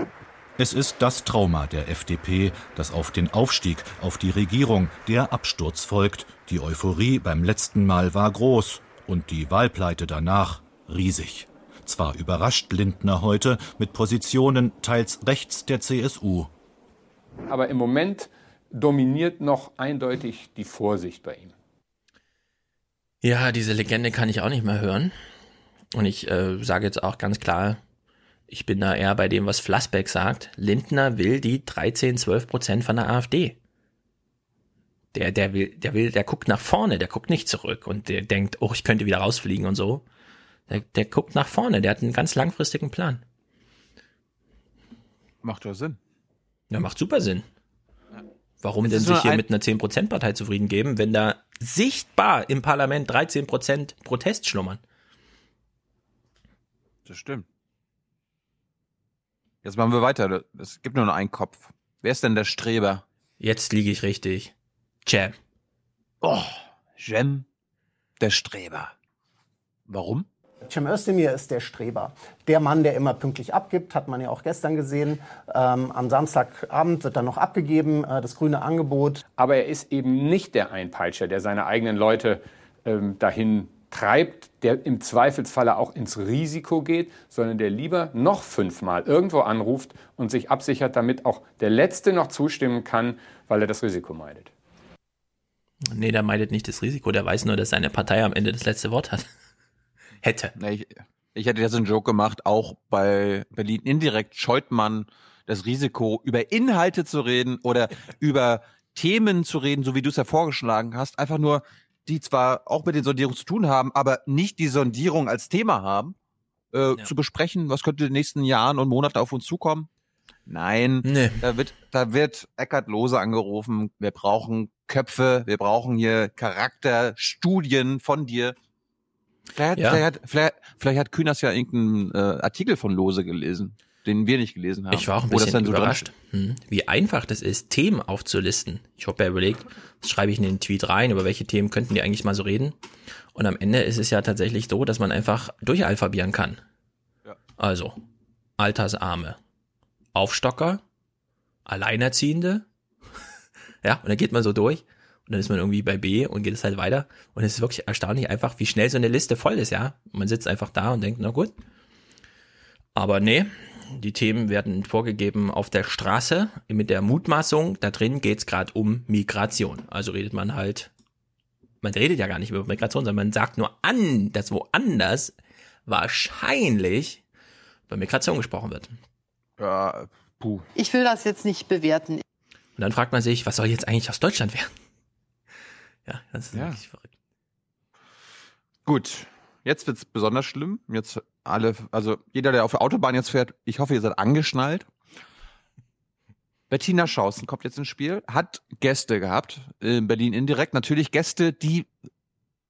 Es ist das Trauma der FDP, dass auf den Aufstieg, auf die Regierung der Absturz folgt. Die Euphorie beim letzten Mal war groß und die Wahlpleite danach riesig. Zwar überrascht Lindner heute mit Positionen teils rechts der CSU. Aber im Moment dominiert noch eindeutig die Vorsicht bei ihm. Ja, diese Legende kann ich auch nicht mehr hören. Und ich äh, sage jetzt auch ganz klar, ich bin da eher bei dem, was Flassbeck sagt. Lindner will die 13, 12 Prozent von der AfD. Der, der will, der will, der guckt nach vorne, der guckt nicht zurück und der denkt, oh, ich könnte wieder rausfliegen und so. Der, der guckt nach vorne, der hat einen ganz langfristigen Plan. Macht doch Sinn. Ja, macht super Sinn. Warum denn sich hier mit einer 10%-Partei zufrieden geben, wenn da sichtbar im Parlament 13% Protest schlummern? Das stimmt. Jetzt machen wir weiter. Es gibt nur noch einen Kopf. Wer ist denn der Streber? Jetzt liege ich richtig. Cem. Oh, Cem, der Streber. Warum? Cem Özdemir ist der Streber. Der Mann, der immer pünktlich abgibt, hat man ja auch gestern gesehen. Ähm, am Samstagabend wird dann noch abgegeben, äh, das grüne Angebot. Aber er ist eben nicht der Einpeitscher, der seine eigenen Leute ähm, dahin treibt, der im Zweifelsfalle auch ins Risiko geht, sondern der lieber noch fünfmal irgendwo anruft und sich absichert, damit auch der Letzte noch zustimmen kann, weil er das Risiko meidet. Nee, der meidet nicht das Risiko, der weiß nur, dass seine Partei am Ende das letzte Wort hat hätte. Ich, ich hätte jetzt einen Joke gemacht, auch bei Berlin indirekt scheut man das Risiko, über Inhalte zu reden oder über Themen zu reden, so wie du es ja vorgeschlagen hast, einfach nur, die zwar auch mit den Sondierungen zu tun haben, aber nicht die Sondierung als Thema haben, äh, ja. zu besprechen, was könnte in den nächsten Jahren und Monaten auf uns zukommen. Nein, nee. da wird, da wird Eckart Lose angerufen. Wir brauchen Köpfe, wir brauchen hier Charakterstudien von dir. Vielleicht, ja. vielleicht, hat, vielleicht, vielleicht hat Kühners ja irgendeinen äh, Artikel von Lose gelesen, den wir nicht gelesen haben. Ich war auch ein bisschen so überrascht, hm, wie einfach das ist, Themen aufzulisten. Ich habe ja überlegt, was schreibe ich in den Tweet rein, über welche Themen könnten die eigentlich mal so reden. Und am Ende ist es ja tatsächlich so, dass man einfach durchalphabieren kann. Ja. Also, Altersarme, Aufstocker, Alleinerziehende. ja, und dann geht man so durch. Und dann ist man irgendwie bei B und geht es halt weiter. Und es ist wirklich erstaunlich einfach, wie schnell so eine Liste voll ist, ja. Man sitzt einfach da und denkt, na gut. Aber nee, die Themen werden vorgegeben auf der Straße mit der Mutmaßung, da drin geht's gerade um Migration. Also redet man halt, man redet ja gar nicht über Migration, sondern man sagt nur an, dass woanders wahrscheinlich über Migration gesprochen wird. Ja, puh. Ich will das jetzt nicht bewerten. Und dann fragt man sich, was soll jetzt eigentlich aus Deutschland werden? Ja, das ist ja. wirklich verrückt. Gut, jetzt wird's besonders schlimm. Jetzt alle, also jeder, der auf der Autobahn jetzt fährt, ich hoffe, ihr seid angeschnallt. Bettina Schausen kommt jetzt ins Spiel, hat Gäste gehabt in Berlin indirekt. Natürlich Gäste, die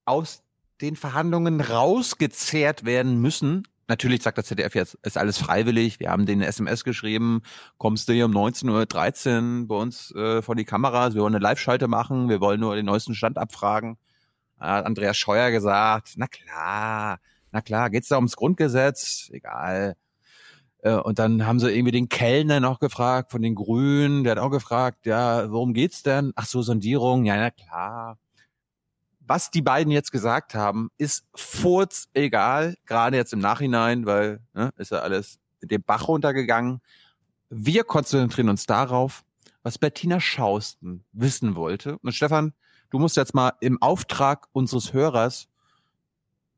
aus den Verhandlungen rausgezehrt werden müssen, Natürlich sagt das ZDF jetzt, ist alles freiwillig. Wir haben den SMS geschrieben, kommst du hier um 19.13 Uhr bei uns äh, vor die Kameras, wir wollen eine Live-Schalte machen, wir wollen nur den neuesten Stand abfragen. Hat Andreas Scheuer gesagt, na klar, na klar, geht's da ums Grundgesetz? Egal. Äh, und dann haben sie irgendwie den Kellner noch gefragt von den Grünen, der hat auch gefragt, ja, worum geht's denn? Ach so, Sondierung, ja, na klar was die beiden jetzt gesagt haben, ist furz egal, gerade jetzt im Nachhinein, weil ne, ist ja alles den Bach runtergegangen. Wir konzentrieren uns darauf, was Bettina Schausten wissen wollte. Und Stefan, du musst jetzt mal im Auftrag unseres Hörers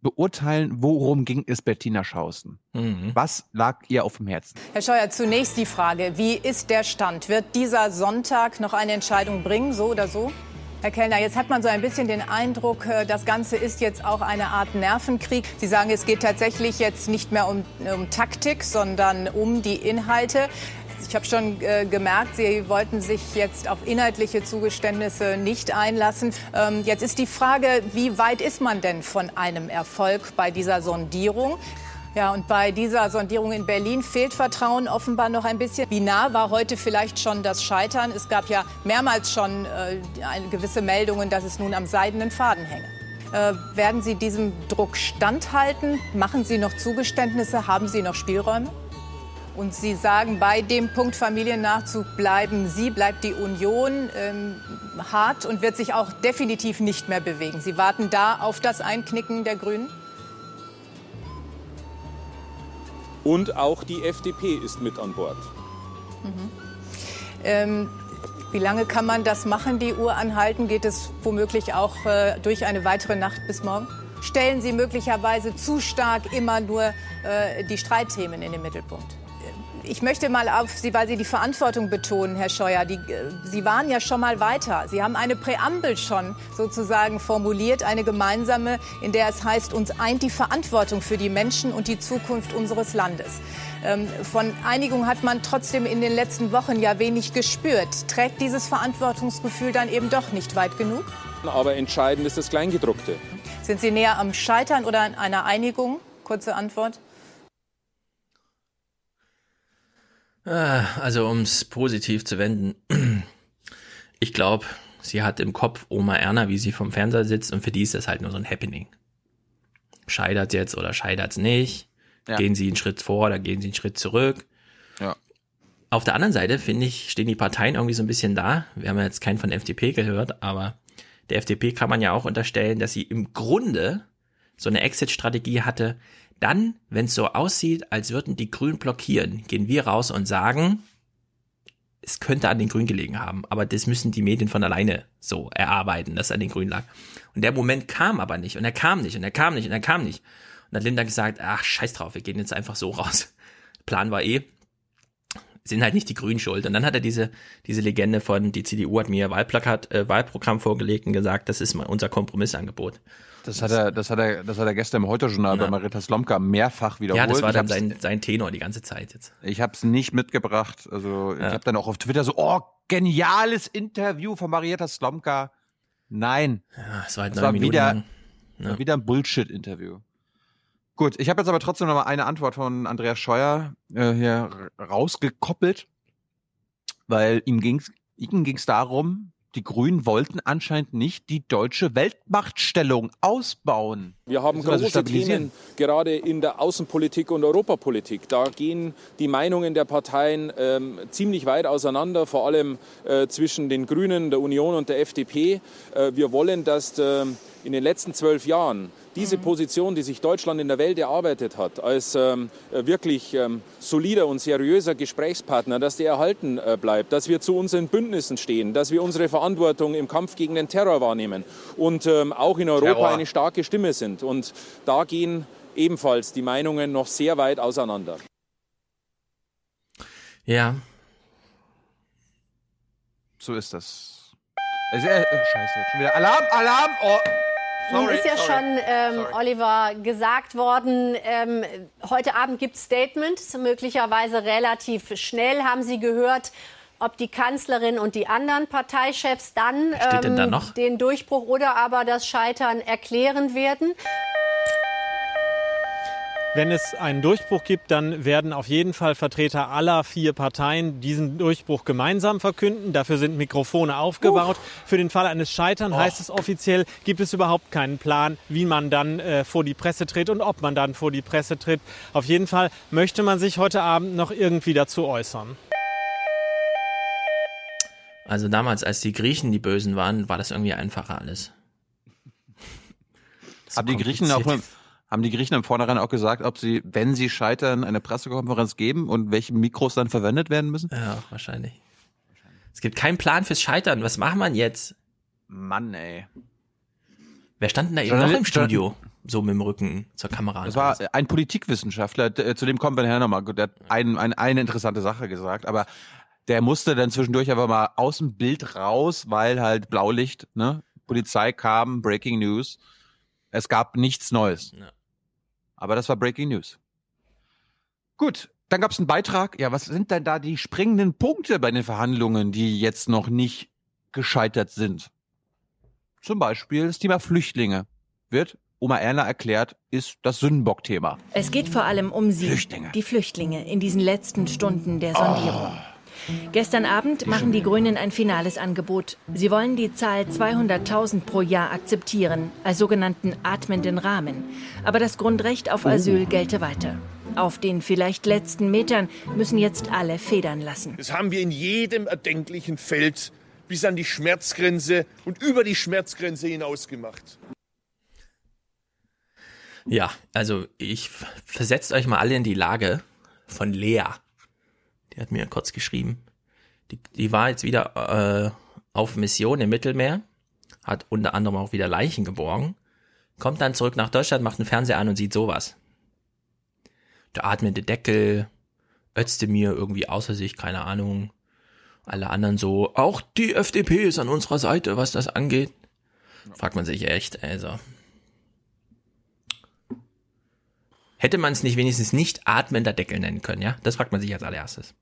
beurteilen, worum ging es Bettina Schausten? Mhm. Was lag ihr auf dem Herzen? Herr Scheuer, zunächst die Frage, wie ist der Stand? Wird dieser Sonntag noch eine Entscheidung bringen, so oder so? Herr Kellner, jetzt hat man so ein bisschen den Eindruck, äh, das Ganze ist jetzt auch eine Art Nervenkrieg. Sie sagen, es geht tatsächlich jetzt nicht mehr um, um Taktik, sondern um die Inhalte. Ich habe schon äh, gemerkt, Sie wollten sich jetzt auf inhaltliche Zugeständnisse nicht einlassen. Ähm, jetzt ist die Frage, wie weit ist man denn von einem Erfolg bei dieser Sondierung? Ja, und bei dieser Sondierung in Berlin fehlt Vertrauen offenbar noch ein bisschen. Wie nah war heute vielleicht schon das Scheitern? Es gab ja mehrmals schon äh, gewisse Meldungen, dass es nun am seidenen Faden hänge. Äh, werden Sie diesem Druck standhalten? Machen Sie noch Zugeständnisse? Haben Sie noch Spielräume? Und Sie sagen, bei dem Punkt Familiennachzug bleiben Sie, bleibt die Union ähm, hart und wird sich auch definitiv nicht mehr bewegen. Sie warten da auf das Einknicken der Grünen? Und auch die FDP ist mit an Bord. Mhm. Ähm, wie lange kann man das machen, die Uhr anhalten? Geht es womöglich auch äh, durch eine weitere Nacht bis morgen? Stellen Sie möglicherweise zu stark immer nur äh, die Streitthemen in den Mittelpunkt? Ich möchte mal auf Sie, weil Sie die Verantwortung betonen, Herr Scheuer. Die, äh, Sie waren ja schon mal weiter. Sie haben eine Präambel schon sozusagen formuliert, eine gemeinsame, in der es heißt, uns eint die Verantwortung für die Menschen und die Zukunft unseres Landes. Ähm, von Einigung hat man trotzdem in den letzten Wochen ja wenig gespürt. Trägt dieses Verantwortungsgefühl dann eben doch nicht weit genug? Aber entscheidend ist das Kleingedruckte. Sind Sie näher am Scheitern oder an einer Einigung? Kurze Antwort. Ah, also um es positiv zu wenden. Ich glaube, sie hat im Kopf Oma Erna, wie sie vom Fernseher sitzt und für die ist das halt nur so ein Happening. Scheitert jetzt oder scheitert es nicht? Ja. Gehen sie einen Schritt vor oder gehen sie einen Schritt zurück? Ja. Auf der anderen Seite, finde ich, stehen die Parteien irgendwie so ein bisschen da. Wir haben ja jetzt keinen von der FDP gehört, aber der FDP kann man ja auch unterstellen, dass sie im Grunde so eine Exit-Strategie hatte. Dann, wenn es so aussieht, als würden die Grünen blockieren, gehen wir raus und sagen, es könnte an den Grünen gelegen haben, aber das müssen die Medien von alleine so erarbeiten, dass es an den Grünen lag. Und der Moment kam aber nicht und er kam nicht und er kam nicht und er kam nicht. Und dann hat Linda gesagt, ach, scheiß drauf, wir gehen jetzt einfach so raus. Plan war eh, sind halt nicht die Grünen schuld. Und dann hat er diese, diese Legende von, die CDU hat mir Wahlplakat, äh, Wahlprogramm vorgelegt und gesagt, das ist mal unser Kompromissangebot. Das hat er, das hat er, das hat er gestern im Heute-Journal bei Marita Slomka mehrfach wiederholt. Ja, das war dann sein, sein Tenor die ganze Zeit jetzt. Ich habe es nicht mitgebracht. Also ich habe dann auch auf Twitter so, oh, geniales Interview von Marietta Slomka. Nein. Ja, es war halt Es neun war Minuten wieder, war wieder ein Bullshit-Interview. Gut, ich habe jetzt aber trotzdem noch mal eine Antwort von Andreas Scheuer äh, hier rausgekoppelt, weil ihm ging's, ihm ging's darum, die Grünen wollten anscheinend nicht die deutsche Weltmachtstellung ausbauen. Wir haben große Themen, gerade in der Außenpolitik und Europapolitik. Da gehen die Meinungen der Parteien ähm, ziemlich weit auseinander, vor allem äh, zwischen den Grünen, der Union und der FDP. Äh, wir wollen, dass ähm, in den letzten zwölf Jahren diese Position, die sich Deutschland in der Welt erarbeitet hat, als ähm, äh, wirklich ähm, solider und seriöser Gesprächspartner, dass die erhalten äh, bleibt, dass wir zu unseren Bündnissen stehen, dass wir unsere Verantwortung im Kampf gegen den Terror wahrnehmen und ähm, auch in Europa Terror. eine starke Stimme sind. Und da gehen ebenfalls die Meinungen noch sehr weit auseinander. Ja. So ist das. Äh, äh, scheiße, jetzt schon wieder Alarm, Alarm. Oh. Nun Sorry, ist ja sorry. schon, ähm, Oliver, gesagt worden, ähm, heute Abend gibt es Statements, möglicherweise relativ schnell. Haben Sie gehört, ob die Kanzlerin und die anderen Parteichefs dann, da ähm, noch? den Durchbruch oder aber das Scheitern erklären werden? Wenn es einen Durchbruch gibt, dann werden auf jeden Fall Vertreter aller vier Parteien diesen Durchbruch gemeinsam verkünden. Dafür sind Mikrofone aufgebaut. Für den Fall eines Scheitern heißt es offiziell, gibt es überhaupt keinen Plan, wie man dann äh, vor die Presse tritt und ob man dann vor die Presse tritt. Auf jeden Fall möchte man sich heute Abend noch irgendwie dazu äußern. Also damals, als die Griechen die Bösen waren, war das irgendwie einfacher alles. Haben die Griechen auch kompliziert. Haben die Griechen im Vornherein auch gesagt, ob sie, wenn sie scheitern, eine Pressekonferenz geben und welche Mikros dann verwendet werden müssen? Ja, wahrscheinlich. Es gibt keinen Plan fürs Scheitern. Was macht man jetzt? Mann, ey. Wer stand denn da eben noch im Studio? So mit dem Rücken zur Kamera. Das war ein Politikwissenschaftler, der- zu dem kommen wir nachher nochmal. Der hat ein, ein, eine interessante Sache gesagt, aber der musste dann zwischendurch einfach mal aus dem Bild raus, weil halt Blaulicht, ne? Polizei kam, Breaking News. Es gab nichts Neues. Ja. Aber das war Breaking News. Gut, dann gab es einen Beitrag. Ja, was sind denn da die springenden Punkte bei den Verhandlungen, die jetzt noch nicht gescheitert sind? Zum Beispiel das Thema Flüchtlinge wird Oma Erna erklärt, ist das Sündenbock-Thema. Es geht vor allem um sie, Flüchtlinge. die Flüchtlinge, in diesen letzten Stunden der Sondierung. Gestern Abend machen die Grünen ein finales Angebot. Sie wollen die Zahl 200.000 pro Jahr akzeptieren, als sogenannten atmenden Rahmen. Aber das Grundrecht auf Asyl gelte weiter. Auf den vielleicht letzten Metern müssen jetzt alle federn lassen. Das haben wir in jedem erdenklichen Feld bis an die Schmerzgrenze und über die Schmerzgrenze hinaus gemacht. Ja, also ich versetzt euch mal alle in die Lage von Lea. Die hat mir kurz geschrieben. Die, die war jetzt wieder äh, auf Mission im Mittelmeer, hat unter anderem auch wieder Leichen geborgen, kommt dann zurück nach Deutschland, macht den Fernseher an und sieht sowas. Der atmende Deckel, Özdemir irgendwie außer sich, keine Ahnung. Alle anderen so, auch die FDP ist an unserer Seite, was das angeht. Fragt man sich echt, also. Hätte man es nicht wenigstens nicht atmender Deckel nennen können, ja? Das fragt man sich als allererstes.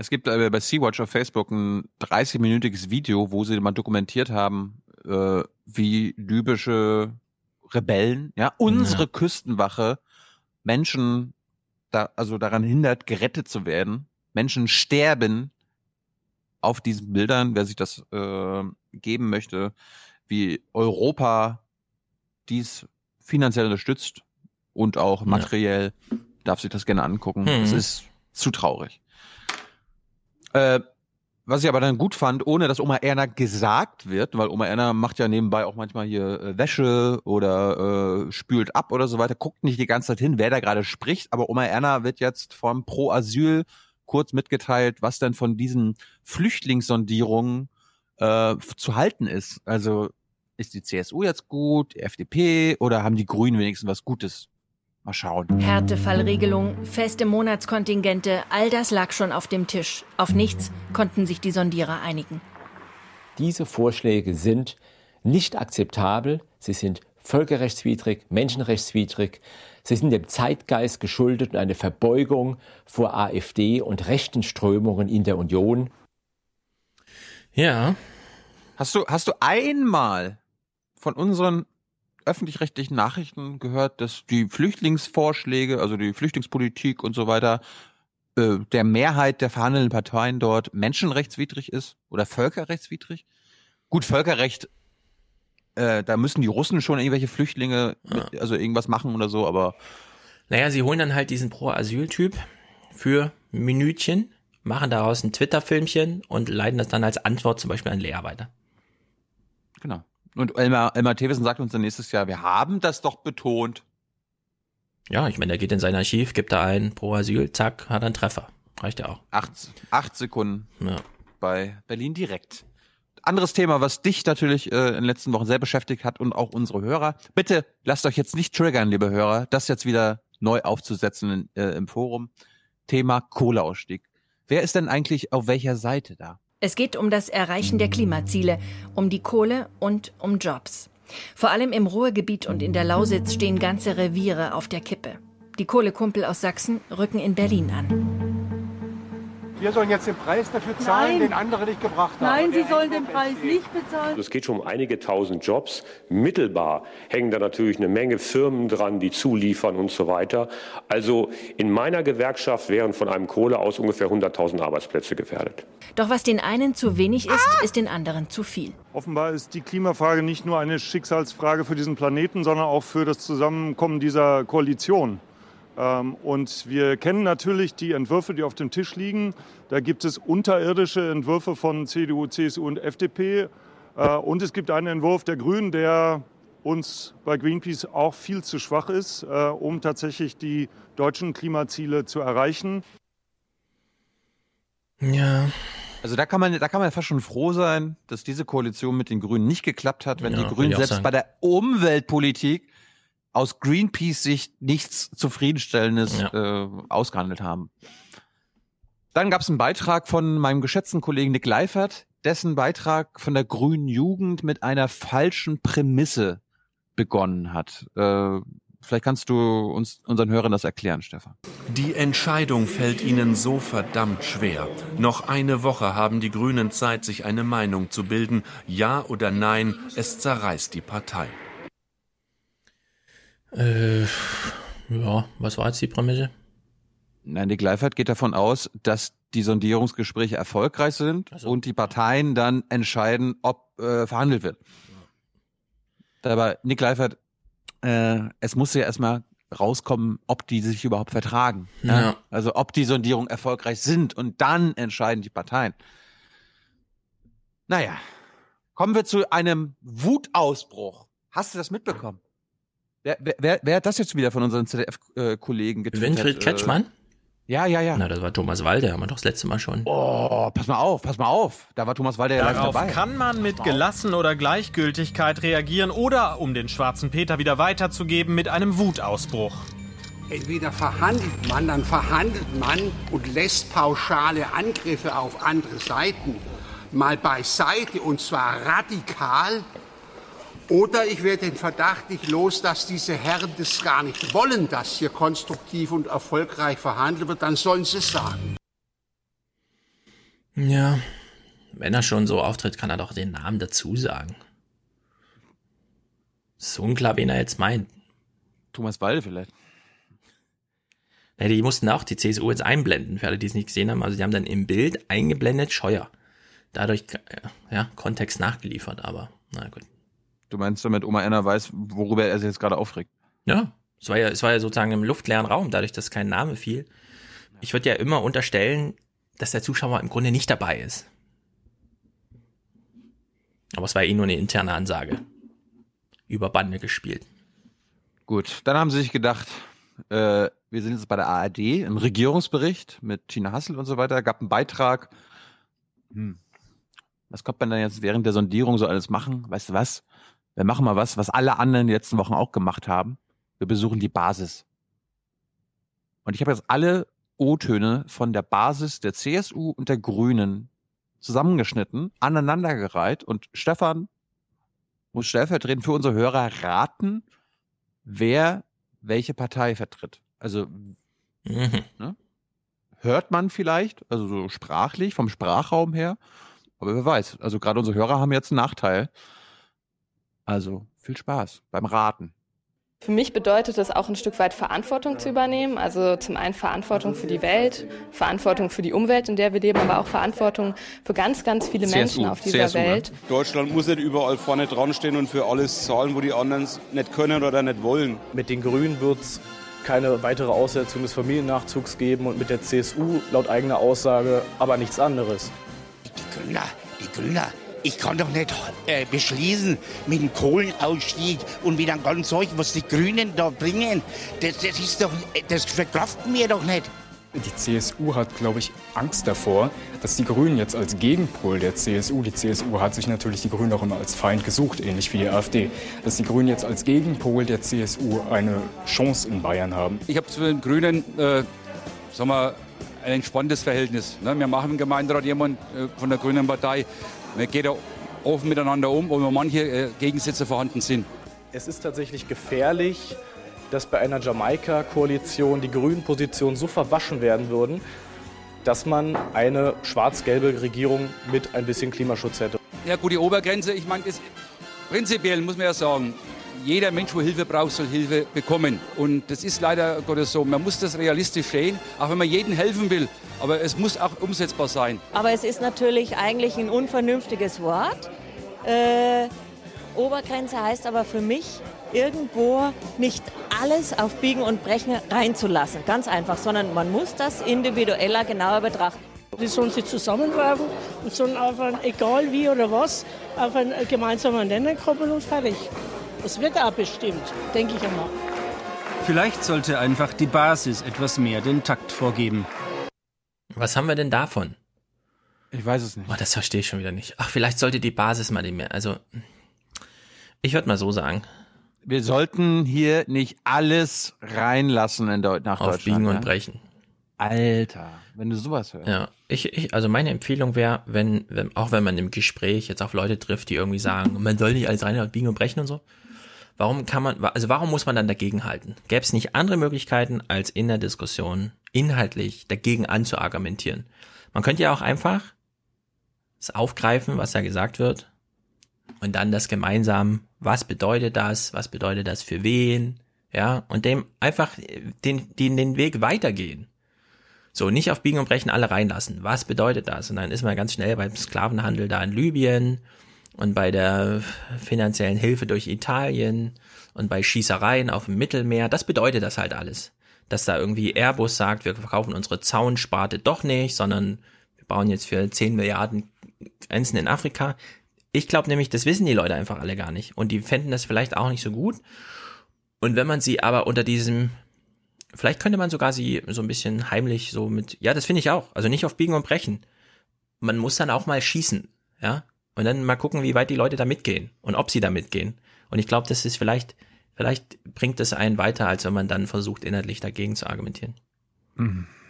Es gibt äh, bei Sea-Watch auf Facebook ein 30-minütiges Video, wo sie mal dokumentiert haben, äh, wie libysche Rebellen, ja, unsere Ja. Küstenwache Menschen da, also daran hindert, gerettet zu werden. Menschen sterben auf diesen Bildern, wer sich das äh, geben möchte, wie Europa dies finanziell unterstützt und auch materiell, darf sich das gerne angucken. Hm. Es ist zu traurig. Äh, was ich aber dann gut fand, ohne dass Oma Erna gesagt wird, weil Oma Erna macht ja nebenbei auch manchmal hier äh, Wäsche oder äh, spült ab oder so weiter, guckt nicht die ganze Zeit hin, wer da gerade spricht, aber Oma Erna wird jetzt vom Pro Asyl kurz mitgeteilt, was denn von diesen Flüchtlingssondierungen äh, zu halten ist. Also ist die CSU jetzt gut, die FDP oder haben die Grünen wenigstens was Gutes? Mal schauen. Härtefallregelung, feste Monatskontingente, all das lag schon auf dem Tisch. Auf nichts konnten sich die Sondierer einigen. Diese Vorschläge sind nicht akzeptabel, sie sind völkerrechtswidrig, menschenrechtswidrig, sie sind dem Zeitgeist geschuldet und eine Verbeugung vor AfD und rechten Strömungen in der Union. Ja. Hast du, hast du einmal von unseren öffentlich-rechtlichen Nachrichten gehört, dass die Flüchtlingsvorschläge, also die Flüchtlingspolitik und so weiter, äh, der Mehrheit der verhandelnden Parteien dort menschenrechtswidrig ist oder völkerrechtswidrig? Gut, Völkerrecht, äh, da müssen die Russen schon irgendwelche Flüchtlinge, mit, also irgendwas machen oder so, aber Naja, sie holen dann halt diesen Pro-Asyl-Typ für Minütchen, machen daraus ein Twitter-Filmchen und leiten das dann als Antwort zum Beispiel an Lea weiter. genau. Und Elmar, Elmar Thewissen sagt uns dann nächstes Jahr, wir haben das doch betont. Ja, ich meine, der geht in sein Archiv, gibt da ein Pro-Asyl, zack, hat einen Treffer. Reicht ja auch. Acht, acht Sekunden Ja. bei Berlin direkt. Anderes Thema, was dich natürlich äh, in den letzten Wochen sehr beschäftigt hat und auch unsere Hörer. Bitte lasst euch jetzt nicht triggern, liebe Hörer, das jetzt wieder neu aufzusetzen in, äh, im Forum. Thema Kohleausstieg. Wer ist denn eigentlich auf welcher Seite da? Es geht um das Erreichen der Klimaziele, um die Kohle und um Jobs. Vor allem im Ruhrgebiet und in der Lausitz stehen ganze Reviere auf der Kippe. Die Kohlekumpel aus Sachsen rücken in Berlin an. Wir sollen jetzt den Preis dafür zahlen, Nein. den andere nicht gebracht haben. Nein, Sie sollen den Preis nicht bezahlen. Es geht schon um einige tausend Jobs. Mittelbar hängen da natürlich eine Menge Firmen dran, die zuliefern und so weiter. Also in meiner Gewerkschaft wären von einem Kohle aus ungefähr 100.000 Arbeitsplätze gefährdet. Doch was den einen zu wenig ist, ist den anderen zu viel. Offenbar ist die Klimafrage nicht nur eine Schicksalsfrage für diesen Planeten, sondern auch für das Zusammenkommen dieser Koalition. Ähm, Und wir kennen natürlich die Entwürfe, die auf dem Tisch liegen. Da gibt es unterirdische Entwürfe von CDU, CSU und FDP. Äh, Und es gibt einen Entwurf der Grünen, der uns bei Greenpeace auch viel zu schwach ist, äh, um tatsächlich die deutschen Klimaziele zu erreichen. Ja. Also da kann man, da kann man fast schon froh sein, dass diese Koalition mit den Grünen nicht geklappt hat, wenn Ja, die Grünen selbst sagen. bei der Umweltpolitik aus Greenpeace-Sicht nichts Zufriedenstellendes äh, ausgehandelt haben. Dann gab es einen Beitrag von meinem geschätzten Kollegen Nick Leifert, dessen Beitrag von der grünen Jugend mit einer falschen Prämisse begonnen hat. Äh, vielleicht kannst du uns unseren Hörern das erklären, Stefan. Die Entscheidung fällt ihnen so verdammt schwer. Noch eine Woche haben die Grünen Zeit, sich eine Meinung zu bilden. Ja oder nein, es zerreißt die Partei. Äh, ja, was war jetzt die Prämisse? Nein, die Gleifert geht davon aus, dass die Sondierungsgespräche erfolgreich sind so. und die Parteien dann entscheiden, ob äh, verhandelt wird. Aber Nick Gleifert, äh, es muss ja erstmal rauskommen, ob die sich überhaupt vertragen. Ja. Also ob die Sondierungen erfolgreich sind und dann entscheiden die Parteien. Naja, kommen wir zu einem Wutausbruch. Hast du das mitbekommen? Wer, wer, wer, hat das jetzt wieder von unseren ZDF-Kollegen getwittert? Winfried Kretschmann? Ja, ja, ja. Na, das war Thomas Walde, haben wir doch das letzte Mal schon. Oh, pass mal auf, pass mal auf. Da war Thomas Walder ja live dabei. kann man mit Gelassen oder Gleichgültigkeit reagieren oder, um den schwarzen Peter wieder weiterzugeben, mit einem Wutausbruch. Entweder verhandelt man, dann verhandelt man und lässt pauschale Angriffe auf andere Seiten mal beiseite und zwar radikal. Oder ich werde den Verdacht nicht los, dass diese Herren das gar nicht wollen, dass hier konstruktiv und erfolgreich verhandelt wird, dann sollen sie es sagen. Ja, wenn er schon so auftritt, kann er doch den Namen dazu sagen. Ist unklar, wen er jetzt meint. Thomas Walde vielleicht. Ja, die mussten auch die CSU jetzt einblenden, für alle, die es nicht gesehen haben. Also die haben dann im Bild eingeblendet Scheuer. Dadurch, äh, ja, Kontext nachgeliefert, aber na gut. Du meinst damit, Oma Erna weiß, worüber er sich jetzt gerade aufregt? Ja, es war ja, es war ja sozusagen im luftleeren Raum, dadurch, dass kein Name fiel. Ich würde ja immer unterstellen, dass der Zuschauer im Grunde nicht dabei ist. Aber es war eh nur eine interne Ansage. Über Bande gespielt. Gut, dann haben sie sich gedacht, äh, wir sind jetzt bei der ARD, im Regierungsbericht mit Tina Hassel und so weiter, gab einen Beitrag. Hm. Was kommt man dann jetzt während der Sondierung so alles machen? Weißt du was? Wir machen mal was, was alle anderen die letzten Wochen auch gemacht haben. Wir besuchen die Basis. Und ich habe jetzt alle O-Töne von der Basis der CSU und der Grünen zusammengeschnitten, aneinandergereiht und Stefan muss stellvertretend für unsere Hörer raten, wer welche Partei vertritt. Also Mhm. ne? hört man vielleicht, also so sprachlich, vom Sprachraum her, aber wer weiß. Also gerade unsere Hörer haben jetzt einen Nachteil. Also viel Spaß beim Raten. Für mich bedeutet das auch ein Stück weit Verantwortung zu übernehmen. Also zum einen Verantwortung für die Welt, Verantwortung für die Umwelt, in der wir leben, aber auch Verantwortung für ganz, ganz viele Menschen auf dieser Welt. Deutschland muss nicht überall vorne dran stehen und für alles zahlen, wo die anderen es nicht können oder nicht wollen. Mit den Grünen wird es keine weitere Aussetzung des Familiennachzugs geben und mit der CSU laut eigener Aussage aber nichts anderes. Die Grüner, die Grüner, ich kann doch nicht äh, beschließen mit dem Kohlenausstieg und mit einem ganzen Zeug, was die Grünen da bringen. Das, das ist doch, das verkraften mir doch nicht. Die CSU hat, glaube ich, Angst davor, dass die Grünen jetzt als Gegenpol der CSU, die CSU hat sich natürlich die Grünen auch immer als Feind gesucht, ähnlich wie die AfD, dass die Grünen jetzt als Gegenpol der CSU eine Chance in Bayern haben. Ich habe zu den Grünen, äh, sagen wir, ein entspanntes Verhältnis. Ne? Wir machen im Gemeinderat jemand äh, von der Grünen Partei. Wir gehen da offen miteinander um, wo manche äh, Gegensätze vorhanden sind. Es ist tatsächlich gefährlich, dass bei einer Jamaika-Koalition die grünen Positionen so verwaschen werden würden, dass man eine schwarz-gelbe Regierung mit ein bisschen Klimaschutz hätte. Ja gut, die Obergrenze, ich meine, das- prinzipiell muss man ja sagen, jeder Mensch, wo Hilfe braucht, soll Hilfe bekommen. Und das ist leider Gottes so. Man muss das realistisch sehen, auch wenn man jedem helfen will. Aber es muss auch umsetzbar sein. Aber es ist natürlich eigentlich ein unvernünftiges Wort. Äh, Obergrenze heißt aber für mich, irgendwo nicht alles auf Biegen und Brechen reinzulassen. Ganz einfach, sondern man muss das individueller, genauer betrachten. Die sollen sich zusammenwerfen und sollen auf ein, egal wie oder was, auf einen gemeinsamen Nenner kommen und fertig. Das wird auch bestimmt, denke ich einmal. Vielleicht sollte einfach die Basis etwas mehr den Takt vorgeben. Was haben wir denn davon? Ich weiß es nicht. Oh, das verstehe ich schon wieder nicht. Ach, vielleicht sollte die Basis mal die mehr. Also, ich würde mal so sagen. Wir sollten hier nicht alles reinlassen in Deu nach Auf Deutschland. Biegen und ne? Brechen. Alter, wenn du sowas hörst. Ja, ich, ich, also meine Empfehlung wäre, wenn, wenn, auch wenn man im Gespräch jetzt auf Leute trifft, die irgendwie sagen, man soll nicht alles rein und biegen und brechen und so. Warum kann man, also warum muss man dann dagegen halten? Gäbe es nicht andere Möglichkeiten, als in der Diskussion inhaltlich dagegen anzuargumentieren? Man könnte ja auch einfach das aufgreifen, was da gesagt wird, und dann das gemeinsam, was bedeutet das, was bedeutet das für wen, ja, und dem einfach den, den, den Weg weitergehen. So, nicht auf Biegen und Brechen alle reinlassen. Was bedeutet das? Und dann ist man ganz schnell beim Sklavenhandel da in Libyen und bei der finanziellen Hilfe durch Italien und bei Schießereien auf dem Mittelmeer. Das bedeutet das halt alles. Dass da irgendwie Airbus sagt, wir verkaufen unsere Zaunsparte doch nicht, sondern wir bauen jetzt für 10 Milliarden Grenzen in Afrika. Ich glaube nämlich, das wissen die Leute einfach alle gar nicht. Und die fänden das vielleicht auch nicht so gut. Und wenn man sie aber unter diesem, vielleicht könnte man sogar sie so ein bisschen heimlich so mit, ja, das finde ich auch. Also nicht auf Biegen und Brechen. Man muss dann auch mal schießen, ja. Und dann mal gucken, wie weit die Leute da mitgehen und ob sie da mitgehen. Und ich glaube, das ist vielleicht, vielleicht bringt es einen weiter, als wenn man dann versucht, inhaltlich dagegen zu argumentieren.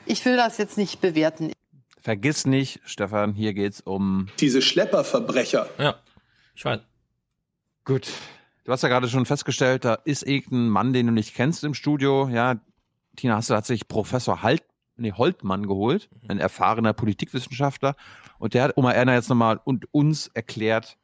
Ich will das jetzt nicht bewerten. Vergiss nicht, Stefan, hier geht's um Diese Schlepperverbrecher. Ja, ich weiß. Gut. Du hast ja gerade schon festgestellt, da ist irgendein Mann, den du nicht kennst im Studio. Ja, Tina Hassel hat sich Professor halt, nee, Holtmann geholt, ein erfahrener Politikwissenschaftler. Und der hat Oma Erna jetzt nochmal und uns erklärt,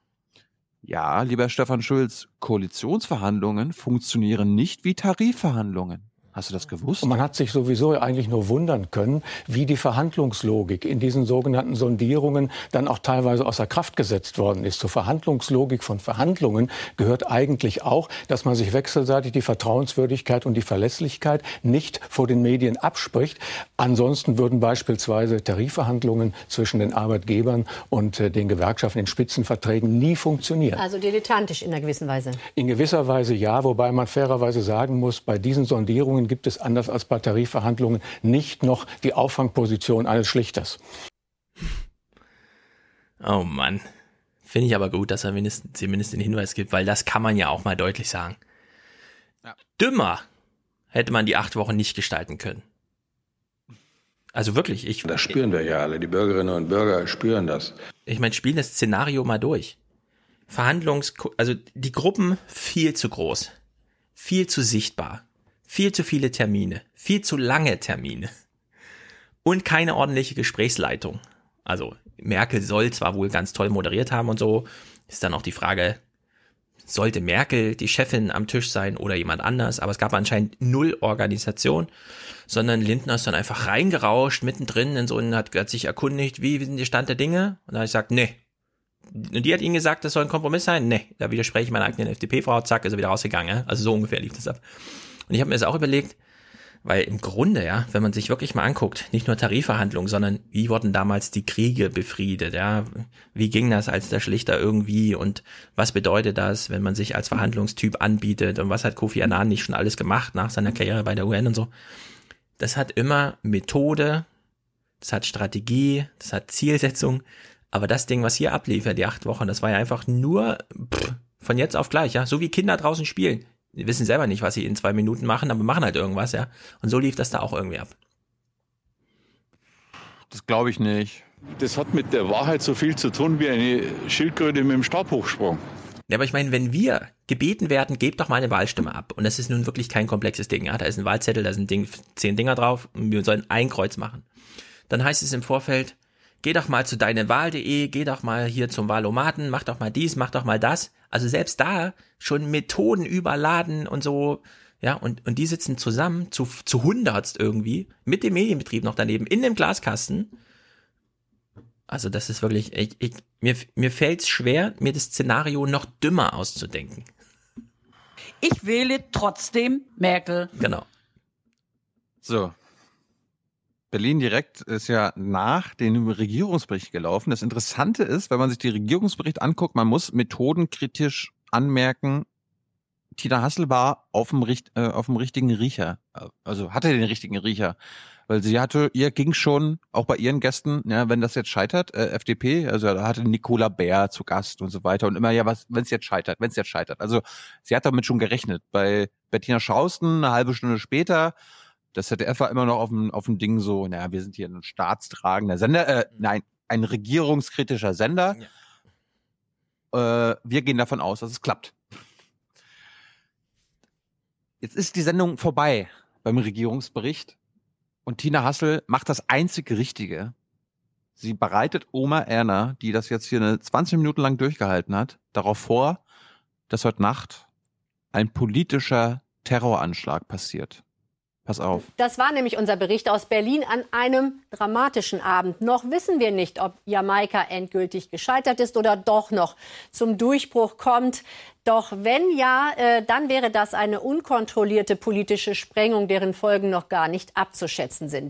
ja, lieber Stefan Schulz, Koalitionsverhandlungen funktionieren nicht wie Tarifverhandlungen. Hast du das gewusst? Und man hat sich sowieso eigentlich nur wundern können, wie die Verhandlungslogik in diesen sogenannten Sondierungen dann auch teilweise außer Kraft gesetzt worden ist. Zur Verhandlungslogik von Verhandlungen gehört eigentlich auch, dass man sich wechselseitig die Vertrauenswürdigkeit und die Verlässlichkeit nicht vor den Medien abspricht. Ansonsten würden beispielsweise Tarifverhandlungen zwischen den Arbeitgebern und äh, den Gewerkschaften in Spitzenverträgen nie funktionieren. Also dilettantisch in einer gewissen Weise. In gewisser Weise ja, wobei man fairerweise sagen muss, bei diesen Sondierungen gibt es anders als bei Tarifverhandlungen nicht noch die Auffangposition eines Schlichters. Oh Mann. Finde ich aber gut, dass er mindestens, zumindest den Hinweis gibt, weil das kann man ja auch mal deutlich sagen. Dümmer hätte man die acht Wochen nicht gestalten können. Also wirklich, ich. Das spüren wir ja alle. Die Bürgerinnen und Bürger spüren das. Ich meine, spielen das Szenario mal durch. Verhandlungs, also die Gruppen viel zu groß, viel zu sichtbar, viel zu viele Termine, viel zu lange Termine und keine ordentliche Gesprächsleitung. Also Merkel soll zwar wohl ganz toll moderiert haben und so, ist dann auch die Frage, sollte Merkel die Chefin am Tisch sein oder jemand anders, aber es gab anscheinend null Organisation, sondern Lindner ist dann einfach reingerauscht mittendrin in so und hat, hat sich erkundigt, wie, wie sind die Stand der Dinge? Und dann habe ich gesagt, nee. Und die hat ihnen gesagt, das soll ein Kompromiss sein? Nee, da widerspreche ich meiner eigenen FDP-Frau, zack, ist er wieder rausgegangen. Also so ungefähr lief das ab. Und ich habe mir das auch überlegt, weil im Grunde, ja, wenn man sich wirklich mal anguckt, nicht nur Tarifverhandlungen, sondern wie wurden damals die Kriege befriedet, ja, wie ging das als der Schlichter irgendwie und was bedeutet das, wenn man sich als Verhandlungstyp anbietet und was hat Kofi Annan nicht schon alles gemacht nach seiner Karriere bei der UN und so. Das hat immer Methode, das hat Strategie, das hat Zielsetzung, aber das Ding, was hier abliefert, die acht Wochen, das war ja einfach nur pff, von jetzt auf gleich, ja, so wie Kinder draußen spielen die wissen selber nicht, was sie in zwei Minuten machen, aber machen halt irgendwas, ja. Und so lief das da auch irgendwie ab. Das glaube ich nicht. Das hat mit der Wahrheit so viel zu tun wie eine Schildkröte mit dem Stabhochsprung. Ja, aber ich meine, wenn wir gebeten werden, gebt doch mal eine Wahlstimme ab. Und das ist nun wirklich kein komplexes Ding. Ja, da ist ein Wahlzettel, da sind Ding, zehn Dinger drauf und wir sollen ein Kreuz machen. Dann heißt es im Vorfeld, geh doch mal zu deinewahl.de, geh doch mal hier zum Wahlomaten, mach doch mal dies, mach doch mal das. Also selbst da schon Methoden überladen und so, ja, und, und die sitzen zusammen zu, zu hundertst irgendwie, mit dem Medienbetrieb noch daneben, in dem Glaskasten. Also das ist wirklich, ich, ich, mir, mir fällt es schwer, mir das Szenario noch dümmer auszudenken. Ich wähle trotzdem Merkel. Genau. So, Berlin direkt ist ja nach dem Regierungsbericht gelaufen. Das Interessante ist, wenn man sich die Regierungsbericht anguckt, man muss methodenkritisch anmerken, Tina Hassel war auf dem, äh, auf dem richtigen Riecher. Also hatte den richtigen Riecher. Weil sie hatte, ihr ging schon, auch bei ihren Gästen, ja, wenn das jetzt scheitert, äh, FDP, also da hatte Nicola Bär zu Gast und so weiter und immer, ja, was, wenn es jetzt scheitert, wenn es jetzt scheitert. Also sie hat damit schon gerechnet. Bei Bettina Schausten eine halbe Stunde später das ZDF war immer noch auf dem, auf dem Ding so, naja, wir sind hier ein staatstragender Sender, äh, mhm. nein, ein regierungskritischer Sender. Ja. Äh, wir gehen davon aus, dass es klappt. Jetzt ist die Sendung vorbei beim Regierungsbericht und Tina Hassel macht das einzig Richtige. Sie bereitet Oma Erna, die das jetzt hier eine 20 Minuten lang durchgehalten hat, darauf vor, dass heute Nacht ein politischer Terroranschlag passiert. Pass auf. Das war nämlich unser Bericht aus Berlin an einem dramatischen Abend. Noch wissen wir nicht, ob Jamaika endgültig gescheitert ist oder doch noch zum Durchbruch kommt. Doch wenn ja, äh, dann wäre das eine unkontrollierte politische Sprengung, deren Folgen noch gar nicht abzuschätzen sind.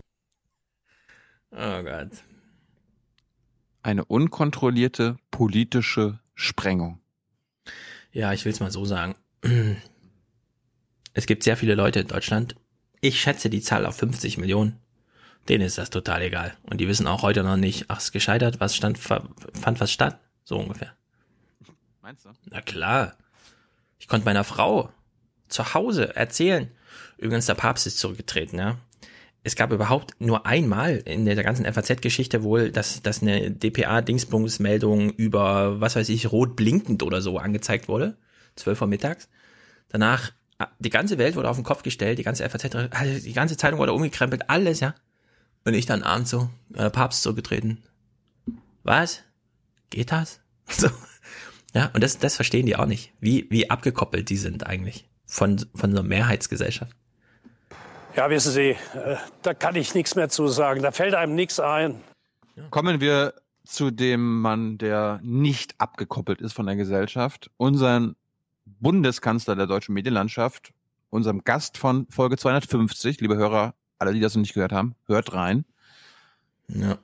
Oh Gott. Eine unkontrollierte politische Sprengung. Ja, ich will es mal so sagen. Es gibt sehr viele Leute in Deutschland, ich schätze die Zahl auf 50 Millionen. Denen ist das total egal. Und die wissen auch heute noch nicht, ach, ist gescheitert, was stand, fand was statt? So ungefähr. Meinst du? Na klar. Ich konnte meiner Frau zu Hause erzählen. Übrigens, der Papst ist zurückgetreten, ja. Es gab überhaupt nur einmal in der ganzen FAZ-Geschichte wohl, dass, dass eine DPA-Dingsbums-Meldung über, was weiß ich, rot blinkend oder so angezeigt wurde. 12 Uhr mittags. Danach die ganze Welt wurde auf den Kopf gestellt, die ganze FAZ, also die ganze Zeitung wurde umgekrempelt, alles, ja. Und ich dann abends so, äh, Papst zurückgetreten. Was? Geht das? So. Ja, und das, das verstehen die auch nicht, wie, wie abgekoppelt die sind eigentlich von, von so einer Mehrheitsgesellschaft. Ja, wissen Sie, äh, da kann ich nichts mehr zu sagen. Da fällt einem nichts ein. Kommen wir zu dem Mann, der nicht abgekoppelt ist von der Gesellschaft, unseren Bundeskanzler der deutschen Medienlandschaft, unserem Gast von Folge 250. Liebe Hörer, alle, die das noch nicht gehört haben, hört rein. Ja.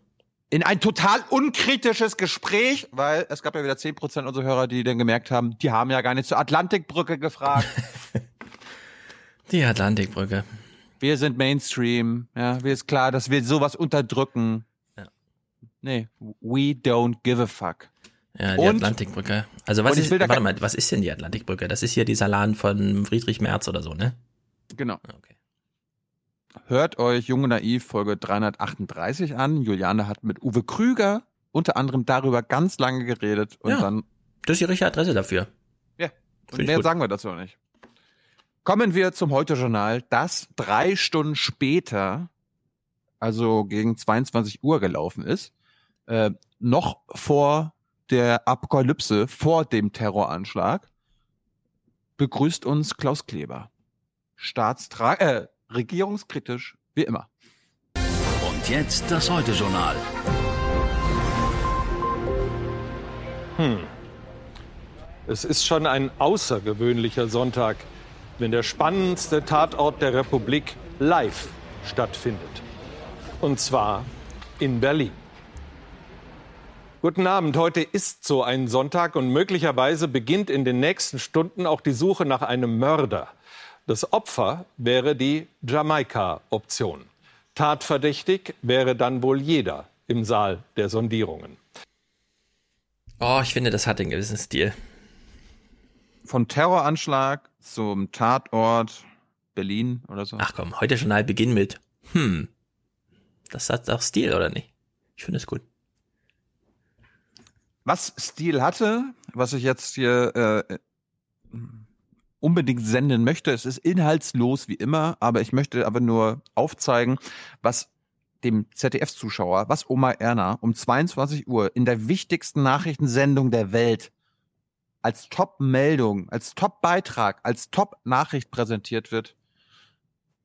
In ein total unkritisches Gespräch, weil es gab ja wieder 10% unserer Hörer, die dann gemerkt haben, die haben ja gar nicht zur Atlantikbrücke gefragt. die Atlantikbrücke. Wir sind Mainstream, ja, mir ist klar, dass wir sowas unterdrücken. Ja. Nee, we don't give a fuck. Ja, die und, Atlantikbrücke. Also was ist, warte mal, was ist denn die Atlantikbrücke? Das ist hier dieser Laden von Friedrich Merz oder so, ne? Genau. Ah, okay. Hört euch Junge Naiv Folge 338 an. Juliane hat mit Uwe Krüger unter anderem darüber ganz lange geredet und ja, dann. Das ist die richtige Adresse dafür. Ja. Und mehr sagen wir dazu noch nicht. Kommen wir zum Heute-Journal, das drei Stunden später, also gegen 22 Uhr gelaufen ist, äh, noch vor der Apokalypse vor dem Terroranschlag begrüßt uns Klaus Kleber. Staatstra äh, regierungskritisch wie immer. Und jetzt das Heute-Journal. Hm. Es ist schon ein außergewöhnlicher Sonntag, wenn der spannendste Tatort der Republik live stattfindet. Und zwar in Berlin. Guten Abend. Heute ist so ein Sonntag und möglicherweise beginnt in den nächsten Stunden auch die Suche nach einem Mörder. Das Opfer wäre die Jamaika-Option. Tatverdächtig wäre dann wohl jeder im Saal der Sondierungen. Oh, ich finde, das hat den gewissen Stil. Von Terroranschlag zum Tatort Berlin oder so. Ach komm, heute Journal beginnt mit hm. Das hat auch Stil, oder nicht? Ich finde es gut. Was Stil hatte, was ich jetzt hier äh, unbedingt senden möchte, es ist inhaltslos wie immer, aber ich möchte aber nur aufzeigen, was dem ZDF-Zuschauer, was Oma Erna um 22 Uhr in der wichtigsten Nachrichtensendung der Welt als Top-Meldung, als Top-Beitrag, als Top-Nachricht präsentiert wird,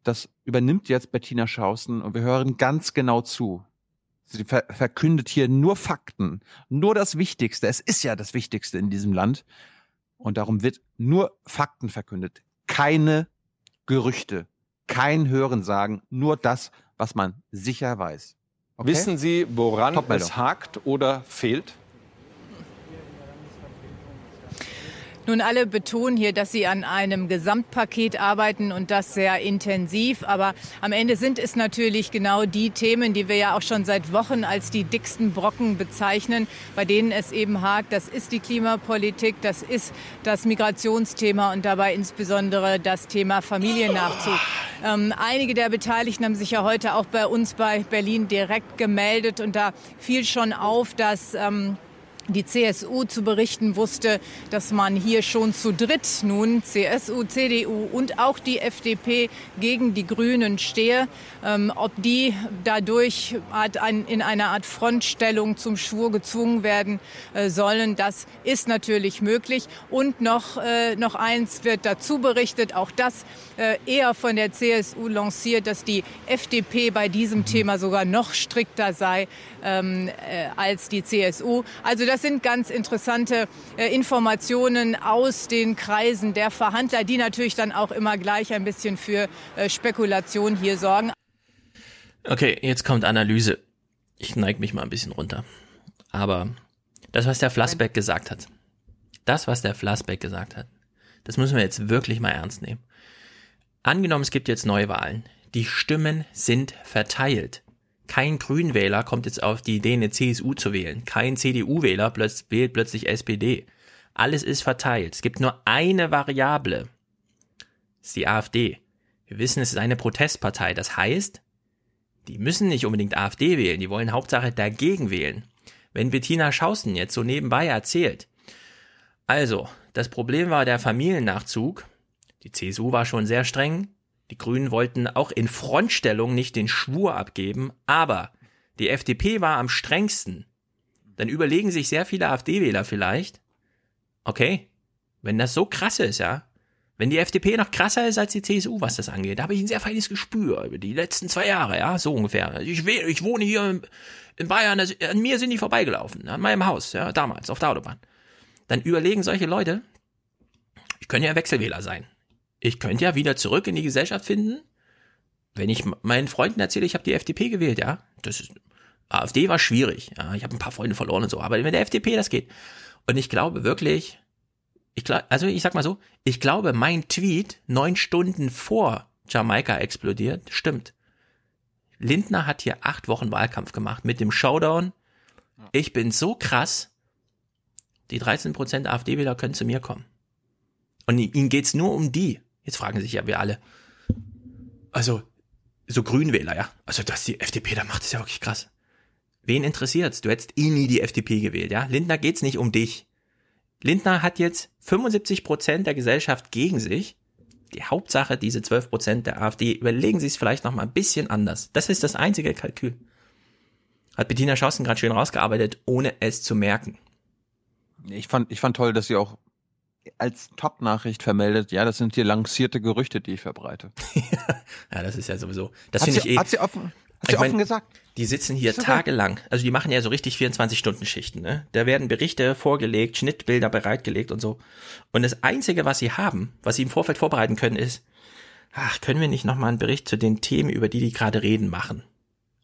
das übernimmt jetzt Bettina Schausen und wir hören ganz genau zu. Sie ver verkündet hier nur Fakten, nur das Wichtigste. Es ist ja das Wichtigste in diesem Land. Und darum wird nur Fakten verkündet. Keine Gerüchte, kein Hörensagen, nur das, was man sicher weiß. Okay? Wissen Sie, woran es hakt oder fehlt? Nun, alle betonen hier, dass sie an einem Gesamtpaket arbeiten und das sehr intensiv. Aber am Ende sind es natürlich genau die Themen, die wir ja auch schon seit Wochen als die dicksten Brocken bezeichnen, bei denen es eben hakt. Das ist die Klimapolitik, das ist das Migrationsthema und dabei insbesondere das Thema Familiennachzug. Ähm, einige der Beteiligten haben sich ja heute auch bei uns bei Berlin direkt gemeldet und da fiel schon auf, dass ähm, die CSU zu berichten wusste, dass man hier schon zu dritt nun CSU, CDU und auch die FDP gegen die Grünen stehe. Ähm, ob die dadurch in einer Art Frontstellung zum Schwur gezwungen werden äh, sollen, das ist natürlich möglich. Und noch, äh, noch eins wird dazu berichtet, auch das eher von der CSU lanciert, dass die FDP bei diesem Thema sogar noch strikter sei ähm, äh, als die CSU. Also das sind ganz interessante äh, Informationen aus den Kreisen der Verhandler, die natürlich dann auch immer gleich ein bisschen für äh, Spekulation hier sorgen. Okay, jetzt kommt Analyse. Ich neige mich mal ein bisschen runter. Aber das, was der Flassbeck gesagt hat, das, was der Flassbeck gesagt hat, das müssen wir jetzt wirklich mal ernst nehmen. Angenommen, es gibt jetzt Neuwahlen. Die Stimmen sind verteilt. Kein Grünwähler kommt jetzt auf die Idee, eine CSU zu wählen. Kein CDU-Wähler wählt plötzlich SPD. Alles ist verteilt. Es gibt nur eine Variable. Das ist die AfD. Wir wissen, es ist eine Protestpartei. Das heißt, die müssen nicht unbedingt AfD wählen. Die wollen Hauptsache dagegen wählen. Wenn Bettina Schausten jetzt so nebenbei erzählt, also, das Problem war der Familiennachzug. Die CSU war schon sehr streng. Die Grünen wollten auch in Frontstellung nicht den Schwur abgeben, aber die FDP war am strengsten. Dann überlegen sich sehr viele AfD-Wähler vielleicht, okay, wenn das so krass ist, ja, wenn die FDP noch krasser ist als die CSU, was das angeht, da habe ich ein sehr feines Gespür über die letzten zwei Jahre, ja, so ungefähr. Ich, ich wohne hier in Bayern, an mir sind die vorbeigelaufen, an meinem Haus, ja, damals, auf der Autobahn. Dann überlegen solche Leute, ich könnte ja Wechselwähler sein ich könnte ja wieder zurück in die Gesellschaft finden, wenn ich meinen Freunden erzähle, ich habe die FDP gewählt, ja. Das ist, AfD war schwierig, ja. Ich habe ein paar Freunde verloren und so, aber mit der FDP, das geht. Und ich glaube wirklich, ich glaube, also ich sag mal so, ich glaube, mein Tweet neun Stunden vor Jamaika explodiert, stimmt. Lindner hat hier acht Wochen Wahlkampf gemacht mit dem Showdown. Ich bin so krass, die 13% AfD-Wähler können zu mir kommen. Und ihnen geht's nur um die. Jetzt fragen sich ja wir alle. Also, so Grünwähler, ja. Also, dass die FDP da macht, ist ja wirklich krass. Wen interessiert's? Du hättest eh nie die FDP gewählt, ja. Lindner geht's nicht um dich. Lindner hat jetzt 75 Prozent der Gesellschaft gegen sich. Die Hauptsache, diese 12 Prozent der AfD, überlegen sie es vielleicht noch mal ein bisschen anders. Das ist das einzige Kalkül. Hat Bettina Schausen gerade schön rausgearbeitet, ohne es zu merken. Ich fand, ich fand toll, dass sie auch als Top-Nachricht vermeldet, ja, das sind hier lancierte Gerüchte, die ich verbreite. ja, das ist ja sowieso. Das finde ich eh. Hat sie offen, hat sie offen mein, gesagt? Die sitzen hier tagelang. Also die machen ja so richtig 24-Stunden-Schichten. Ne? Da werden Berichte vorgelegt, Schnittbilder bereitgelegt und so. Und das Einzige, was sie haben, was sie im Vorfeld vorbereiten können, ist, ach, können wir nicht nochmal einen Bericht zu den Themen, über die die gerade reden, machen?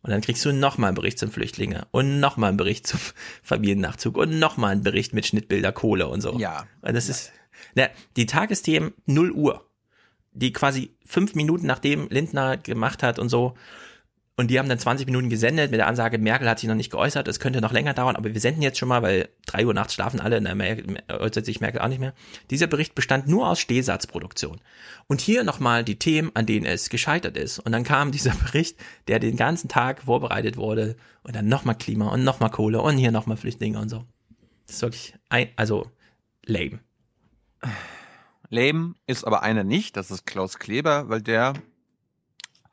Und dann kriegst du nochmal einen Bericht zum Flüchtlinge und nochmal einen Bericht zum Familiennachzug und nochmal einen Bericht mit Schnittbilder Kohle und so. Ja. Und das ist, na, die Tagesthemen 0 Uhr, die quasi fünf Minuten nachdem Lindner gemacht hat und so, und die haben dann 20 Minuten gesendet mit der Ansage, Merkel hat sich noch nicht geäußert, es könnte noch länger dauern, aber wir senden jetzt schon mal, weil drei Uhr nachts schlafen alle, na, äußert sich Merkel auch nicht mehr. Dieser Bericht bestand nur aus Stehsatzproduktion. Und hier nochmal die Themen, an denen es gescheitert ist. Und dann kam dieser Bericht, der den ganzen Tag vorbereitet wurde und dann nochmal Klima und nochmal Kohle und hier nochmal Flüchtlinge und so. Das ist wirklich, ein, also, lame. Lame ist aber einer nicht, das ist Klaus Kleber, weil der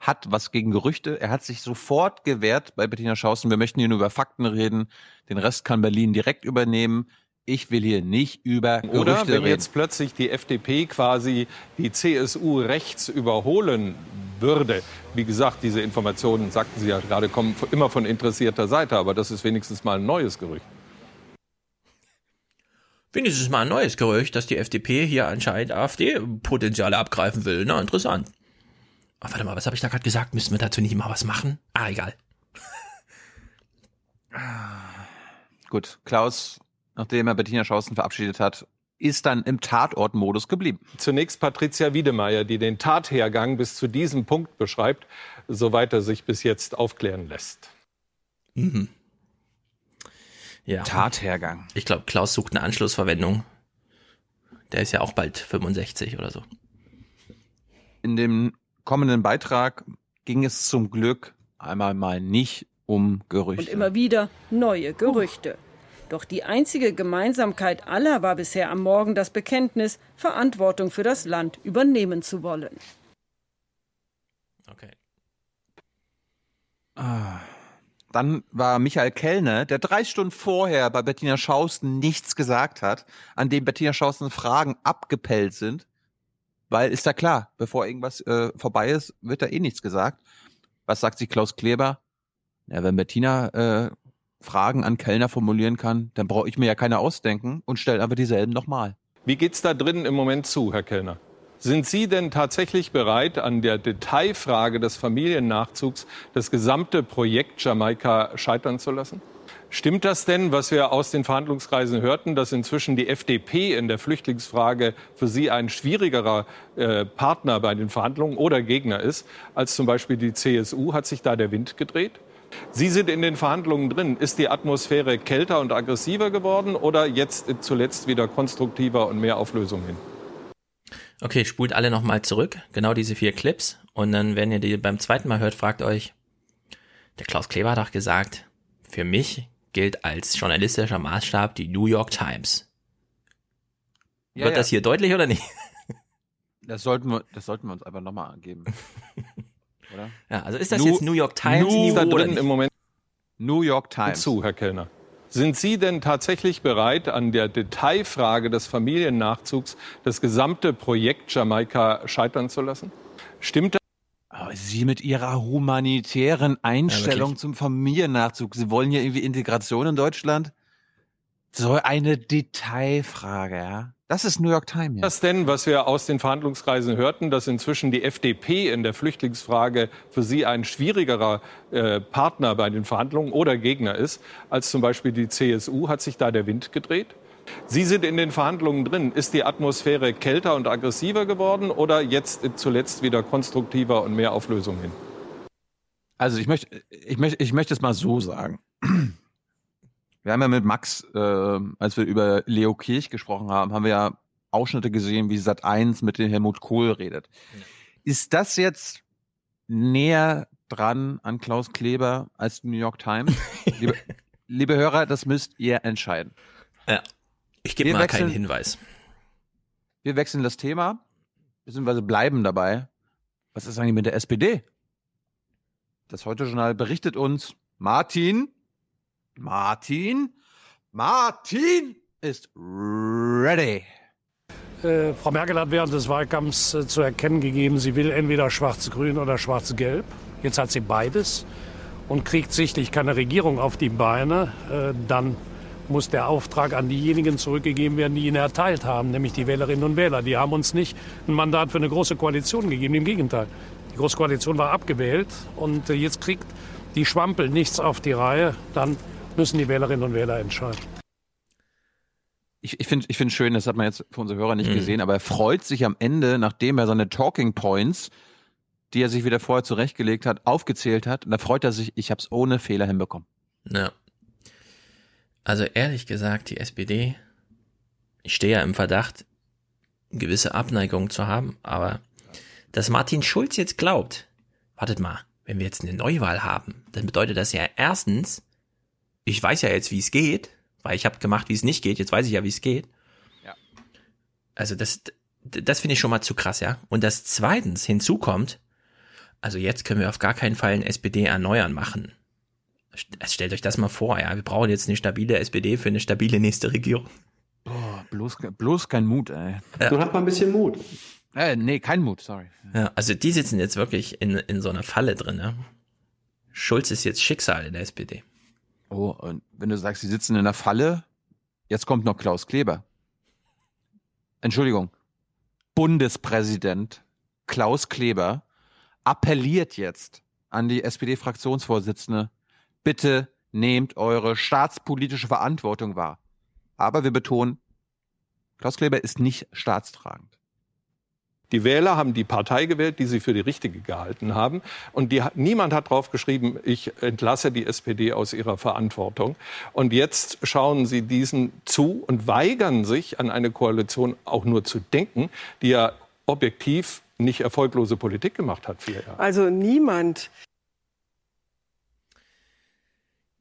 hat was gegen Gerüchte. Er hat sich sofort gewehrt bei Bettina Schausen. Wir möchten hier nur über Fakten reden. Den Rest kann Berlin direkt übernehmen. Ich will hier nicht über Gerüchte Oder wenn reden. jetzt plötzlich die FDP quasi die CSU rechts überholen würde. Wie gesagt, diese Informationen, sagten Sie ja gerade, kommen immer von interessierter Seite, aber das ist wenigstens mal ein neues Gerücht. Wenigstens mal ein neues Gerücht, dass die FDP hier anscheinend AfD-Potenziale abgreifen will. Na, interessant. Oh, warte mal, was habe ich da gerade gesagt? Müssen wir dazu nicht mal was machen? Ah, egal. Gut, Klaus, nachdem er Bettina Schausen verabschiedet hat, ist dann im Tatortmodus geblieben. Zunächst Patricia Wiedemeyer, die den Tathergang bis zu diesem Punkt beschreibt, soweit er sich bis jetzt aufklären lässt. Mhm. Ja. Tathergang. Ich glaube, Klaus sucht eine Anschlussverwendung. Der ist ja auch bald 65 oder so. In dem kommenden Beitrag ging es zum Glück einmal mal nicht um Gerüchte. Und immer wieder neue Gerüchte. Doch die einzige Gemeinsamkeit aller war bisher am Morgen das Bekenntnis, Verantwortung für das Land übernehmen zu wollen. Okay. Ah. Dann war Michael Kellner, der drei Stunden vorher bei Bettina Schausten nichts gesagt hat, an dem Bettina Schausten Fragen abgepellt sind. Weil ist da klar, bevor irgendwas äh, vorbei ist, wird da eh nichts gesagt. Was sagt sich Klaus Kleber? Ja, wenn Bettina äh, Fragen an Kellner formulieren kann, dann brauche ich mir ja keine ausdenken und stelle einfach dieselben nochmal. Wie geht's da drinnen im Moment zu, Herr Kellner? Sind Sie denn tatsächlich bereit, an der Detailfrage des Familiennachzugs das gesamte Projekt Jamaika scheitern zu lassen? Stimmt das denn, was wir aus den Verhandlungskreisen hörten, dass inzwischen die FDP in der Flüchtlingsfrage für Sie ein schwierigerer äh, Partner bei den Verhandlungen oder Gegner ist als zum Beispiel die CSU? Hat sich da der Wind gedreht? Sie sind in den Verhandlungen drin. Ist die Atmosphäre kälter und aggressiver geworden oder jetzt zuletzt wieder konstruktiver und mehr auf Lösungen hin? Okay, spult alle nochmal zurück, genau diese vier Clips. Und dann, wenn ihr die beim zweiten Mal hört, fragt euch, der Klaus Kleber hat auch gesagt, für mich gilt als journalistischer Maßstab die New York Times. Ja, Wird ja. das hier deutlich oder nicht? Das sollten wir, das sollten wir uns einfach nochmal geben. Oder? Ja, also ist das jetzt New York Times Nu Niveau da oder drin nicht? im Moment New York Times. zu, Herr Kellner. Sind Sie denn tatsächlich bereit, an der Detailfrage des Familiennachzugs das gesamte Projekt Jamaika scheitern zu lassen? Stimmt das? Aber Sie mit Ihrer humanitären Einstellung wirklich. zum Familiennachzug, Sie wollen ja irgendwie Integration in Deutschland? So eine Detailfrage, ja. Das ist New York Times. Ja. das denn, was wir aus den Verhandlungskreisen hörten, dass inzwischen die FDP in der Flüchtlingsfrage für Sie ein schwierigerer äh, Partner bei den Verhandlungen oder Gegner ist als zum Beispiel die CSU? Hat sich da der Wind gedreht? Sie sind in den Verhandlungen drin. Ist die Atmosphäre kälter und aggressiver geworden oder jetzt zuletzt wieder konstruktiver und mehr auf Lösungen hin? Also ich möchte, ich möchte, ich möchte es mal so sagen. Wir haben ja mit Max, äh, als wir über Leo Kirch gesprochen haben, haben wir ja Ausschnitte gesehen, wie Sat 1 mit dem Helmut Kohl redet. Ist das jetzt näher dran an Klaus Kleber als die New York Times? liebe, liebe Hörer, das müsst ihr entscheiden. Ja. Ich gebe mal wechseln- keinen Hinweis. Wir wechseln das Thema, beziehungsweise bleiben dabei. Was ist eigentlich mit der SPD? Das Heute-Journal berichtet uns, Martin, Martin, Martin ist ready. Äh, Frau Merkel hat während des Wahlkampfs äh, zu erkennen gegeben, sie will entweder schwarz-grün oder schwarz-gelb. Jetzt hat sie beides und kriegt sichtlich keine Regierung auf die Beine. Äh, dann muss der Auftrag an diejenigen zurückgegeben werden, die ihn erteilt haben, nämlich die Wählerinnen und Wähler. Die haben uns nicht ein Mandat für eine große Koalition gegeben, im Gegenteil. Die Große Koalition war abgewählt und äh, jetzt kriegt die Schwampel nichts auf die Reihe. Dann müssen die Wählerinnen und Wähler entscheiden. Ich, ich finde ich find schön, das hat man jetzt für unsere Hörer nicht Mhm. gesehen, aber er freut sich am Ende, nachdem er seine Talking Points, die er sich wieder vorher zurechtgelegt hat, aufgezählt hat. Und da freut er sich, ich habe es ohne Fehler hinbekommen. Ja. Also ehrlich gesagt, die SPD, ich stehe ja im Verdacht, gewisse Abneigung zu haben, aber dass Martin Schulz jetzt glaubt, wartet mal, wenn wir jetzt eine Neuwahl haben, dann bedeutet das ja erstens, ich weiß ja jetzt, wie es geht, weil ich habe gemacht, wie es nicht geht, jetzt weiß ich ja, wie es geht. Ja. Also das, das finde ich schon mal zu krass, ja. Und das zweitens hinzukommt, also jetzt können wir auf gar keinen Fall ein SPD erneuern machen. St- Stellt euch das mal vor, ja. Wir brauchen jetzt eine stabile SPD für eine stabile nächste Regierung. Boah, bloß, bloß kein Mut, ey. Ja. hat mal ein bisschen Mut. Äh, nee, kein Mut, sorry. Ja, also die sitzen jetzt wirklich in, in so einer Falle drin, ne? Schulz ist jetzt Schicksal in der SPD. Oh, und wenn du sagst, sie sitzen in der Falle, jetzt kommt noch Klaus Kleber. Entschuldigung. Bundespräsident Klaus Kleber appelliert jetzt an die SPD-Fraktionsvorsitzende, bitte nehmt eure staatspolitische Verantwortung wahr. Aber wir betonen, Klaus Kleber ist nicht staatstragend. Die Wähler haben die Partei gewählt, die sie für die richtige gehalten haben. Und die, niemand hat drauf geschrieben, ich entlasse die SPD aus ihrer Verantwortung. Und jetzt schauen sie diesen zu und weigern sich, an eine Koalition auch nur zu denken, die ja objektiv nicht erfolglose Politik gemacht hat, vier Jahre. Also niemand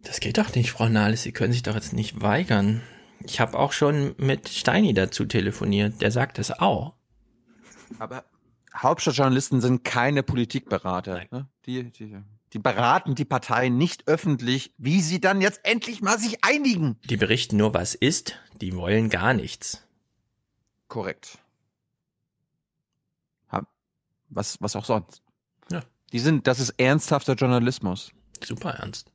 Das geht doch nicht, Frau Nahles. Sie können sich doch jetzt nicht weigern. Ich habe auch schon mit Steini dazu telefoniert. Der sagt es auch. Aber Hauptstadtjournalisten sind keine Politikberater. Ne? Die, die, die beraten die Parteien nicht öffentlich, wie sie dann jetzt endlich mal sich einigen. Die berichten nur, was ist. Die wollen gar nichts. Korrekt. Was, was auch sonst. Ja. Die sind, das ist ernsthafter Journalismus. Super ernst.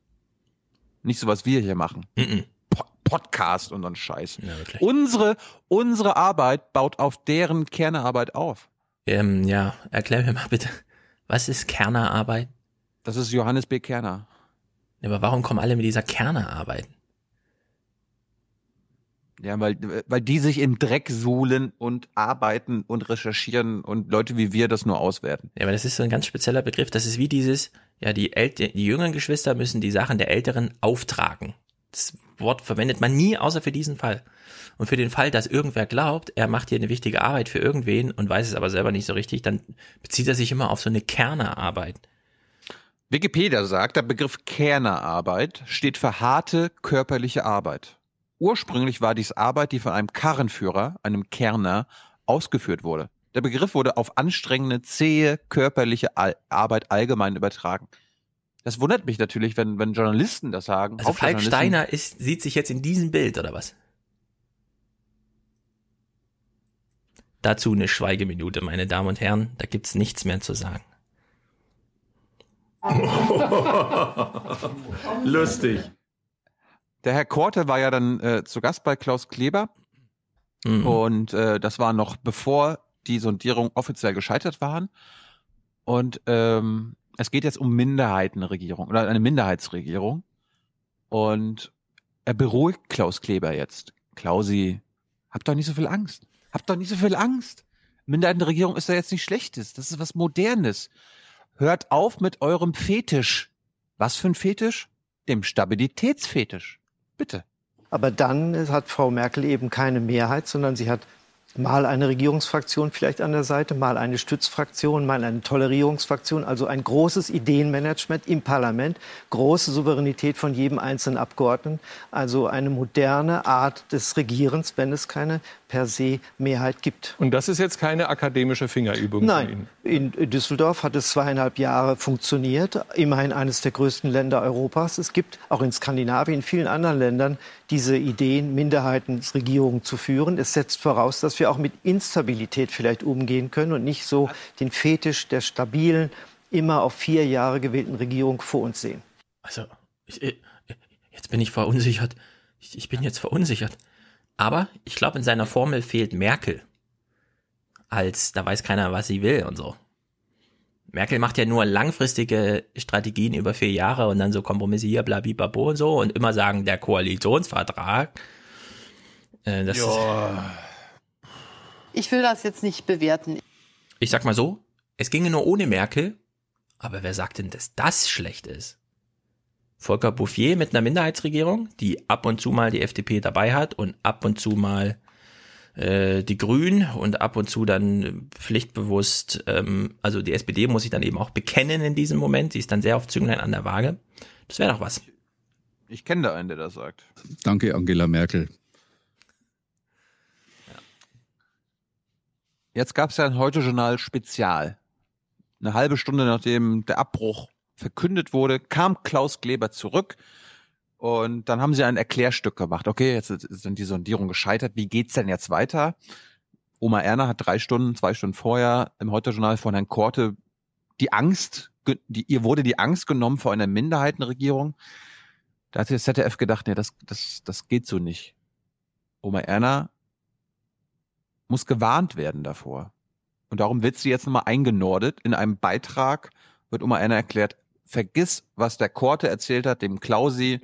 Nicht so, was wir hier machen. Mm -mm. Po Podcast und so ein Scheiß. Ja. Unsere, unsere Arbeit baut auf deren Kernearbeit auf. Ähm, ja, erklär mir mal bitte, was ist Kernerarbeit? Das ist Johannes B. Kerner. Aber warum kommen alle mit dieser Kernerarbeit? Ja, weil, weil die sich im Dreck suhlen und arbeiten und recherchieren und Leute wie wir das nur auswerten. Ja, aber das ist so ein ganz spezieller Begriff. Das ist wie dieses, ja, die, Älte, die jüngeren Geschwister müssen die Sachen der Älteren auftragen. Das Wort verwendet man nie, außer für diesen Fall. Und für den Fall, dass irgendwer glaubt, er macht hier eine wichtige Arbeit für irgendwen und weiß es aber selber nicht so richtig, dann bezieht er sich immer auf so eine Kernerarbeit. Wikipedia sagt, der Begriff Kernerarbeit steht für harte körperliche Arbeit. Ursprünglich war dies Arbeit, die von einem Karrenführer, einem Kerner, ausgeführt wurde. Der Begriff wurde auf anstrengende, zähe, körperliche Al Arbeit allgemein übertragen. Das wundert mich natürlich, wenn, wenn Journalisten das sagen. Also Falk Steiner ist, sieht sich jetzt in diesem Bild, oder was? Dazu eine Schweigeminute, meine Damen und Herren. Da gibt's nichts mehr zu sagen. Lustig. Der Herr Korte war ja dann äh, zu Gast bei Klaus Kleber. Mhm. Und äh, das war noch bevor die Sondierung offiziell gescheitert waren. Und ähm, es geht jetzt um Minderheitenregierung oder eine Minderheitsregierung. Und er beruhigt Klaus Kleber jetzt. Klausi, habt doch nicht so viel Angst. Habt doch nicht so viel Angst. Minderheitenregierung ist ja jetzt nicht Schlechtes. Das ist was Modernes. Hört auf mit eurem Fetisch. Was für ein Fetisch? Dem Stabilitätsfetisch. Bitte. Aber dann hat Frau Merkel eben keine Mehrheit, sondern sie hat mal eine Regierungsfraktion vielleicht an der Seite, mal eine Stützfraktion, mal eine Tolerierungsfraktion, also ein großes Ideenmanagement im Parlament, große Souveränität von jedem einzelnen Abgeordneten, also eine moderne Art des Regierens, wenn es keine per se Mehrheit gibt. Und das ist jetzt keine akademische Fingerübung Nein, in Düsseldorf hat es zweieinhalb Jahre funktioniert, immerhin eines der größten Länder Europas. Es gibt auch in Skandinavien, in vielen anderen Ländern diese Ideen, Minderheitenregierungen zu führen. Es setzt voraus, dass wir auch mit Instabilität vielleicht umgehen können und nicht so den Fetisch der stabilen, immer auf vier Jahre gewählten Regierung vor uns sehen. Also, ich, jetzt bin ich verunsichert. Ich, ich bin jetzt verunsichert. Aber ich glaube, in seiner Formel fehlt Merkel. Als, da weiß keiner, was sie will und so. Merkel macht ja nur langfristige Strategien über vier Jahre und dann so Kompromisse hier, blabibabo und so und immer sagen, der Koalitionsvertrag. Äh, das. Ich will das jetzt nicht bewerten. Ich sag mal so, es ginge nur ohne Merkel, aber wer sagt denn, dass das schlecht ist? Volker Bouffier mit einer Minderheitsregierung, die ab und zu mal die FDP dabei hat und ab und zu mal äh, die Grünen und ab und zu dann pflichtbewusst, ähm, also die SPD muss sich dann eben auch bekennen in diesem Moment, sie ist dann sehr auf Zünglein an der Waage. Das wäre doch was. Ich kenne da einen, der das sagt. Danke, Angela Merkel. Jetzt gab es ja ein Heute-Journal Spezial. Eine halbe Stunde nachdem der Abbruch verkündet wurde, kam Klaus Kleber zurück und dann haben sie ein Erklärstück gemacht. Okay, jetzt sind die Sondierungen gescheitert. Wie geht's denn jetzt weiter? Oma Erna hat drei Stunden, zwei Stunden vorher im Heute-Journal von Herrn Korte die Angst, die, ihr wurde die Angst genommen vor einer Minderheitenregierung. Da hat sich das ZDF gedacht, nee, das, das, das geht so nicht. Oma Erna muss gewarnt werden davor. Und darum wird sie jetzt nochmal eingenordet. In einem Beitrag wird Oma Erna erklärt, vergiss, was der Korte erzählt hat, dem Klausi.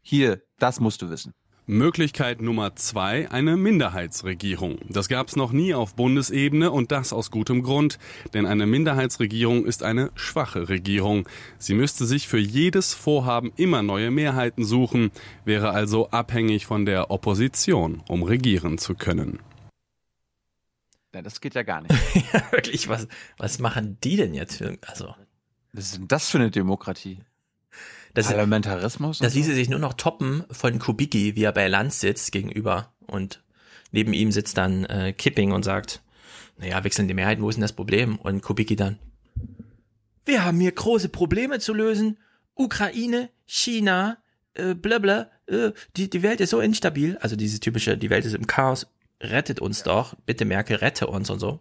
Hier, das musst du wissen. Möglichkeit Nummer zwei, eine Minderheitsregierung. Das gab es noch nie auf Bundesebene und das aus gutem Grund, denn eine Minderheitsregierung ist eine schwache Regierung. Sie müsste sich für jedes Vorhaben immer neue Mehrheiten suchen, wäre also abhängig von der Opposition, um regieren zu können. Ja, das geht ja gar nicht. ja, wirklich, was, was machen die denn jetzt für, also. Was ist denn das für eine Demokratie? Das, Parlamentarismus? das ließe sich nur noch toppen von Kubicki, wie er bei Lanz sitzt gegenüber und neben ihm sitzt dann äh, Kipping und sagt, naja, wechselnde Mehrheiten, wo ist denn das Problem? Und Kubicki dann, wir haben hier große Probleme zu lösen. Ukraine, China, äh, bla bla, äh, die, die Welt ist so instabil. Also dieses typische, die Welt ist im Chaos, rettet uns doch, bitte Merkel, rette uns und so.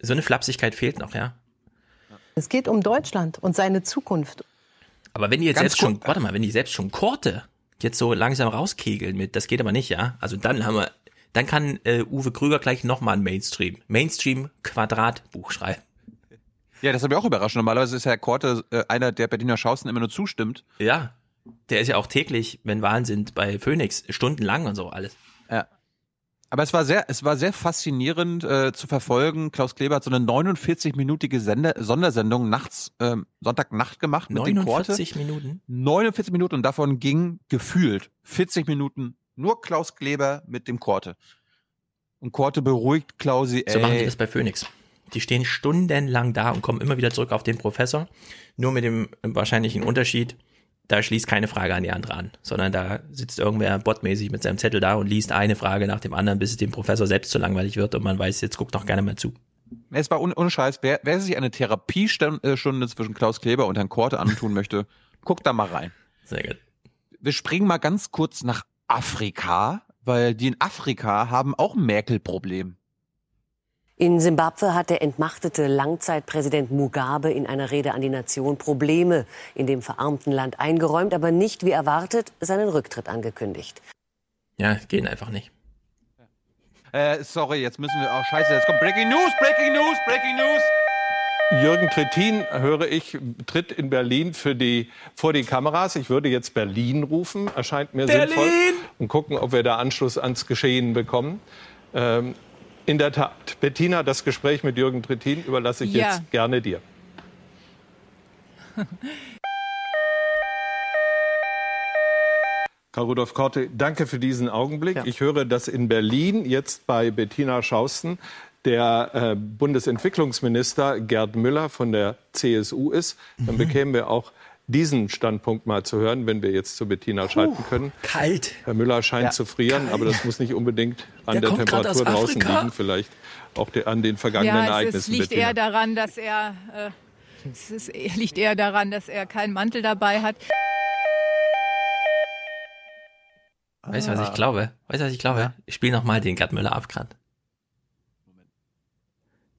So eine Flapsigkeit fehlt noch, ja. Es geht um Deutschland und seine Zukunft. Aber wenn die jetzt Ganz selbst schon, warte mal, wenn die selbst schon Korte jetzt so langsam rauskegeln mit, das geht aber nicht, ja. Also dann haben wir, dann kann äh, Uwe Krüger gleich nochmal ein Mainstream, Mainstream Quadratbuch schreiben. Ja, das hat mich auch überrascht. Normalerweise ist Herr Korte äh, einer, der Berliner Schausten immer nur zustimmt. Ja, der ist ja auch täglich, wenn Wahlen sind, bei Phoenix, stundenlang und so alles. Ja. Aber es war sehr, es war sehr faszinierend äh, zu verfolgen. Klaus Kleber hat so eine 49-minütige Sender Sondersendung nachts, ähm, Sonntagnacht gemacht mit dem Korte. 49 Minuten? 49 Minuten und davon ging gefühlt 40 Minuten nur Klaus Kleber mit dem Korte. Und Korte beruhigt Klausi, ey. So machen die das bei Phoenix. Die stehen stundenlang da und kommen immer wieder zurück auf den Professor. Nur mit dem wahrscheinlichen Unterschied, da schließt keine Frage an die andere an, sondern da sitzt irgendwer botmäßig mit seinem Zettel da und liest eine Frage nach dem anderen, bis es dem Professor selbst zu langweilig wird und man weiß, jetzt guckt noch gerne mal zu. Es war un ohne Scheiß. Wer, wer sich eine Therapiestunde zwischen Klaus Kleber und Herrn Korte antun möchte, guckt da mal rein. Sehr gut. Wir springen mal ganz kurz nach Afrika, weil die in Afrika haben auch ein Merkel-Problem. In Simbabwe hat der entmachtete Langzeitpräsident Mugabe in einer Rede an die Nation Probleme in dem verarmten Land eingeräumt, aber nicht wie erwartet seinen Rücktritt angekündigt. Ja, gehen einfach nicht. Äh, sorry, jetzt müssen wir. Oh, scheiße, jetzt kommt Breaking News, Breaking News, Breaking News. Jürgen Trittin, höre ich, tritt in Berlin für die, vor die Kameras. Ich würde jetzt Berlin rufen, erscheint mir Berlin! sinnvoll. Und gucken, ob wir da Anschluss ans Geschehen bekommen. Ähm, in der Tat, Bettina, das Gespräch mit Jürgen Trittin überlasse ich Ja. jetzt gerne dir. Karl Rudolf Korte, danke für diesen Augenblick. Ich höre, dass in Berlin jetzt bei Bettina Schausten der äh, Bundesentwicklungsminister Gerd Müller von der CSU ist. Dann bekämen wir auch diesen Standpunkt mal zu hören, wenn wir jetzt zu Bettina schalten können. Kalt. Herr Müller scheint Ja, zu frieren, kalt. aber das muss nicht unbedingt an Der der, Temperatur draußen Afrika. liegen, vielleicht auch der, an den vergangenen Ja, es, Ereignissen. es liegt Bettina. eher daran, dass er äh, es ist, liegt eher daran, dass er keinen Mantel dabei hat. Weißt du, was Ah. ich glaube? Weißt du, was ich glaube? Ich spiele nochmal den Gerd Müller ab grad.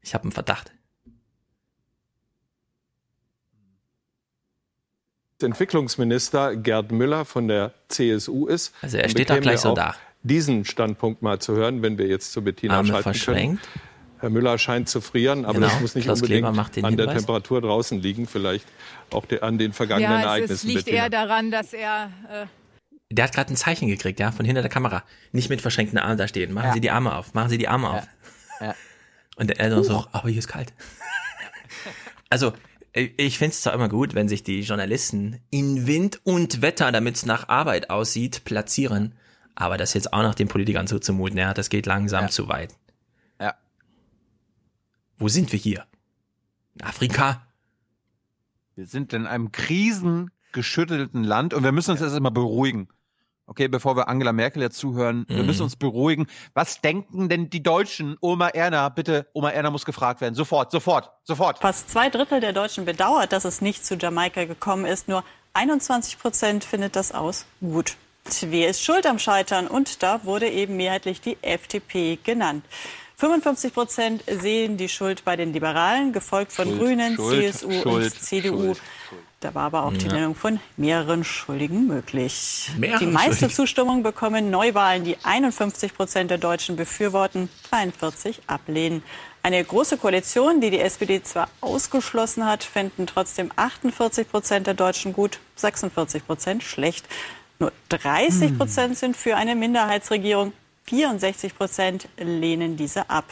Ich habe einen Verdacht. Entwicklungsminister Gerd Müller von der CSU ist. Also er steht da gleich so da. Diesen Standpunkt mal zu hören, wenn wir jetzt zu Bettina Arme schalten verschränkt. können. Herr Müller scheint zu frieren, aber Genau, das muss nicht Klaus unbedingt an der Hinweis. Temperatur draußen liegen, vielleicht auch der, an den vergangenen Ja, es, Ereignissen. es liegt Bettina. eher daran, dass er äh, Der hat gerade ein Zeichen gekriegt, ja, von hinter der Kamera. Nicht mit verschränkten Armen da stehen. Machen Ja. Sie die Arme auf. Machen Sie die Arme auf. Ja. Und der Eltern so, aber hier ist kalt. also, ich finde es zwar immer gut, wenn sich die Journalisten in Wind und Wetter, damit es nach Arbeit aussieht, platzieren. Aber das jetzt auch noch den Politikern zuzumuten, ja, das geht langsam zu weit. Ja. Wo sind wir hier? In Afrika? Wir sind in einem krisengeschüttelten Land und wir müssen uns erst mal beruhigen. Okay, bevor wir Angela Merkel jetzt zuhören, wir Mhm. müssen uns beruhigen. Was denken denn die Deutschen? Oma Erna, bitte, Oma Erna muss gefragt werden. Sofort, sofort, sofort. Fast zwei Drittel der Deutschen bedauert, dass es nicht zu Jamaika gekommen ist. Nur 21 Prozent findet das aus gut. Wer ist schuld am Scheitern? Und da wurde eben mehrheitlich die FDP genannt. 55 Prozent sehen die Schuld bei den Liberalen, gefolgt von Schuld, Grünen, Schuld, CSU Schuld, und CDU. Schuld, Da war aber auch die Ja. Nennung von mehreren Schuldigen möglich. Mehrere die meiste. Zustimmung bekommen Neuwahlen, die 51 Prozent der Deutschen befürworten, 43 ablehnen. Eine große Koalition, die die SPD zwar ausgeschlossen hat, fänden trotzdem 48 Prozent der Deutschen gut, 46 Prozent schlecht. Nur 30 Prozent sind für eine Minderheitsregierung, 64 Prozent lehnen diese ab.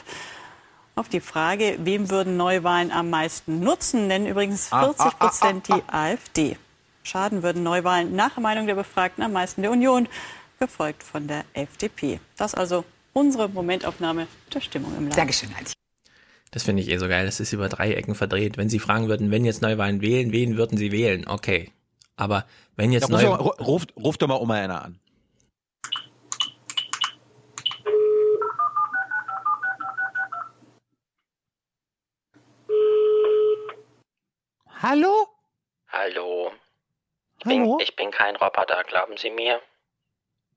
Auf die Frage, wem würden Neuwahlen am meisten nutzen, nennen übrigens Ah, 40 Prozent die AfD. Schaden würden Neuwahlen nach Meinung der Befragten am meisten der Union, gefolgt von der FDP. Das also unsere Momentaufnahme der Stimmung im Land. Dankeschön, Heidi. Das finde ich eh so geil. Das ist über drei Ecken verdreht. Wenn Sie fragen würden, wenn jetzt Neuwahlen wählen, wen würden Sie wählen? Okay. Aber wenn jetzt Ja, neue, ruf, doch mal- doch Oma Erna an. Hallo? Hallo. Ich bin, Hallo? ich bin kein Roboter, glauben Sie mir.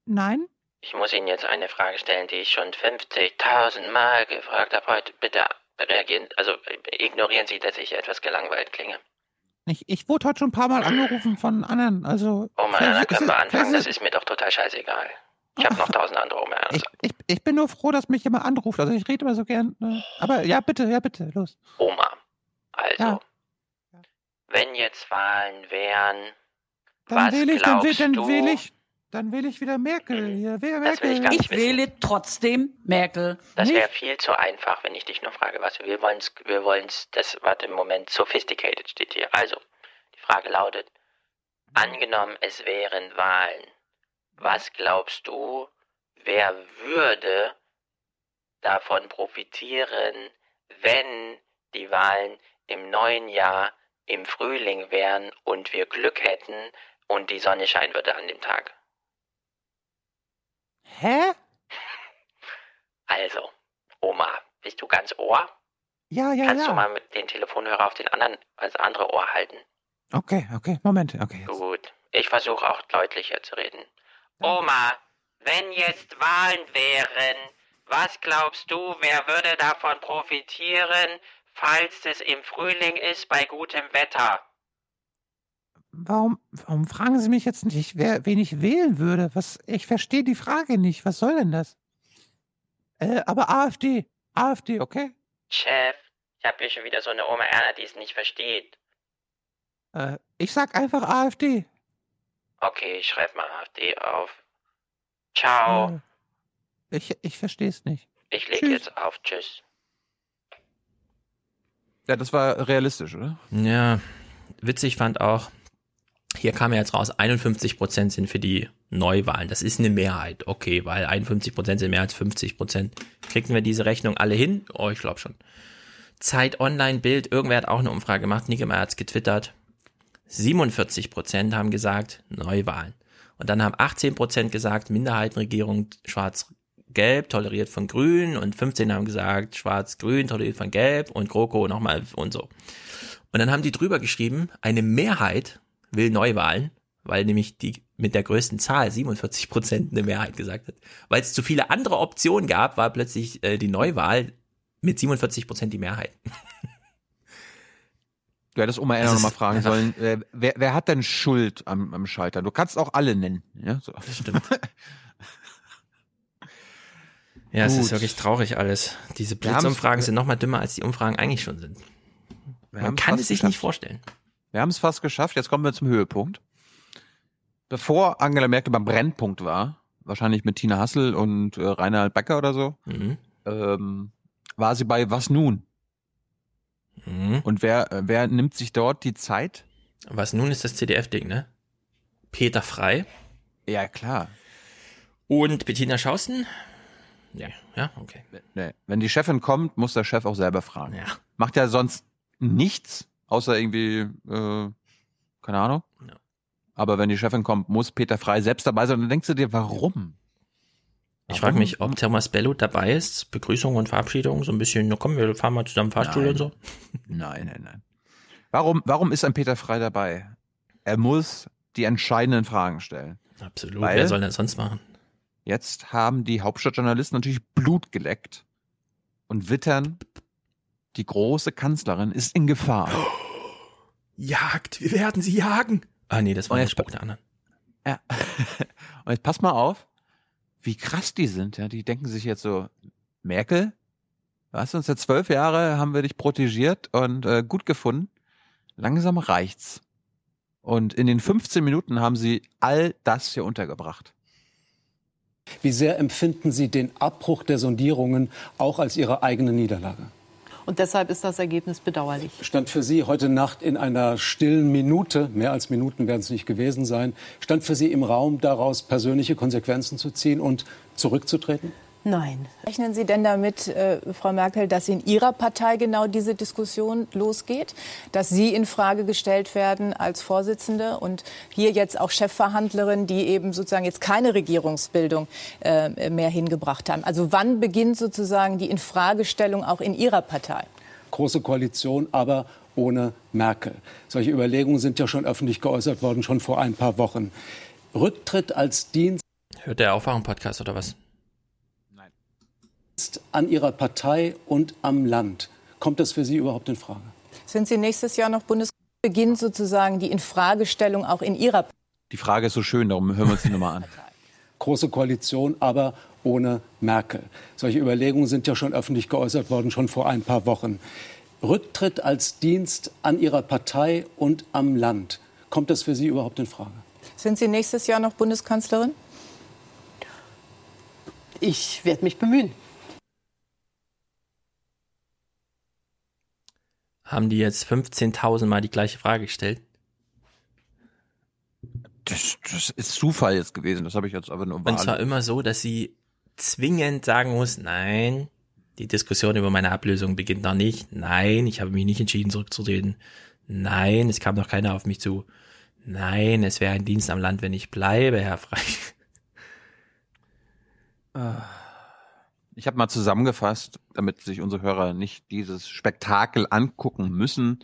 Nein? Ich muss Ihnen jetzt eine Frage stellen, die ich schon 50.000 Mal gefragt habe heute. Bitte reagieren, also ignorieren Sie, dass ich etwas gelangweilt klinge. Ich, ich wurde heute schon ein paar Mal angerufen von anderen. Also. Oma vielleicht Erna, ist können wir anfangen? Das ist- mir doch total scheißegal. Ich habe noch tausend andere Oma Ernas. ich, ich, ich bin nur froh, dass mich jemand anruft. Also ich rede immer so gern. ne? Aber ja, bitte, ja, bitte, los. Oma, also, Ja. Wenn jetzt Wahlen wären, Dann was wähle ich, dann, glaubst dann du? wähle ich, dann wähle ich wieder Merkel. Hier, wer Das will Merkel? ich Ich wähle trotzdem Merkel. Das wäre viel zu einfach, wenn ich dich nur frage, was wir wollen. Wir wollen das, warte, im Moment sophisticated steht hier. Also, die Frage lautet: Angenommen, es wären Wahlen. Was glaubst du, wer würde davon profitieren, wenn die Wahlen im neuen Jahr im Frühling wären und wir Glück hätten und die Sonne scheinen würde an dem Tag? Hä? Also, Oma, bist du ganz Ohr? Ja, ja, Kannst ja. du mal mit den Telefonhörer auf den anderen, also andere Ohr halten? Okay, okay, Moment, okay. Gut. Ich versuche auch deutlicher zu reden. Oma, wenn jetzt Wahlen wären, was glaubst du, wer würde davon profitieren, falls es im Frühling ist bei gutem Wetter? Warum, warum fragen Sie mich jetzt nicht, wer, wen ich wählen würde? Was, ich verstehe die Frage nicht. Was soll denn das? Äh, aber AfD. AfD, okay? Chef, ich habe hier schon wieder so eine Oma Erna, die es nicht versteht. Äh, ich sag einfach AfD. Okay, ich schreibe mal AfD auf. Ciao. Äh, ich ich verstehe es nicht. Ich leg tschüss. jetzt auf. Tschüss. Ja, das war realistisch, oder? Ja, witzig fand auch, hier kam ja jetzt raus, 51 Prozent sind für die Neuwahlen. Das ist eine Mehrheit, okay, weil 51 Prozent sind mehr als 50 Prozent. Kriegen wir diese Rechnung alle hin? Oh, ich glaube schon. Zeit Online Bild, irgendwer hat auch eine Umfrage gemacht, Niggemeier hat's getwittert. 47 Prozent haben gesagt Neuwahlen. Und dann haben 18 Prozent gesagt Minderheitenregierung schwarz-gelb, toleriert von Grün und 15 haben gesagt schwarz-grün, toleriert von Gelb und GroKo nochmal und so. Und dann haben die drüber geschrieben, eine Mehrheit will Neuwahlen, weil nämlich die mit der größten Zahl 47 Prozent eine Mehrheit gesagt hat. Weil es zu viele andere Optionen gab, war plötzlich äh, die Neuwahl mit 47 Prozent die Mehrheit. Du hättest Oma Erna nochmal fragen sollen, äh, wer, wer hat denn Schuld am, am Scheitern? Du kannst auch alle nennen. Ja, so. Das stimmt. Ja, es Gut. ist wirklich traurig alles. Diese Blitzumfragen sind noch mal dümmer, als die Umfragen eigentlich schon sind. Man kann es sich geschafft. nicht vorstellen. Wir haben es fast geschafft. Jetzt kommen wir zum Höhepunkt. Bevor Angela Merkel beim Brennpunkt war, wahrscheinlich mit Tina Hassel und äh, Reinhard Becker oder so, Mhm. ähm, war sie bei Was nun? Mhm. Und wer, äh, wer nimmt sich dort die Zeit? Was nun ist das CDF-Ding, ne? Peter Frei Ja, klar. und Bettina Schausten. Ja, ja, okay. Nee. Wenn die Chefin kommt, muss der Chef auch selber fragen. Ja. Macht ja sonst nichts, außer irgendwie, äh, keine Ahnung. Ja. Aber wenn die Chefin kommt, muss Peter Frei selbst dabei sein. Und dann denkst du dir, warum? Ich frage mich, ob Thomas Bello dabei ist. Begrüßung und Verabschiedung, so ein bisschen, na komm, wir fahren mal zusammen Fahrstuhl Nein. und so. Nein, nein, nein. Warum, warum ist ein Peter Frei dabei? Er muss die entscheidenden Fragen stellen. Absolut. Weil- Wer soll denn sonst machen? Jetzt haben die Hauptstadtjournalisten natürlich Blut geleckt und wittern, die große Kanzlerin ist in Gefahr. Jagd, wir werden sie jagen. Ah, nee, das war der jetzt- Spruch der anderen. Ja. Und jetzt pass mal auf, wie krass die sind. Ja, die denken sich jetzt so, Merkel, was uns seit zwölf Jahre haben wir dich protegiert und äh, gut gefunden. Langsam reicht's. Und in den 15 Minuten haben sie all das hier untergebracht. Wie sehr empfinden Sie den Abbruch der Sondierungen auch als Ihre eigene Niederlage? Und deshalb ist das Ergebnis bedauerlich. Stand für Sie heute Nacht in einer stillen Minute, mehr als Minuten werden es nicht gewesen sein, stand für Sie im Raum, daraus persönliche Konsequenzen zu ziehen und zurückzutreten? Nein. Rechnen Sie denn damit, äh, Frau Merkel, dass in Ihrer Partei genau diese Diskussion losgeht, dass Sie in Frage gestellt werden als Vorsitzende und hier jetzt auch Chefverhandlerin, die eben sozusagen jetzt keine Regierungsbildung äh, mehr hingebracht haben? Also wann beginnt sozusagen die Infragestellung auch in Ihrer Partei? Große Koalition, aber ohne Merkel. Solche Überlegungen sind ja schon öffentlich geäußert worden, schon vor ein paar Wochen. Rücktritt als Dienst. Hört der Aufwachen-Podcast oder was? An Ihrer Partei und am Land. Kommt das für Sie überhaupt in Frage? Sind Sie nächstes Jahr noch Bundeskanzler? Beginnt sozusagen die Infragestellung auch in Ihrer Partei? Die Frage ist so schön, darum hören wir uns die nochmal an. Große Koalition, aber ohne Merkel. Solche Überlegungen sind ja schon öffentlich geäußert worden, schon vor ein paar Wochen. Rücktritt als Dienst an Ihrer Partei und am Land. Kommt das für Sie überhaupt in Frage? Sind Sie nächstes Jahr noch Bundeskanzlerin? Ich werde mich bemühen. Haben die jetzt 15.000 Mal die gleiche Frage gestellt? Das, das ist Zufall jetzt gewesen. Das habe ich jetzt aber nur Und zwar immer so, dass sie zwingend sagen muss, nein, die Diskussion über meine Ablösung beginnt noch nicht. Nein, ich habe mich nicht entschieden zurückzutreten. Nein, es kam noch keiner auf mich zu. Nein, es wäre ein Dienst am Land, wenn ich bleibe, Herr Frey. Ich habe mal zusammengefasst, damit sich unsere Hörer nicht dieses Spektakel angucken müssen.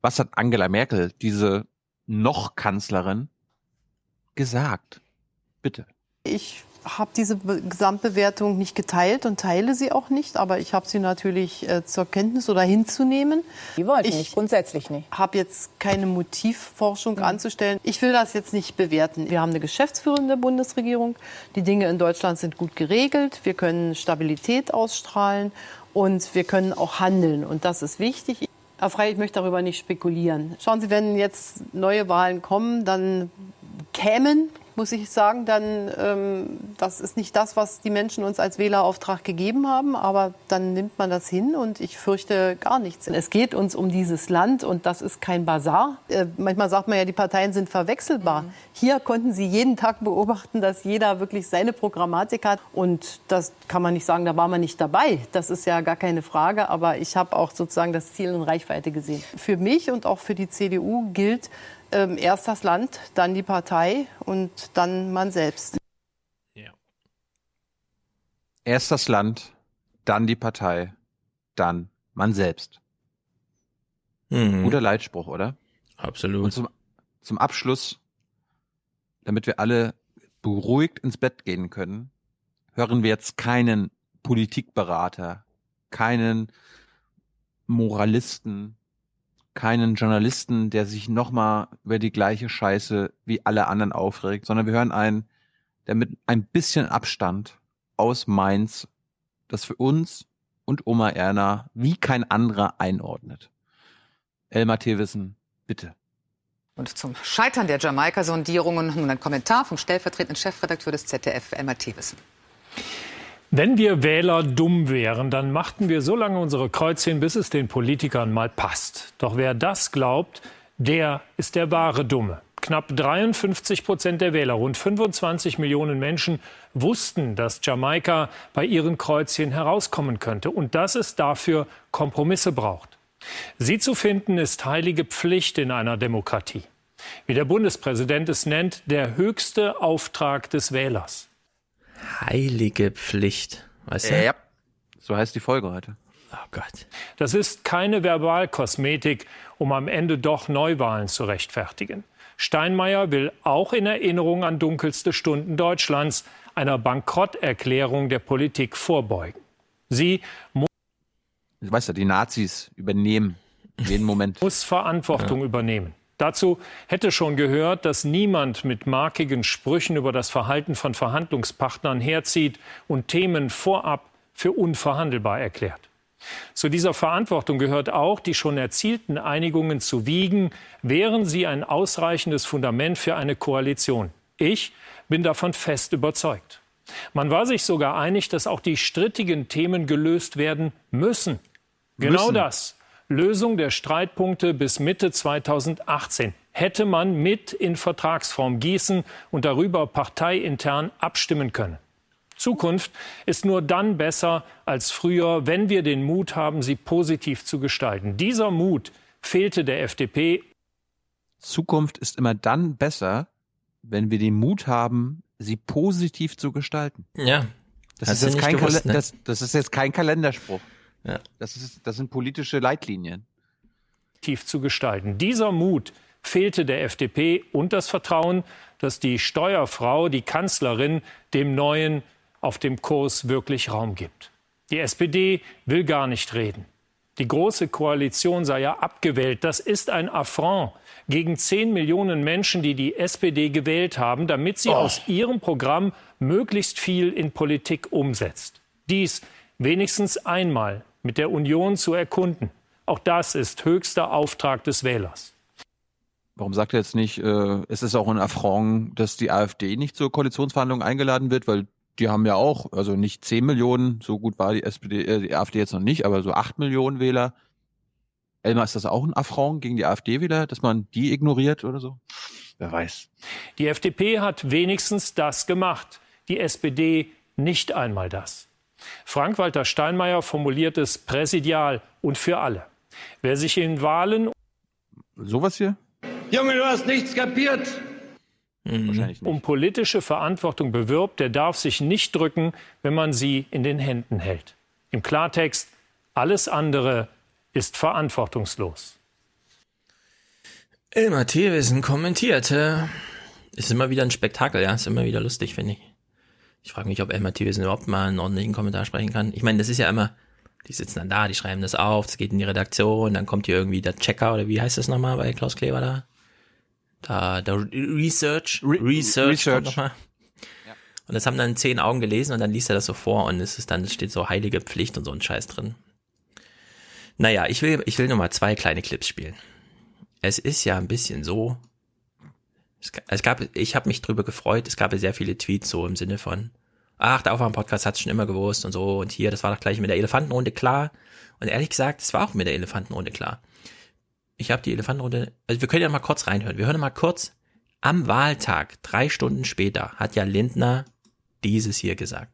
Was hat Angela Merkel, diese noch Kanzlerin, gesagt? Bitte. Ich habe diese Be Gesamtbewertung nicht geteilt und teile sie auch nicht, aber ich habe sie natürlich äh, zur Kenntnis oder hinzunehmen. Die wollte ich nicht, grundsätzlich nicht. habe jetzt keine Motivforschung anzustellen. Ich will das jetzt nicht bewerten. Wir haben eine geschäftsführende Bundesregierung. Die Dinge in Deutschland sind gut geregelt. Wir können Stabilität ausstrahlen und wir können auch handeln. Und das ist wichtig. Herr Frey, ich möchte darüber nicht spekulieren. Schauen Sie, wenn jetzt neue Wahlen kommen, dann kämen muss ich sagen, dann ähm, das ist nicht das, was die Menschen uns als Wählerauftrag gegeben haben, aber dann nimmt man das hin und ich fürchte gar nichts. Es geht uns um dieses Land und das ist kein Bazar. Äh, manchmal sagt man ja, die Parteien sind verwechselbar. Mhm. Hier konnten Sie jeden Tag beobachten, dass jeder wirklich seine Programmatik hat und das kann man nicht sagen, da war man nicht dabei. Das ist ja gar keine Frage, aber ich habe auch sozusagen das Ziel in Reichweite gesehen. Für mich und auch für die CDU gilt, ähm, erst das Land, dann die Partei und dann man selbst. Erst das Land, dann die Partei, dann man selbst. Mhm. Guter Leitspruch, oder? Absolut. Und zum, zum Abschluss, damit wir alle beruhigt ins Bett gehen können, hören wir jetzt keinen Politikberater, keinen Moralisten, keinen Journalisten, der sich nochmal über die gleiche Scheiße wie alle anderen aufregt, sondern wir hören einen, der mit ein bisschen Abstand aus Mainz das für uns und Oma Erna wie kein anderer einordnet. Elmar Thewissen, bitte. Und zum Scheitern der Jamaika-Sondierungen nun ein Kommentar vom stellvertretenden Chefredakteur des ZDF, Elmar Thewissen. Wenn wir Wähler dumm wären, dann machten wir so lange unsere Kreuzchen, bis es den Politikern mal passt. Doch wer das glaubt, der ist der wahre Dumme. Knapp 53 Prozent der Wähler, rund 25 Millionen Menschen, wussten, dass Jamaika bei ihren Kreuzchen herauskommen könnte und dass es dafür Kompromisse braucht. Sie zu finden ist heilige Pflicht in einer Demokratie. Wie der Bundespräsident es nennt, der höchste Auftrag des Wählers. Heilige Pflicht. Weißt du? Ja, so heißt die Folge heute. Oh Gott. Das ist keine Verbalkosmetik, um am Ende doch Neuwahlen zu rechtfertigen. Steinmeier will auch in Erinnerung an dunkelste Stunden Deutschlands einer Bankrotterklärung der Politik vorbeugen. Sie mu Du weißt ja, die Nazis übernehmen jeden Moment. muss Verantwortung Ja. übernehmen. Dazu hätte schon gehört, dass niemand mit markigen Sprüchen über das Verhalten von Verhandlungspartnern herzieht und Themen vorab für unverhandelbar erklärt. Zu dieser Verantwortung gehört auch, die schon erzielten Einigungen zu wiegen, wären sie ein ausreichendes Fundament für eine Koalition. Ich bin davon fest überzeugt. Man war sich sogar einig, dass auch die strittigen Themen gelöst werden müssen. Genau Müssen. das. Lösung der Streitpunkte bis Mitte 2018 hätte man mit in Vertragsform gießen und darüber parteiintern abstimmen können. Zukunft ist nur dann besser als früher, wenn wir den Mut haben, sie positiv zu gestalten. Dieser Mut fehlte der FDP. Zukunft ist immer dann besser, wenn wir den Mut haben, sie positiv zu gestalten. Ja. Das, Hast ist jetzt, kein gewusst, ne? das, das ist jetzt kein Kalenderspruch. Ja. Das, ist, das sind politische Leitlinien. tief zu gestalten. Dieser Mut fehlte der FDP und das Vertrauen, dass die Steuerfrau, die Kanzlerin, dem Neuen auf dem Kurs wirklich Raum gibt. Die SPD will gar nicht reden. Die große Koalition sei ja abgewählt. Das ist ein Affront gegen 10 Millionen Menschen, die die SPD gewählt haben, damit sie aus ihrem Programm möglichst viel in Politik umsetzt. Dies wenigstens einmal mit der Union zu erkunden. Auch das ist höchster Auftrag des Wählers. Warum sagt er jetzt nicht, äh, es ist auch ein Affront, dass die AfD nicht zur Koalitionsverhandlung eingeladen wird, weil die haben ja auch, also nicht 10 Millionen, so gut war die SPD, äh, die AfD jetzt noch nicht, aber so 8 Millionen Wähler. Elmar, ist das auch ein Affront gegen die AfD-Wähler, dass man die ignoriert oder so? Wer weiß. Die FDP hat wenigstens das gemacht, die SPD nicht einmal das. Frank-Walter Steinmeier formuliert es präsidial und für alle. Wer sich in Wahlen Sowas hier? Junge, du hast nichts kapiert. Wahrscheinlich nicht. um politische Verantwortung bewirbt, der darf sich nicht drücken, wenn man sie in den Händen hält. Im Klartext, alles andere ist verantwortungslos. Elmar Thewissen kommentierte. Ist immer wieder ein Spektakel, ja, ist immer wieder lustig, finde ich. Ich frage mich, ob Elmar Thewissen überhaupt mal einen ordentlichen Kommentar sprechen kann. Ich meine, das ist ja immer, die sitzen dann da, die schreiben das auf, es geht in die Redaktion, dann kommt hier irgendwie der Checker oder wie heißt das nochmal bei Klaus Kleber da? Da, der Research, Research, Research. kommt noch mal. Und das haben dann zehn Augen gelesen und dann liest er das so vor und es ist dann, es steht so heilige Pflicht und so ein Scheiß drin. Naja, ich will, ich will nur mal zwei kleine Clips spielen. Es ist ja ein bisschen so, es, ga- es gab, ich habe mich drüber gefreut, es gab ja sehr viele Tweets so im Sinne von, ach, der Aufwärm-Podcast hat's schon immer gewusst und so und hier, das war doch gleich mit der Elefantenrunde klar. Und ehrlich gesagt, es war auch mit der Elefantenrunde klar. Ich habe die Elefantenrunde, also wir können ja mal kurz reinhören. Wir hören mal kurz, am Wahltag, drei Stunden später, hat ja Lindner dieses hier gesagt.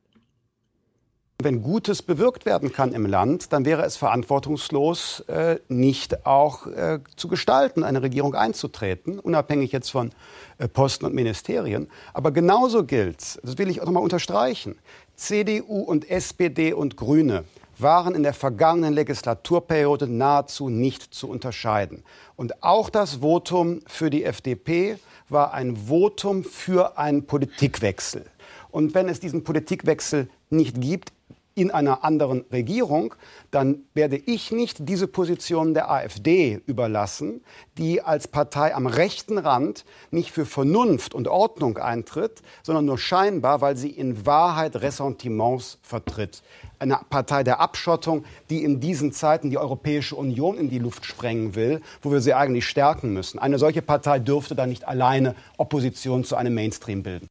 Wenn Gutes bewirkt werden kann im Land, dann wäre es verantwortungslos, äh, nicht auch äh, zu gestalten, eine Regierung einzutreten, unabhängig jetzt von äh, Posten und Ministerien. Aber genauso gilt, das will ich auch nochmal unterstreichen, CDU und SPD und Grüne waren in der vergangenen Legislaturperiode nahezu nicht zu unterscheiden. Und auch das Votum für die FDP war ein Votum für einen Politikwechsel. Und wenn es diesen Politikwechsel nicht gibt, in einer anderen Regierung, dann werde ich nicht diese Position der AfD überlassen, die als Partei am rechten Rand nicht für Vernunft und Ordnung eintritt, sondern nur scheinbar, weil sie in Wahrheit Ressentiments vertritt. Eine Partei der Abschottung, die in diesen Zeiten die Europäische Union in die Luft sprengen will, wo wir sie eigentlich stärken müssen. Eine solche Partei dürfte dann nicht alleine Opposition zu einem Mainstream bilden.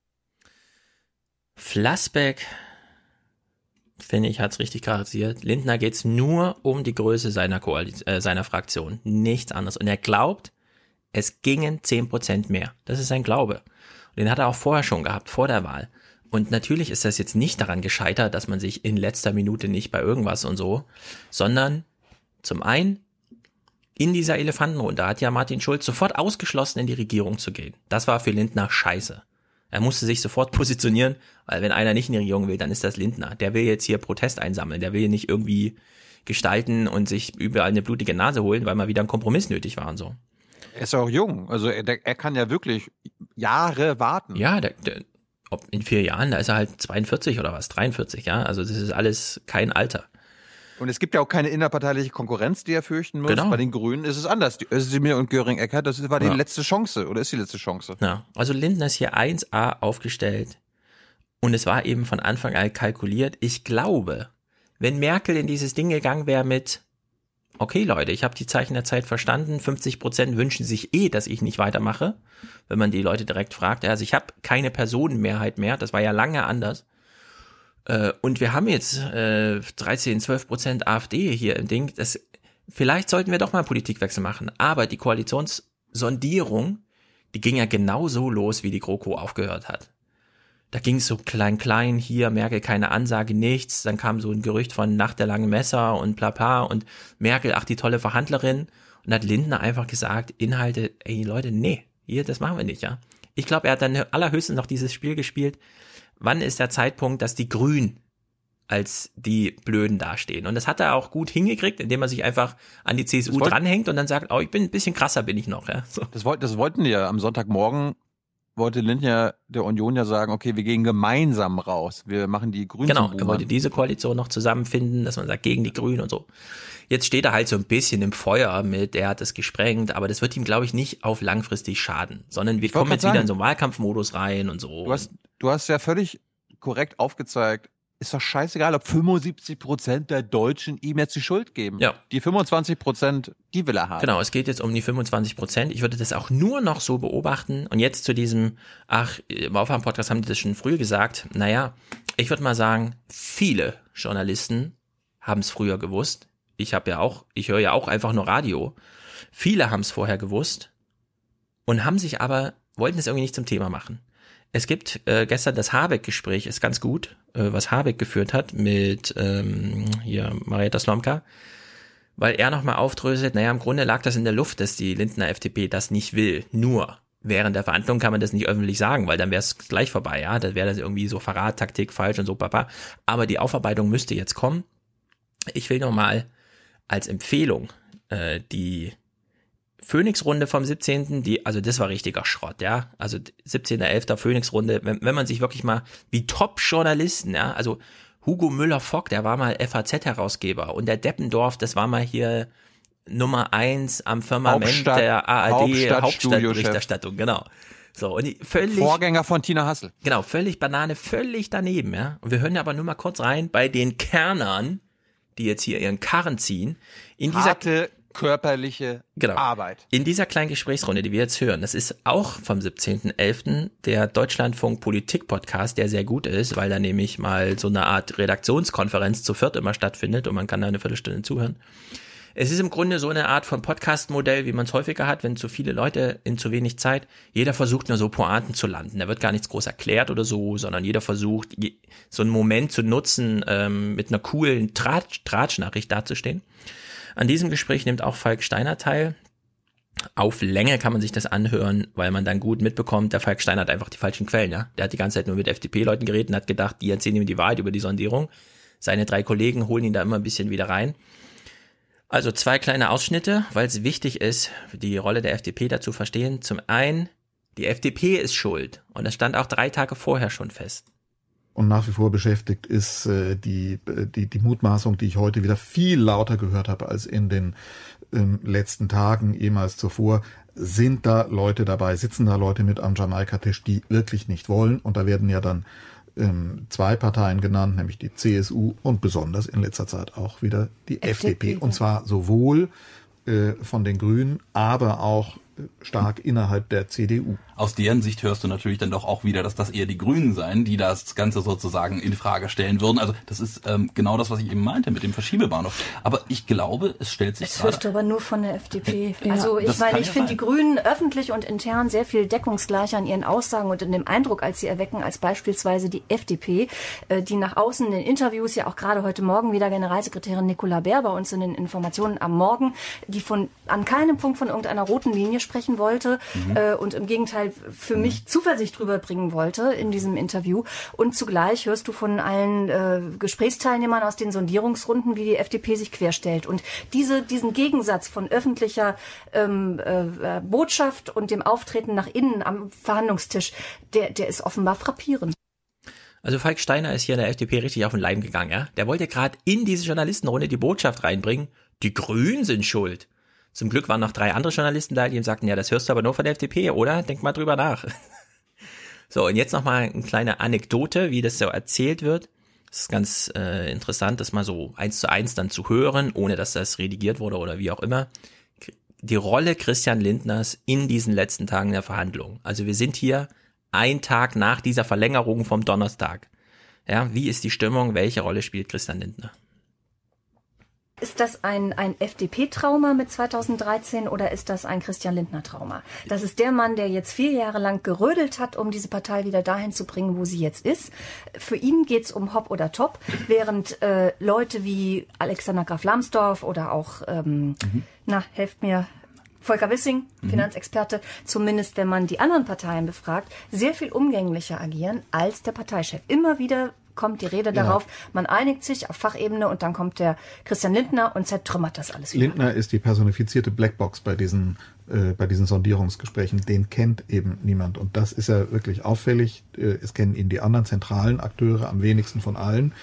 Flassbeck, finde ich, hat's richtig charakterisiert. Lindner geht's nur um die Größe seiner, Koalition, äh, seiner Fraktion, nichts anderes. Und er glaubt, es gingen 10% mehr. Das ist sein Glaube. Und den hat er auch vorher schon gehabt, vor der Wahl. Und natürlich ist das jetzt nicht daran gescheitert, dass man sich in letzter Minute nicht bei irgendwas und so, sondern zum einen in dieser Elefantenrunde hat ja Martin Schulz sofort ausgeschlossen, in die Regierung zu gehen. Das war für Lindner scheiße. Er musste sich sofort positionieren, weil wenn einer nicht in die Regierung will, dann ist das Lindner. Der will jetzt hier Protest einsammeln. Der will hier nicht irgendwie gestalten und sich überall eine blutige Nase holen, weil mal wieder ein Kompromiss nötig war und so. Er ist ja auch jung. Also er, der- er kann ja wirklich Jahre warten. Ja, der, der, ob in vier Jahren, da ist er halt 42 oder was, 43, ja. Also das ist alles kein Alter. Und es gibt ja auch keine innerparteiliche Konkurrenz, die er fürchten muss. Genau. Bei den Grünen ist es anders. Die Özdemir und Göring-Eckardt, das war die Ja. letzte Chance oder ist die letzte Chance. Ja, also Lindner ist hier 1A aufgestellt und es war eben von Anfang an kalkuliert. Ich glaube, wenn Merkel in dieses Ding gegangen wäre mit, okay Leute, ich habe die Zeichen der Zeit verstanden, 50 Prozent wünschen sich eh, dass ich nicht weitermache, wenn man die Leute direkt fragt. Also ich habe keine Personenmehrheit mehr, das war ja lange anders. Äh, Und wir haben jetzt äh, 13, 12 Prozent AfD hier im Ding. Das, vielleicht sollten wir doch mal einen Politikwechsel machen. Aber die Koalitionssondierung, die ging ja genauso los, wie die GroKo aufgehört hat. Da ging es so klein, klein, hier Merkel keine Ansage, nichts. Dann kam so ein Gerücht von Nacht der langen Messer und bla und Merkel, ach die tolle Verhandlerin. Und hat Lindner einfach gesagt, Inhalte, ey Leute, nee, hier, das machen wir nicht, ja. Ich glaube, er hat dann allerhöchstens noch dieses Spiel gespielt. Wann ist der Zeitpunkt, dass die Grünen als die Blöden dastehen. Und das hat er auch gut hingekriegt, indem er sich einfach an die CSU dranhängt und dann sagt, oh, ich bin ein bisschen krasser bin ich noch. Ja, so. das, wollt, das wollten die ja am Sonntagmorgen, wollte Lindner der Union ja sagen, okay, wir gehen gemeinsam raus. Wir machen die Grünen Genau, er wollte diese Koalition noch zusammenfinden, dass man sagt, gegen die Grünen und so. Jetzt steht er halt so ein bisschen im Feuer mit, er hat es gesprengt, aber das wird ihm, glaube ich, nicht auf langfristig schaden, sondern wir kommen jetzt sagen, wieder in so einen Wahlkampfmodus rein und so. Du hast, du hast ja völlig korrekt aufgezeigt, ist doch scheißegal, ob 75 Prozent der Deutschen ihm jetzt die Schuld geben. Ja. Die 25 Prozent, die will er haben. Genau, es geht jetzt um die 25 Prozent. Ich würde das auch nur noch so beobachten. Und jetzt zu diesem, ach, im Aufwärm-Podcast haben die das schon früh gesagt. Naja, ich würde mal sagen, viele Journalisten haben es früher gewusst. Ich habe ja auch, ich höre ja auch einfach nur Radio. Viele haben es vorher gewusst und haben sich aber, wollten es irgendwie nicht zum Thema machen. Es gibt äh, gestern das Habeck-Gespräch, ist ganz gut, äh, was Habeck geführt hat mit ähm, hier Marietta Slomka, weil er nochmal aufdröselt, naja, im Grunde lag das in der Luft, dass die Lindner FDP das nicht will. Nur während der Verhandlung kann man das nicht öffentlich sagen, weil dann wäre es gleich vorbei, ja. Dann wäre das irgendwie so Verrattaktik falsch und so, papa. Aber die Aufarbeitung müsste jetzt kommen. Ich will nochmal als Empfehlung äh, die Phoenix-Runde vom 17., die, also das war richtiger Schrott, ja. Also 17.11. Phoenix-Runde, wenn, wenn man sich wirklich mal, wie Top-Journalisten, ja, also Hugo Müller-Fock, der war mal FAZ-Herausgeber und der Deppendorf, das war mal hier Nummer eins am Firmament Hauptstadt, der ARD Hauptstadt Hauptstadtberichterstattung, genau. So, und die völlig. Vorgänger von Tina Hassel. Genau, völlig Banane, völlig daneben, ja. Und wir hören aber nur mal kurz rein bei den Kernern, die jetzt hier ihren Karren ziehen. In dieser, Harte körperliche genau. Arbeit. In dieser kleinen Gesprächsrunde, die wir jetzt hören, das ist auch vom 17.11. der Deutschlandfunk Politik Podcast, der sehr gut ist, weil da nämlich mal so eine Art Redaktionskonferenz zu viert immer stattfindet und man kann da eine Viertelstunde zuhören. Es ist im Grunde so eine Art von Podcast-Modell, wie man es häufiger hat, wenn zu viele Leute in zu wenig Zeit, jeder versucht nur so Pointen zu landen. Da wird gar nichts groß erklärt oder so, sondern jeder versucht, so einen Moment zu nutzen, ähm, mit einer coolen Tratsch Tratschnachricht dazustehen. An diesem Gespräch nimmt auch Falk Steiner teil. Auf Länge kann man sich das anhören, weil man dann gut mitbekommt, der Falk Steiner hat einfach die falschen Quellen, ja. Der hat die ganze Zeit nur mit FDP-Leuten geredet und hat gedacht, die erzählen ihm die Wahrheit über die Sondierung. Seine drei Kollegen holen ihn da immer ein bisschen wieder rein. Also zwei kleine Ausschnitte, weil es wichtig ist, die Rolle der FDP dazu verstehen. Zum einen, die FDP ist schuld. Und das stand auch drei Tage vorher schon fest. Und nach wie vor beschäftigt ist äh, die, die, die Mutmaßung, die ich heute wieder viel lauter gehört habe als in den ähm, letzten Tagen, ehemals zuvor. Sind da Leute dabei, sitzen da Leute mit am Jamaika-Tisch, die wirklich nicht wollen? Und da werden ja dann ähm, zwei Parteien genannt, nämlich die CSU und besonders in letzter Zeit auch wieder die FDP. FDP. Und zwar sowohl äh, von den Grünen, aber auch stark innerhalb der CDU. Aus deren Sicht hörst du natürlich dann doch auch wieder, dass das eher die Grünen seien, die das Ganze sozusagen in Frage stellen würden. Also das ist ähm, genau das, was ich eben meinte mit dem Verschiebebahnhof. Aber ich glaube, es stellt sich Das hörst du aber nur von der FDP. Ja, also ich meine, ich ja finde die Grünen öffentlich und intern sehr viel deckungsgleicher in ihren Aussagen und in dem Eindruck, als sie erwecken, als beispielsweise die FDP, äh, die nach außen in den Interviews ja auch gerade heute Morgen wieder Generalsekretärin Nicola Bär bei uns in den Informationen am Morgen, die von an keinem Punkt von irgendeiner roten Linie sprechen wollte mhm. äh, und im Gegenteil für mhm. mich Zuversicht rüberbringen wollte in diesem Interview. Und zugleich hörst du von allen äh, Gesprächsteilnehmern aus den Sondierungsrunden, wie die FDP sich querstellt. Und diese, diesen Gegensatz von öffentlicher ähm, äh, Botschaft und dem Auftreten nach innen am Verhandlungstisch, der, der ist offenbar frappierend. Also Falk Steiner ist hier in der FDP richtig auf den Leim gegangen, ja. Der wollte gerade in diese Journalistenrunde die Botschaft reinbringen, die Grünen sind schuld. Zum Glück waren noch drei andere Journalisten da, die ihm sagten, ja, das hörst du aber nur von der FDP, oder? Denk mal drüber nach. so, und jetzt nochmal eine kleine Anekdote, wie das so erzählt wird. Es ist ganz äh, interessant, das mal so eins zu eins dann zu hören, ohne dass das redigiert wurde oder wie auch immer. Die Rolle Christian Lindners in diesen letzten Tagen der Verhandlungen. Also wir sind hier ein Tag nach dieser Verlängerung vom Donnerstag. Ja, wie ist die Stimmung? Welche Rolle spielt Christian Lindner? Ist das ein, ein FDP-Trauma mit 2013 oder ist das ein Christian Lindner-Trauma? Das ist der Mann, der jetzt vier Jahre lang gerödelt hat, um diese Partei wieder dahin zu bringen, wo sie jetzt ist. Für ihn geht's um Hop oder Top, während äh, Leute wie Alexander Graf Lambsdorff oder auch, ähm, mhm. na, helft mir, Volker Wissing, mhm. Finanzexperte, zumindest wenn man die anderen Parteien befragt, sehr viel umgänglicher agieren als der Parteichef. Immer wieder kommt die Rede ja. darauf, man einigt sich auf Fachebene und dann kommt der Christian Lindner und zertrümmert das alles wieder. Lindner ist die personifizierte Blackbox bei diesen, äh, bei diesen Sondierungsgesprächen. Den kennt eben niemand. Und das ist ja wirklich auffällig. Äh, es kennen ihn die anderen zentralen Akteure am wenigsten von allen.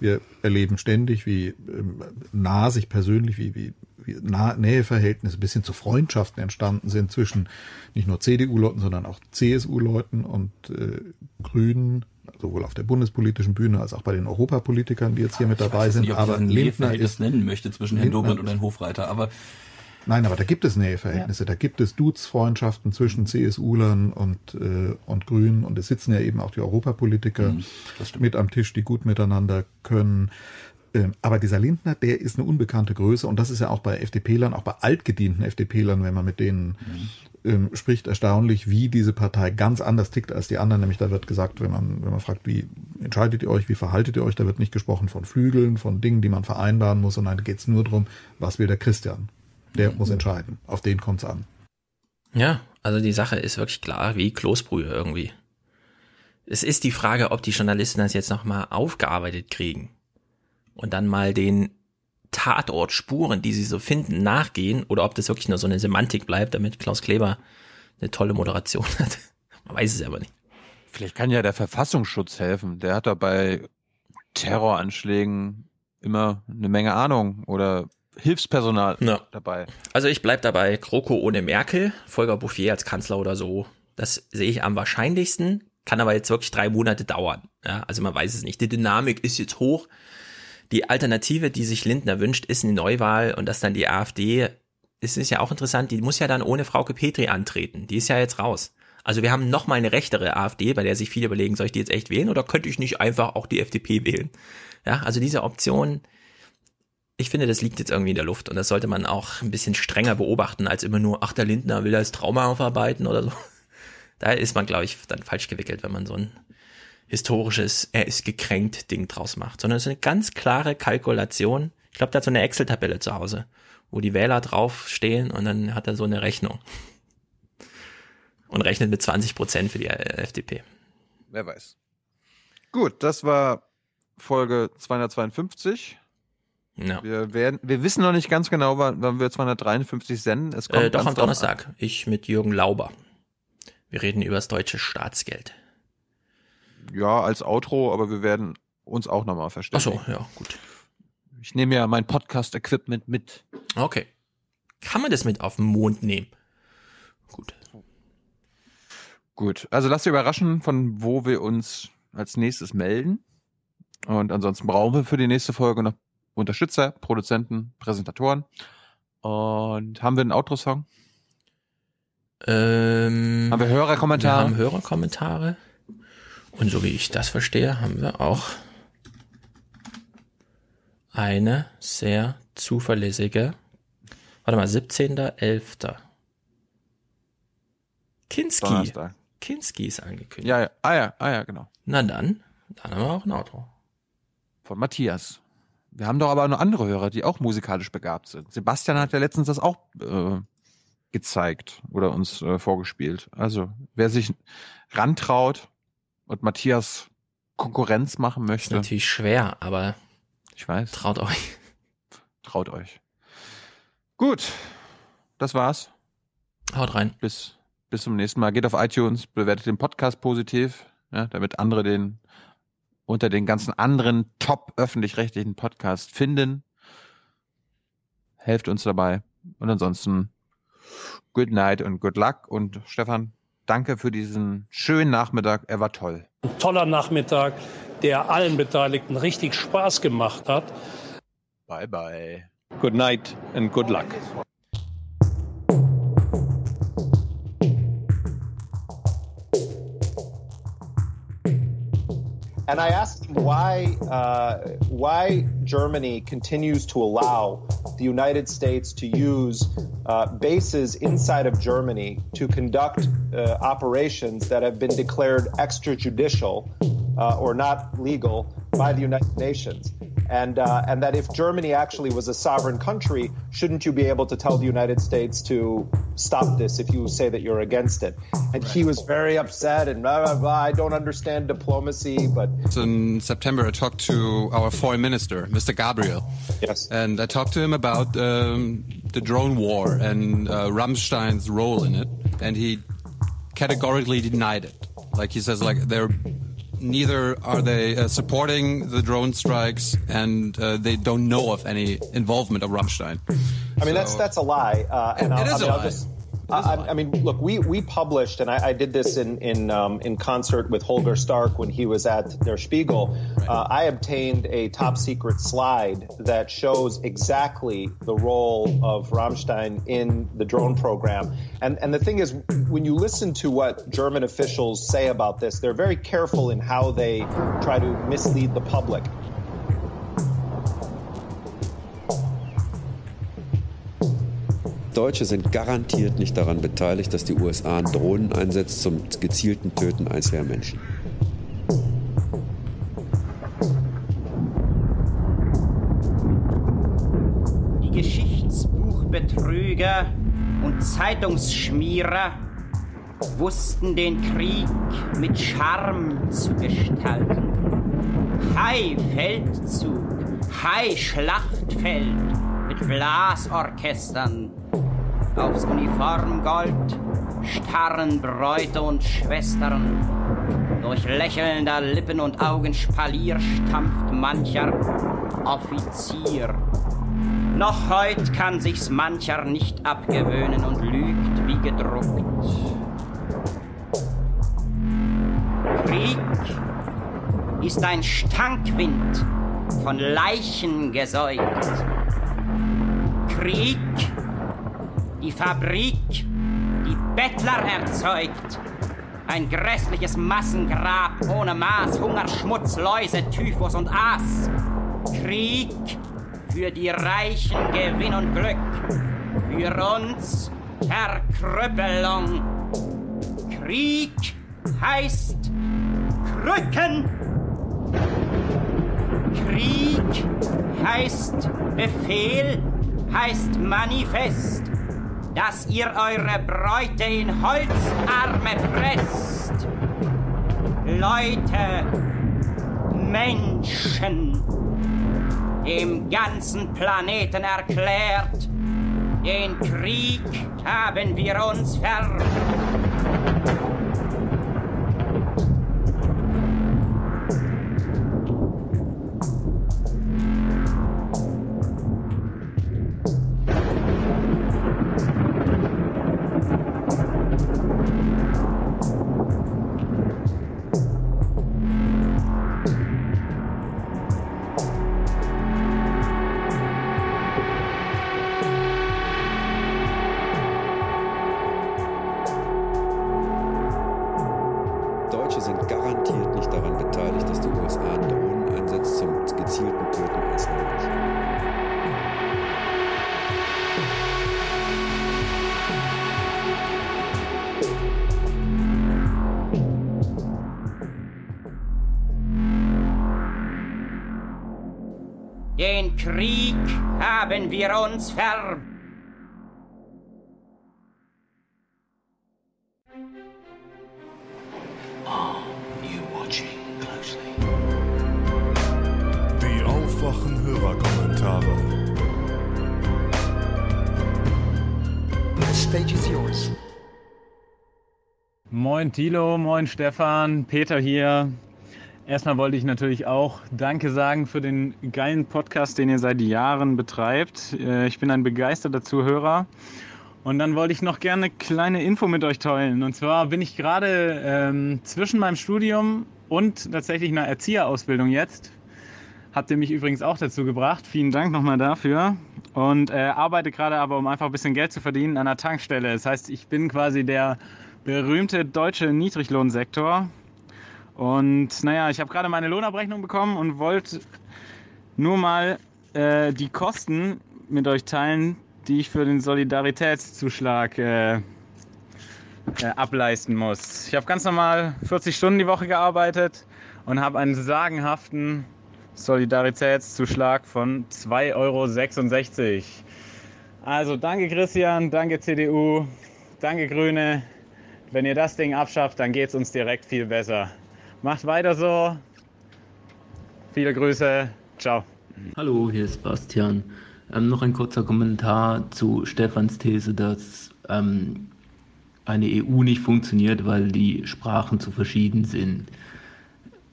Wir erleben ständig, wie ähm, nah sich persönlich, wie, wie, wie nah Näheverhältnisse bis hin zu Freundschaften entstanden sind zwischen nicht nur CDU-Leuten, sondern auch CSU-Leuten und äh, Grünen sowohl auf der bundespolitischen Bühne als auch bei den Europapolitikern, die jetzt hier mit dabei sind. Nicht, aber Lindner ist nennen möchte zwischen Herrn Dobrindt und Herrn Hofreiter, aber Nein, aber da gibt es Näheverhältnisse, ja. da gibt es Dudes-Freundschaften zwischen CSU-Lern und, äh, und Grünen und es sitzen ja eben auch die Europapolitiker mhm, mit am Tisch, die gut miteinander können. Ähm, aber dieser Lindner, der ist eine unbekannte Größe und das ist ja auch bei FDP-Lern, auch bei altgedienten FDP-Lern, wenn man mit denen mhm ähm, spricht erstaunlich, wie diese Partei ganz anders tickt als die anderen. Nämlich da wird gesagt, wenn man, wenn man fragt, wie entscheidet ihr euch, wie verhaltet ihr euch, da wird nicht gesprochen von Flügeln, von Dingen, die man vereinbaren muss, sondern da geht es nur darum, was will der Christian. Der muss entscheiden. Auf den kommt es an. Ja, also die Sache ist wirklich klar wie Kloßbrühe irgendwie. Es ist die Frage, ob die Journalisten das jetzt nochmal aufgearbeitet kriegen und dann mal den Tatortspuren, die sie so finden, nachgehen oder ob das wirklich nur so eine Semantik bleibt, damit Klaus Kleber eine tolle Moderation hat. Man weiß es aber nicht. Vielleicht kann ja der Verfassungsschutz helfen. Der hat da bei Terroranschlägen immer eine Menge Ahnung oder Hilfspersonal ja. dabei. Also ich bleib dabei, GroKo ohne Merkel, Volker Bouffier als Kanzler oder so. Das sehe ich am wahrscheinlichsten, kann aber jetzt wirklich drei Monate dauern. Ja, also man weiß es nicht. Die Dynamik ist jetzt hoch. Die Alternative, die sich Lindner wünscht, ist eine Neuwahl und dass dann die AfD, es ist ja auch interessant, die muss ja dann ohne Frauke Petri antreten. Die ist ja jetzt raus. Also wir haben noch mal eine rechtere AfD, bei der sich viele überlegen, soll ich die jetzt echt wählen oder könnte ich nicht einfach auch die FDP wählen? Ja, also diese Option, ich finde, das liegt jetzt irgendwie in der Luft und das sollte man auch ein bisschen strenger beobachten, als immer nur, ach, der Lindner will das Trauma aufarbeiten oder so. Da ist man, glaube ich, dann falsch gewickelt, wenn man so ein historisches, er ist gekränkt Ding draus macht, sondern es ist eine ganz klare Kalkulation. Ich glaube, der hat so eine Excel-Tabelle zu Hause, wo die Wähler draufstehen und dann hat er so eine Rechnung. Und rechnet mit 20 Prozent für die FDP. Wer weiß. Gut, das war Folge 252. Ja. Wir, werden, wir wissen noch nicht ganz genau, wann, wann wir 253 senden. Es kommt äh, doch am Donnerstag. Ich mit Jürgen Lauber. Wir reden über das deutsche Staatsgeld ja, als Outro, aber wir werden uns auch nochmal verständigen. Ach so, ja, gut. Ich nehme ja mein Podcast-Equipment mit. Okay. Kann man das mit auf den Mond nehmen? Gut. Gut. Also lasst ihr überraschen, von wo wir uns als nächstes melden. Und ansonsten brauchen wir für die nächste Folge noch Unterstützer, Produzenten, Präsentatoren. Und haben wir einen Outro-Song? Ähm, haben wir Hörerkommentare? Wir haben Hörerkommentare. Und so wie ich das verstehe, haben wir auch eine sehr zuverlässige, warte mal, 17.11. Kinski. Donnerstag. Kinski ist angekündigt. Ja, ja, ah ja, ah ja, genau. Na dann, dann haben wir auch ein Auto. Von Matthias. Wir haben doch aber noch andere Hörer, die auch musikalisch begabt sind. Sebastian hat ja letztens das auch äh, gezeigt oder uns äh, vorgespielt. Also, wer sich rantraut, und Matthias Konkurrenz machen möchte. Ist natürlich schwer, aber ich weiß. Traut euch. Traut euch. Gut, das war's. Haut rein. Bis, bis zum nächsten Mal. Geht auf iTunes, bewertet den Podcast positiv, ja, damit andere den unter den ganzen anderen top öffentlich-rechtlichen Podcasts finden. Helft uns dabei. Und ansonsten good night und good luck. Und Stefan, Danke für diesen schönen Nachmittag. Er war toll. Ein toller Nachmittag, der allen Beteiligten richtig Spaß gemacht hat. Bye bye. Good night and good luck. And I asked him why uh, why Germany continues to allow the United States to use uh, bases inside of Germany to conduct uh, operations that have been declared extrajudicial uh, or not legal by the United Nations. And, uh, and that if Germany actually was a sovereign country, shouldn't you be able to tell the United States to stop this if you say that you're against it? And he was very upset and blah, blah, blah. I don't understand diplomacy, but. In September, I talked to our foreign minister, Mr. Gabriel. Yes. And I talked to him about um, the drone war and uh, Rammstein's role in it. And he categorically denied it. Like he says, like they're neither are they uh, supporting the drone strikes, and uh, they don't know of any involvement of Rammstein. I mean, that's that's a lie. Uh, and It I'll, is I a mean, I'll lie. just. I, I mean, look, we, we published, and I, I did this in in um, in concert with Holger Stark when he was at Der Spiegel. Uh, I obtained a top secret slide that shows exactly the role of Rammstein in the drone program. And and the thing is, when you listen to what German officials say about this, they're very careful in how they try to mislead the public. Deutsche sind garantiert nicht daran beteiligt, dass die USA Drohnen einsetzt zum gezielten Töten einzelner Menschen. Die Geschichtsbuchbetrüger und Zeitungsschmierer wussten den Krieg mit Charme zu gestalten. Hai-Feldzug, Hai-Schlachtfeld mit Blasorchestern. Aufs Uniformgold starren Bräute und Schwestern. Durch lächelnder Lippen und Augenspalier stampft mancher Offizier. Noch heut kann sich's mancher nicht abgewöhnen und lügt wie gedruckt. Krieg ist ein Stankwind von Leichen gesäugt. Krieg, die Fabrik, die Bettler erzeugt. Ein grässliches Massengrab ohne Maß, Hunger, Schmutz, Läuse, Typhus und Aas. Krieg für die Reichen Gewinn und Glück, für uns Verkrüppelung. Krieg heißt Krücken. Krieg heißt Befehl, heißt Manifest, dass ihr eure Bräute in Holzarme presst. Leute, Menschen, dem ganzen Planeten erklärt, den Krieg haben wir uns ver... wir uns ver... Die aufwachen Hörerkommentare. The stage is yours. Moin Thilo, moin Stefan, Peter hier. Erstmal wollte ich natürlich auch Danke sagen für den geilen Podcast, den ihr seit Jahren betreibt. Äh, Ich bin ein begeisterter Zuhörer. Und dann wollte ich noch gerne eine kleine Info mit euch teilen. Und zwar bin ich gerade ähm, zwischen meinem Studium und tatsächlich einer Erzieherausbildung jetzt. Habt ihr mich übrigens auch dazu gebracht. Vielen Dank nochmal dafür. Und äh, arbeite gerade aber, um einfach ein bisschen Geld zu verdienen, an einer Tankstelle. Das heißt, ich bin quasi der berühmte deutsche Niedriglohnsektor. Und naja, ich habe gerade meine Lohnabrechnung bekommen und wollte nur mal äh, die Kosten mit euch teilen, die ich für den Solidaritätszuschlag äh, äh, ableisten muss. Ich habe ganz normal 40 Stunden die Woche gearbeitet und habe einen sagenhaften Solidaritätszuschlag von 2,66 Euro. Also danke Christian, danke CDU, danke Grüne. Wenn ihr das Ding abschafft, dann geht es uns direkt viel besser. Macht weiter so. Viele Grüße. Ciao. Hallo, hier ist Bastian. Ähm, noch ein kurzer Kommentar zu Stefans These, dass ähm, eine EU nicht funktioniert, weil die Sprachen zu verschieden sind.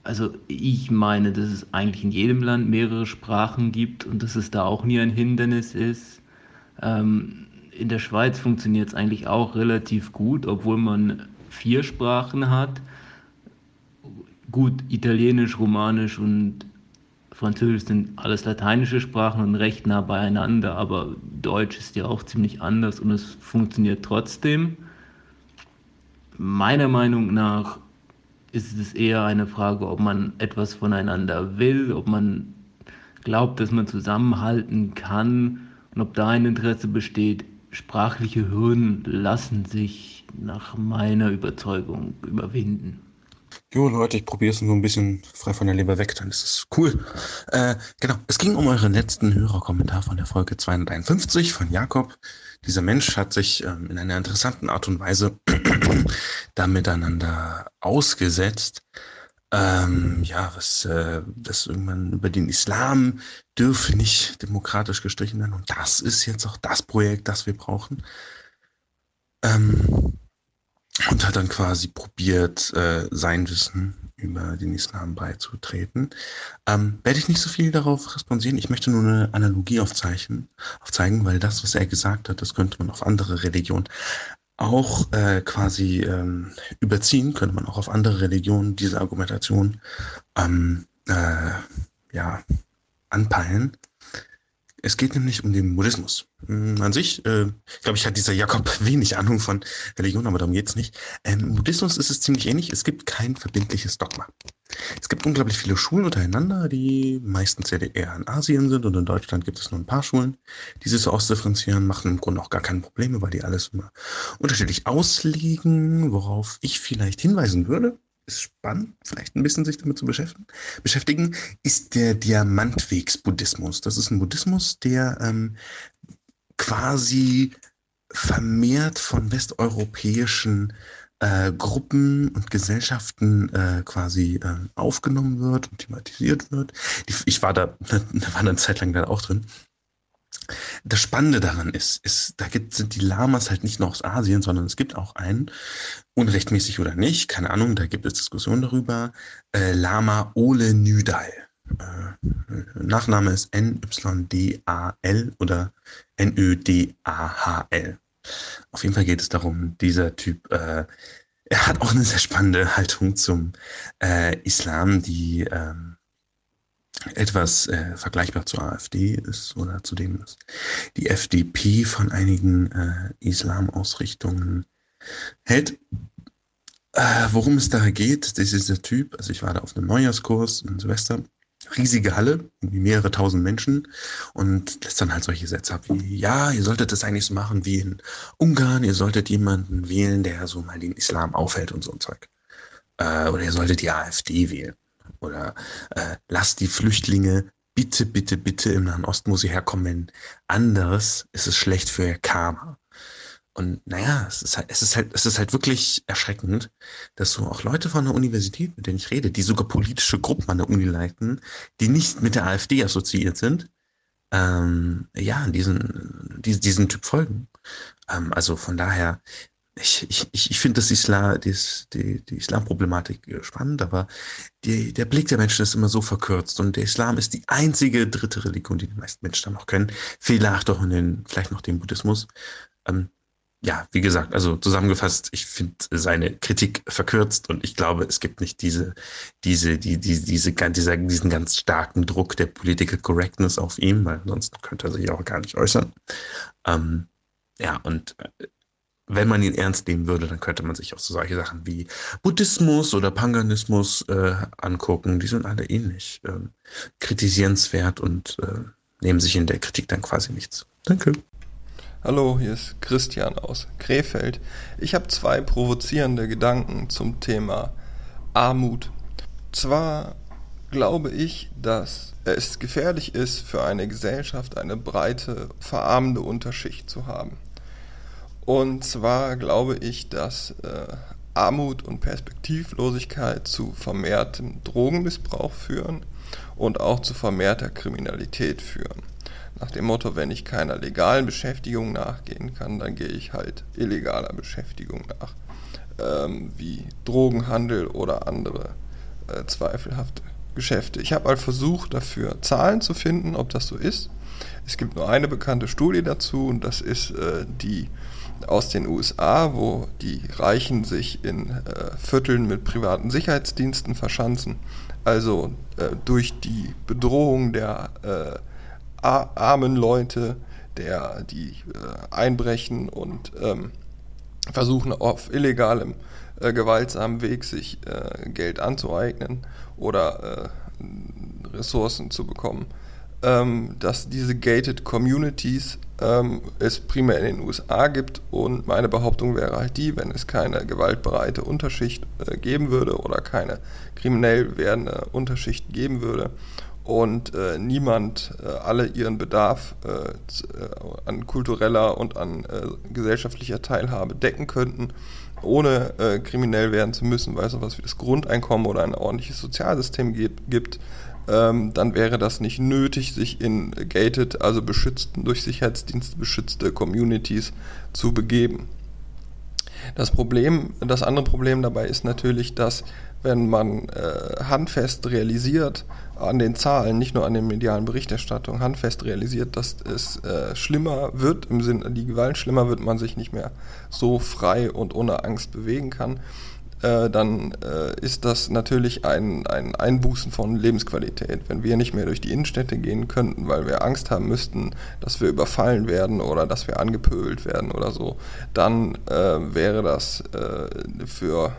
Also ich meine, dass es eigentlich in jedem Land mehrere Sprachen gibt und dass es da auch nie ein Hindernis ist. Ähm, in der Schweiz funktioniert es eigentlich auch relativ gut, obwohl man vier Sprachen hat. Gut, Italienisch, Romanisch und Französisch sind alles lateinische Sprachen und recht nah beieinander, aber Deutsch ist ja auch ziemlich anders und es funktioniert trotzdem. Meiner Meinung nach ist es eher eine Frage, ob man etwas voneinander will, ob man glaubt, dass man zusammenhalten kann und ob da ein Interesse besteht. Sprachliche Hürden lassen sich nach meiner Überzeugung überwinden. Jo Leute, ich probiere es nur ein bisschen frei von der Leber weg, dann ist es cool. Äh, genau, es ging um euren letzten Hörerkommentar von der Folge 251 von Jakob. Dieser Mensch hat sich ähm, in einer interessanten Art und Weise da miteinander ausgesetzt. Ähm, ja, was äh, das irgendwann über den Islam dürfe nicht demokratisch gestrichen werden. Und das ist jetzt auch das Projekt, das wir brauchen. Ähm, und hat dann quasi probiert, äh, sein Wissen über den Islam beizutreten. Ähm, werde ich nicht so viel darauf respondieren. Ich möchte nur eine Analogie aufzeichnen, aufzeigen, weil das, was er gesagt hat, das könnte man auf andere Religionen auch äh, quasi ähm, überziehen, könnte man auch auf andere Religionen diese Argumentation ähm, äh, ja, anpeilen. Es geht nämlich um den Buddhismus. Hm, an sich, äh, glaube ich, hat dieser Jakob wenig Ahnung von Religion, aber darum geht's nicht. Ähm, Buddhismus ist es ziemlich ähnlich. Es gibt kein verbindliches Dogma. Es gibt unglaublich viele Schulen untereinander, die meistens eher in Asien sind und in Deutschland gibt es nur ein paar Schulen. Diese so ausdifferenzieren machen im Grunde auch gar keine Probleme, weil die alles immer unterschiedlich auslegen, worauf ich vielleicht hinweisen würde ist spannend, vielleicht ein bisschen sich damit zu beschäftigen, beschäftigen ist der Diamantwegs-Buddhismus. Das ist ein Buddhismus, der ähm, quasi vermehrt von westeuropäischen äh, Gruppen und Gesellschaften äh, quasi äh, aufgenommen wird und thematisiert wird. Ich war da, da war eine Zeit lang da auch drin. Das Spannende daran ist, ist, da gibt, sind die Lamas halt nicht nur aus Asien, sondern es gibt auch einen, unrechtmäßig oder nicht, keine Ahnung, da gibt es Diskussionen darüber, äh, Lama Ole Nydal. Äh, Nachname ist N-Y-D-A-L oder N-Ö-D-A-H-L. Auf jeden Fall geht es darum, dieser Typ, äh, er hat auch eine sehr spannende Haltung zum äh, Islam, die ähm, etwas äh, vergleichbar zur AfD ist oder zu dem ist die FDP von einigen äh, Islamausrichtungen hält. Äh, worum es da geht, das ist der Typ, also ich war da auf einem Neujahrskurs in Silvester, riesige Halle, mehrere tausend Menschen und lässt dann halt solche Sätze ab wie, ja, ihr solltet das eigentlich so machen wie in Ungarn, ihr solltet jemanden wählen, der so mal den Islam aufhält und so ein Zeug. Äh, oder ihr solltet die AfD wählen. Oder äh, lasst die Flüchtlinge bitte, bitte, bitte im Nahen Osten, wo sie herkommen, wenn anderes ist es schlecht für ihr Karma. Und naja, es ist halt, es ist halt, es ist halt wirklich erschreckend, dass so auch Leute von der Universität, mit denen ich rede, die sogar politische Gruppen an der Uni leiten, die nicht mit der AfD assoziiert sind, ähm, ja, diesen, diesen, diesen Typ folgen. Ähm, also von daher, ich, ich, ich finde das Islam, das, die, die Islamproblematik äh, spannend, aber die, der Blick der Menschen ist immer so verkürzt und der Islam ist die einzige dritte Religion, die die meisten Menschen dann noch können. Vielleicht auch in den, vielleicht noch den Buddhismus. Ähm, ja, wie gesagt, also zusammengefasst, ich finde seine Kritik verkürzt und ich glaube, es gibt nicht diese, diese, die, die, diese, dieser, diesen ganz starken Druck der Political Correctness auf ihm, weil sonst könnte er sich auch gar nicht äußern. Ähm, ja, und äh, wenn man ihn ernst nehmen würde, dann könnte man sich auch so solche Sachen wie Buddhismus oder Paganismus äh, angucken. Die sind alle ähnlich äh, kritisierenswert und äh, nehmen sich in der Kritik dann quasi nichts. Danke. Hallo, hier ist Christian aus Krefeld. Ich habe zwei provozierende Gedanken zum Thema Armut. Zwar glaube ich, dass es gefährlich ist, für eine Gesellschaft eine breite, verarmende Unterschicht zu haben. Und zwar glaube ich, dass äh, Armut und Perspektivlosigkeit zu vermehrtem Drogenmissbrauch führen und auch zu vermehrter Kriminalität führen. Nach dem Motto, wenn ich keiner legalen Beschäftigung nachgehen kann, dann gehe ich halt illegaler Beschäftigung nach, ähm, wie Drogenhandel oder andere äh, zweifelhafte Geschäfte. Ich habe halt versucht, dafür Zahlen zu finden, ob das so ist. Es gibt nur eine bekannte Studie dazu und das ist äh, die aus den USA, wo die Reichen sich in äh, Vierteln mit privaten Sicherheitsdiensten verschanzen. Also äh, durch die Bedrohung der äh, armen Leute, der die äh, einbrechen und ähm, versuchen auf illegalem, äh, gewaltsamen Weg sich äh, Geld anzueignen oder Ressourcen zu bekommen. Ähm, dass diese gated Communities ähm, es primär in den USA gibt und meine Behauptung wäre halt die, wenn es keine gewaltbereite Unterschicht äh, geben würde oder keine kriminell werdende Unterschicht geben würde und äh, niemand äh, alle ihren Bedarf äh, äh an kultureller und an äh, gesellschaftlicher Teilhabe decken könnten, ohne äh, kriminell werden zu müssen, weil es sowas wie das Grundeinkommen oder ein ordentliches Sozialsystem gibt, ähm, dann wäre das nicht nötig, sich in gated, also beschützten, durch Sicherheitsdienste beschützte Communities zu begeben. Das Problem, das andere Problem dabei ist natürlich, dass wenn man handfest realisiert an den Zahlen, nicht nur an den medialen Berichterstattungen, handfest realisiert, dass es äh, schlimmer wird, im Sinne, die Gewalt schlimmer wird, man sich nicht mehr so frei und ohne Angst bewegen kann, äh, dann äh, ist das natürlich ein, ein Einbußen von Lebensqualität. Wenn wir nicht mehr durch die Innenstädte gehen könnten, weil wir Angst haben müssten, dass wir überfallen werden oder dass wir angepöbelt werden oder so, dann äh, wäre das äh, für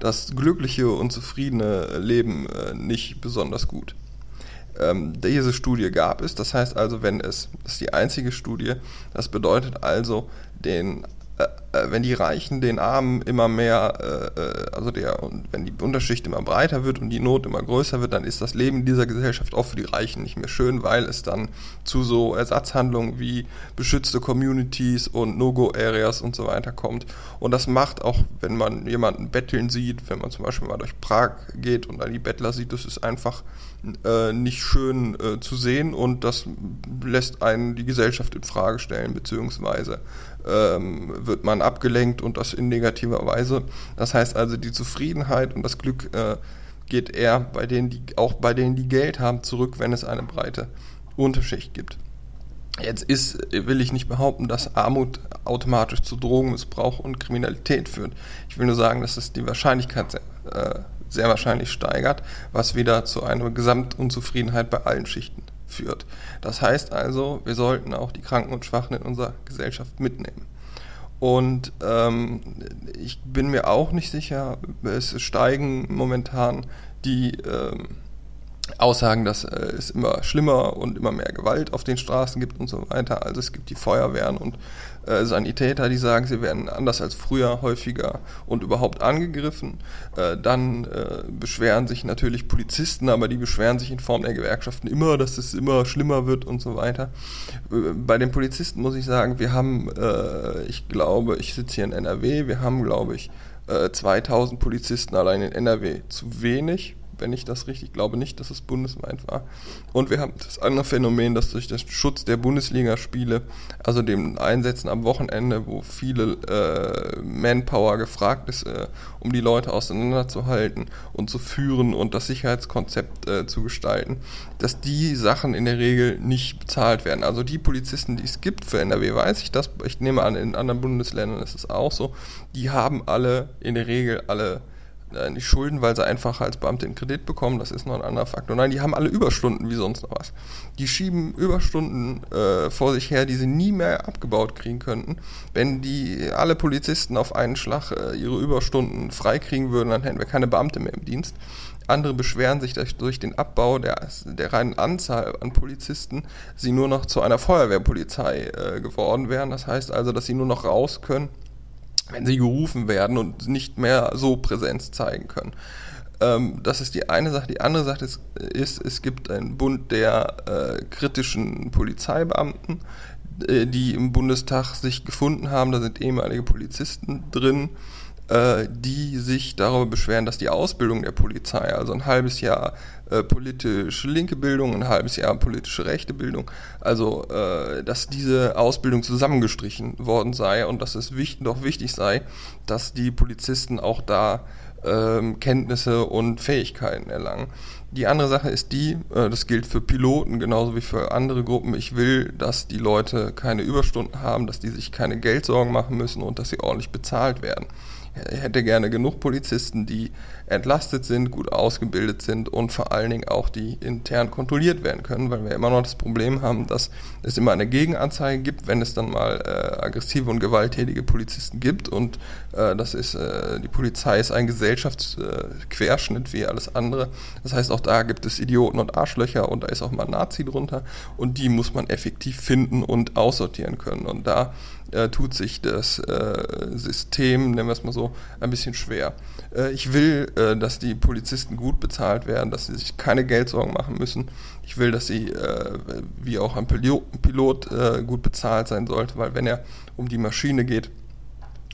das glückliche und zufriedene Leben äh, nicht besonders gut. Ähm, diese Studie gab es, das heißt also, wenn es, das ist die einzige Studie, das bedeutet also, den wenn die Reichen den Armen immer mehr, äh, also der, und wenn die Unterschicht immer breiter wird und die Not immer größer wird, dann ist das Leben dieser Gesellschaft auch für die Reichen nicht mehr schön, weil es dann zu so Ersatzhandlungen wie beschützte Communities und No-Go-Areas und so weiter kommt. Und das macht auch, wenn man jemanden betteln sieht, wenn man zum Beispiel mal durch Prag geht und dann die Bettler sieht, das ist einfach äh, nicht schön äh, zu sehen und das lässt einen die Gesellschaft in Frage stellen, beziehungsweise ähm, wird man abgelenkt und das in negativer Weise. Das heißt also, die Zufriedenheit und das Glück äh, geht eher bei denen, die auch bei denen, die Geld haben, zurück, wenn es eine breite Unterschicht gibt. Jetzt ist, will ich nicht behaupten, dass Armut automatisch zu Drogenmissbrauch und Kriminalität führt. Ich will nur sagen, dass es die Wahrscheinlichkeit äh, sehr wahrscheinlich steigert, was wieder zu einer Gesamtunzufriedenheit bei allen Schichten führt. Das heißt also, wir sollten auch die Kranken und Schwachen in unserer Gesellschaft mitnehmen. Und ähm, ich bin mir auch nicht sicher, es steigen momentan die ähm, Aussagen, dass äh, es immer schlimmer und immer mehr Gewalt auf den Straßen gibt und so weiter. Also es gibt die Feuerwehren und äh, Sanitäter, die sagen, sie werden anders als früher häufiger und überhaupt angegriffen. Äh, dann äh, beschweren sich natürlich Polizisten, aber die beschweren sich in Form der Gewerkschaften immer, dass es immer schlimmer wird und so weiter. Äh, bei den Polizisten muss ich sagen, wir haben, äh, ich glaube, ich sitze hier in NRW, wir haben, glaube ich, 2000 Polizisten allein in NRW zu wenig wenn ich das richtig glaube, nicht, dass es bundesweit war. Und wir haben das andere Phänomen, dass durch den Schutz der Bundesligaspiele, also dem Einsetzen am Wochenende, wo viele äh, Manpower gefragt ist, äh, um die Leute auseinanderzuhalten und zu führen und das Sicherheitskonzept äh, zu gestalten, dass die Sachen in der Regel nicht bezahlt werden. Also die Polizisten, die es gibt für NRW, weiß ich das, ich nehme an, in anderen Bundesländern ist es auch so, die haben alle in der Regel alle nicht schulden, weil sie einfach als Beamte den Kredit bekommen, das ist noch ein anderer Faktor. Nein, die haben alle Überstunden wie sonst noch was. Die schieben Überstunden äh, vor sich her, die sie nie mehr abgebaut kriegen könnten. Wenn die alle Polizisten auf einen Schlag äh, ihre Überstunden freikriegen würden, dann hätten wir keine Beamte mehr im Dienst. Andere beschweren sich, dass durch den Abbau der, der reinen Anzahl an Polizisten sie nur noch zu einer Feuerwehrpolizei äh, geworden wären. Das heißt also, dass sie nur noch raus können, wenn sie gerufen werden und nicht mehr so Präsenz zeigen können. Ähm, das ist die eine Sache. Die andere Sache ist, ist es gibt einen Bund der äh, kritischen Polizeibeamten, äh, die im Bundestag sich gefunden haben. Da sind ehemalige Polizisten drin äh, die sich darüber beschweren, dass die Ausbildung der Polizei, also ein halbes Jahr äh, politische linke Bildung, ein halbes Jahr politische rechte Bildung, also äh, dass diese Ausbildung zusammengestrichen worden sei und dass es wich doch wichtig sei, dass die Polizisten auch da ähm, Kenntnisse und Fähigkeiten erlangen. Die andere Sache ist die, äh, das gilt für Piloten genauso wie für andere Gruppen. Ich will, dass die Leute keine Überstunden haben, dass die sich keine Geldsorgen machen müssen und dass sie ordentlich bezahlt werden hätte gerne genug Polizisten, die entlastet sind, gut ausgebildet sind und vor allen Dingen auch die intern kontrolliert werden können, weil wir immer noch das Problem haben, dass es immer eine Gegenanzeige gibt, wenn es dann mal äh, aggressive und gewalttätige Polizisten gibt und äh, das ist äh, die Polizei ist ein Gesellschaftsquerschnitt wie alles andere. Das heißt auch da gibt es Idioten und Arschlöcher und da ist auch mal ein Nazi drunter und die muss man effektiv finden und aussortieren können und da äh, tut sich das äh, System, nennen wir es mal so, ein bisschen schwer. Äh, ich will, äh, dass die Polizisten gut bezahlt werden, dass sie sich keine Geldsorgen machen müssen. Ich will, dass sie, äh, wie auch ein Pilot, äh, gut bezahlt sein sollte, weil wenn er um die Maschine geht,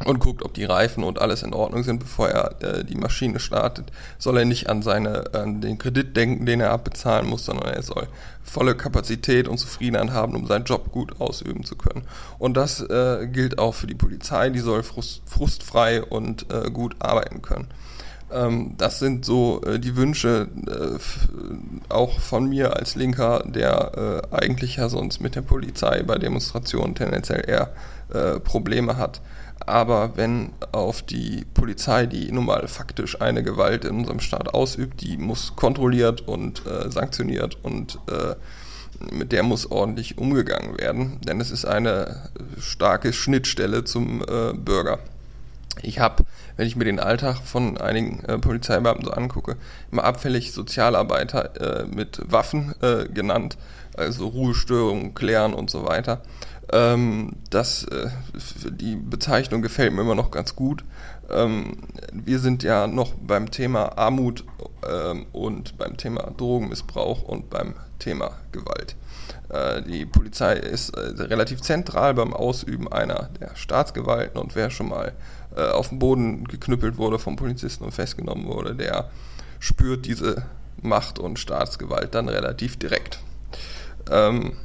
und guckt, ob die Reifen und alles in Ordnung sind, bevor er äh, die Maschine startet, soll er nicht an seine an den Kredit denken, den er abbezahlen muss, sondern er soll volle Kapazität und Zufriedenheit haben, um seinen Job gut ausüben zu können. Und das äh, gilt auch für die Polizei, die soll frust, frustfrei und äh, gut arbeiten können. Ähm, das sind so äh, die Wünsche äh, auch von mir als Linker, der äh, eigentlich ja sonst mit der Polizei bei Demonstrationen tendenziell eher Probleme hat. Aber wenn auf die Polizei, die nun mal faktisch eine Gewalt in unserem Staat ausübt, die muss kontrolliert und äh, sanktioniert und äh, mit der muss ordentlich umgegangen werden, denn es ist eine starke Schnittstelle zum äh, Bürger. Ich habe, wenn ich mir den Alltag von einigen äh, Polizeibeamten so angucke, immer abfällig Sozialarbeiter äh, mit Waffen äh, genannt, also Ruhestörungen klären und so weiter. Ähm, das, äh, die Bezeichnung gefällt mir immer noch ganz gut. Ähm, wir sind ja noch beim Thema Armut ähm, und beim Thema Drogenmissbrauch und beim Thema Gewalt. Äh, die Polizei ist äh, relativ zentral beim Ausüben einer der Staatsgewalten und wer schon mal äh, auf den Boden geknüppelt wurde vom Polizisten und festgenommen wurde, der spürt diese Macht und Staatsgewalt dann relativ direkt. Ähm,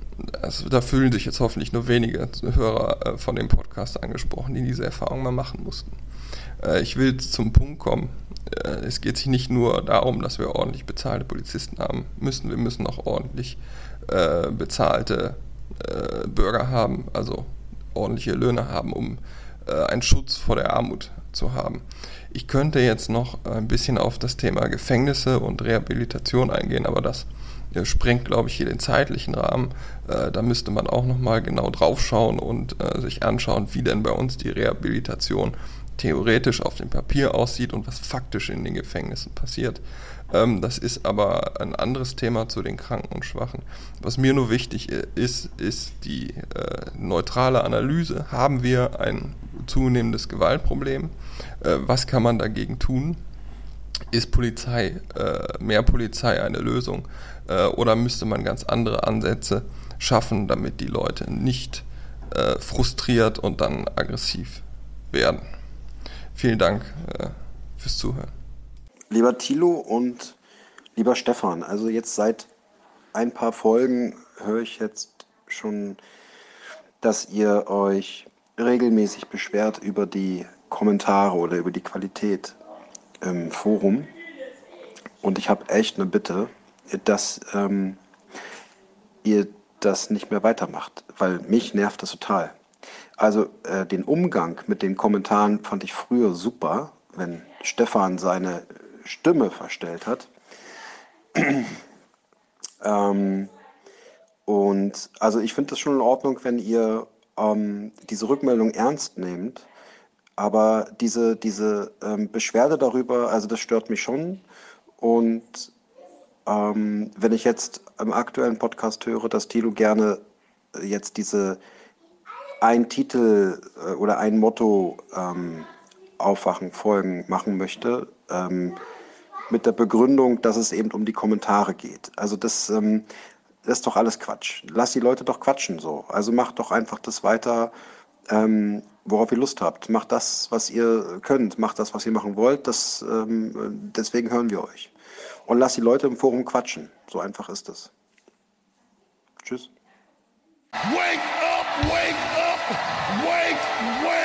also da fühlen sich jetzt hoffentlich nur wenige Hörer äh, von dem Podcast angesprochen, die diese Erfahrung mal machen mussten. Äh, ich will zum Punkt kommen. Äh, es geht sich nicht nur darum, dass wir ordentlich bezahlte Polizisten haben müssen, wir müssen auch ordentlich bezahlte Bürger haben, also ordentliche Löhne haben, um einen Schutz vor der Armut zu haben. Ich könnte jetzt noch ein bisschen auf das Thema Gefängnisse und Rehabilitation eingehen, aber das sprengt, glaube ich, hier den zeitlichen Rahmen. Äh, da müsste man auch nochmal genau drauf schauen und äh, sich anschauen, wie denn bei uns die Rehabilitation theoretisch auf dem Papier aussieht und was faktisch in den Gefängnissen passiert. Ähm, das ist aber ein anderes Thema zu den Kranken und Schwachen. Was mir nur wichtig ist, ist die äh, neutrale Analyse. Haben wir ein zunehmendes Gewaltproblem? Äh, was kann man dagegen tun? Ist Polizei, äh, mehr Polizei eine Lösung? Äh, oder müsste man ganz andere Ansätze schaffen, damit die Leute nicht äh, frustriert und dann aggressiv werden? Vielen Dank äh, fürs Zuhören. Lieber Thilo und lieber Stefan, also jetzt seit ein paar Folgen höre ich jetzt schon, dass ihr euch regelmäßig beschwert über die Kommentare oder über die Qualität im Forum. Und ich habe echt eine Bitte, dass ähm, ihr das nicht mehr weitermacht, weil mich nervt das total. Also äh, den Umgang mit den Kommentaren fand ich früher super, wenn Stefan seine Stimme verstellt hat. ähm, und also ich finde das schon in Ordnung, wenn ihr ähm, diese Rückmeldung ernst nehmt. Aber diese, diese ähm, Beschwerde darüber, also das stört mich schon. Und ähm, wenn ich jetzt im aktuellen Podcast höre, dass Thilo gerne jetzt diese ein Titel äh, oder ein Motto ähm, Aufwachen, Folgen machen möchte, ähm, mit der Begründung, dass es eben um die Kommentare geht. Also das, ähm, das ist doch alles Quatsch. Lass die Leute doch quatschen so. Also macht doch einfach das weiter, ähm, worauf ihr Lust habt. Macht das, was ihr könnt. Macht das, was ihr machen wollt. Das, ähm, deswegen hören wir euch. Und lasst die Leute im Forum quatschen. So einfach ist es. Tschüss. Wake up, wake up, wake, wake,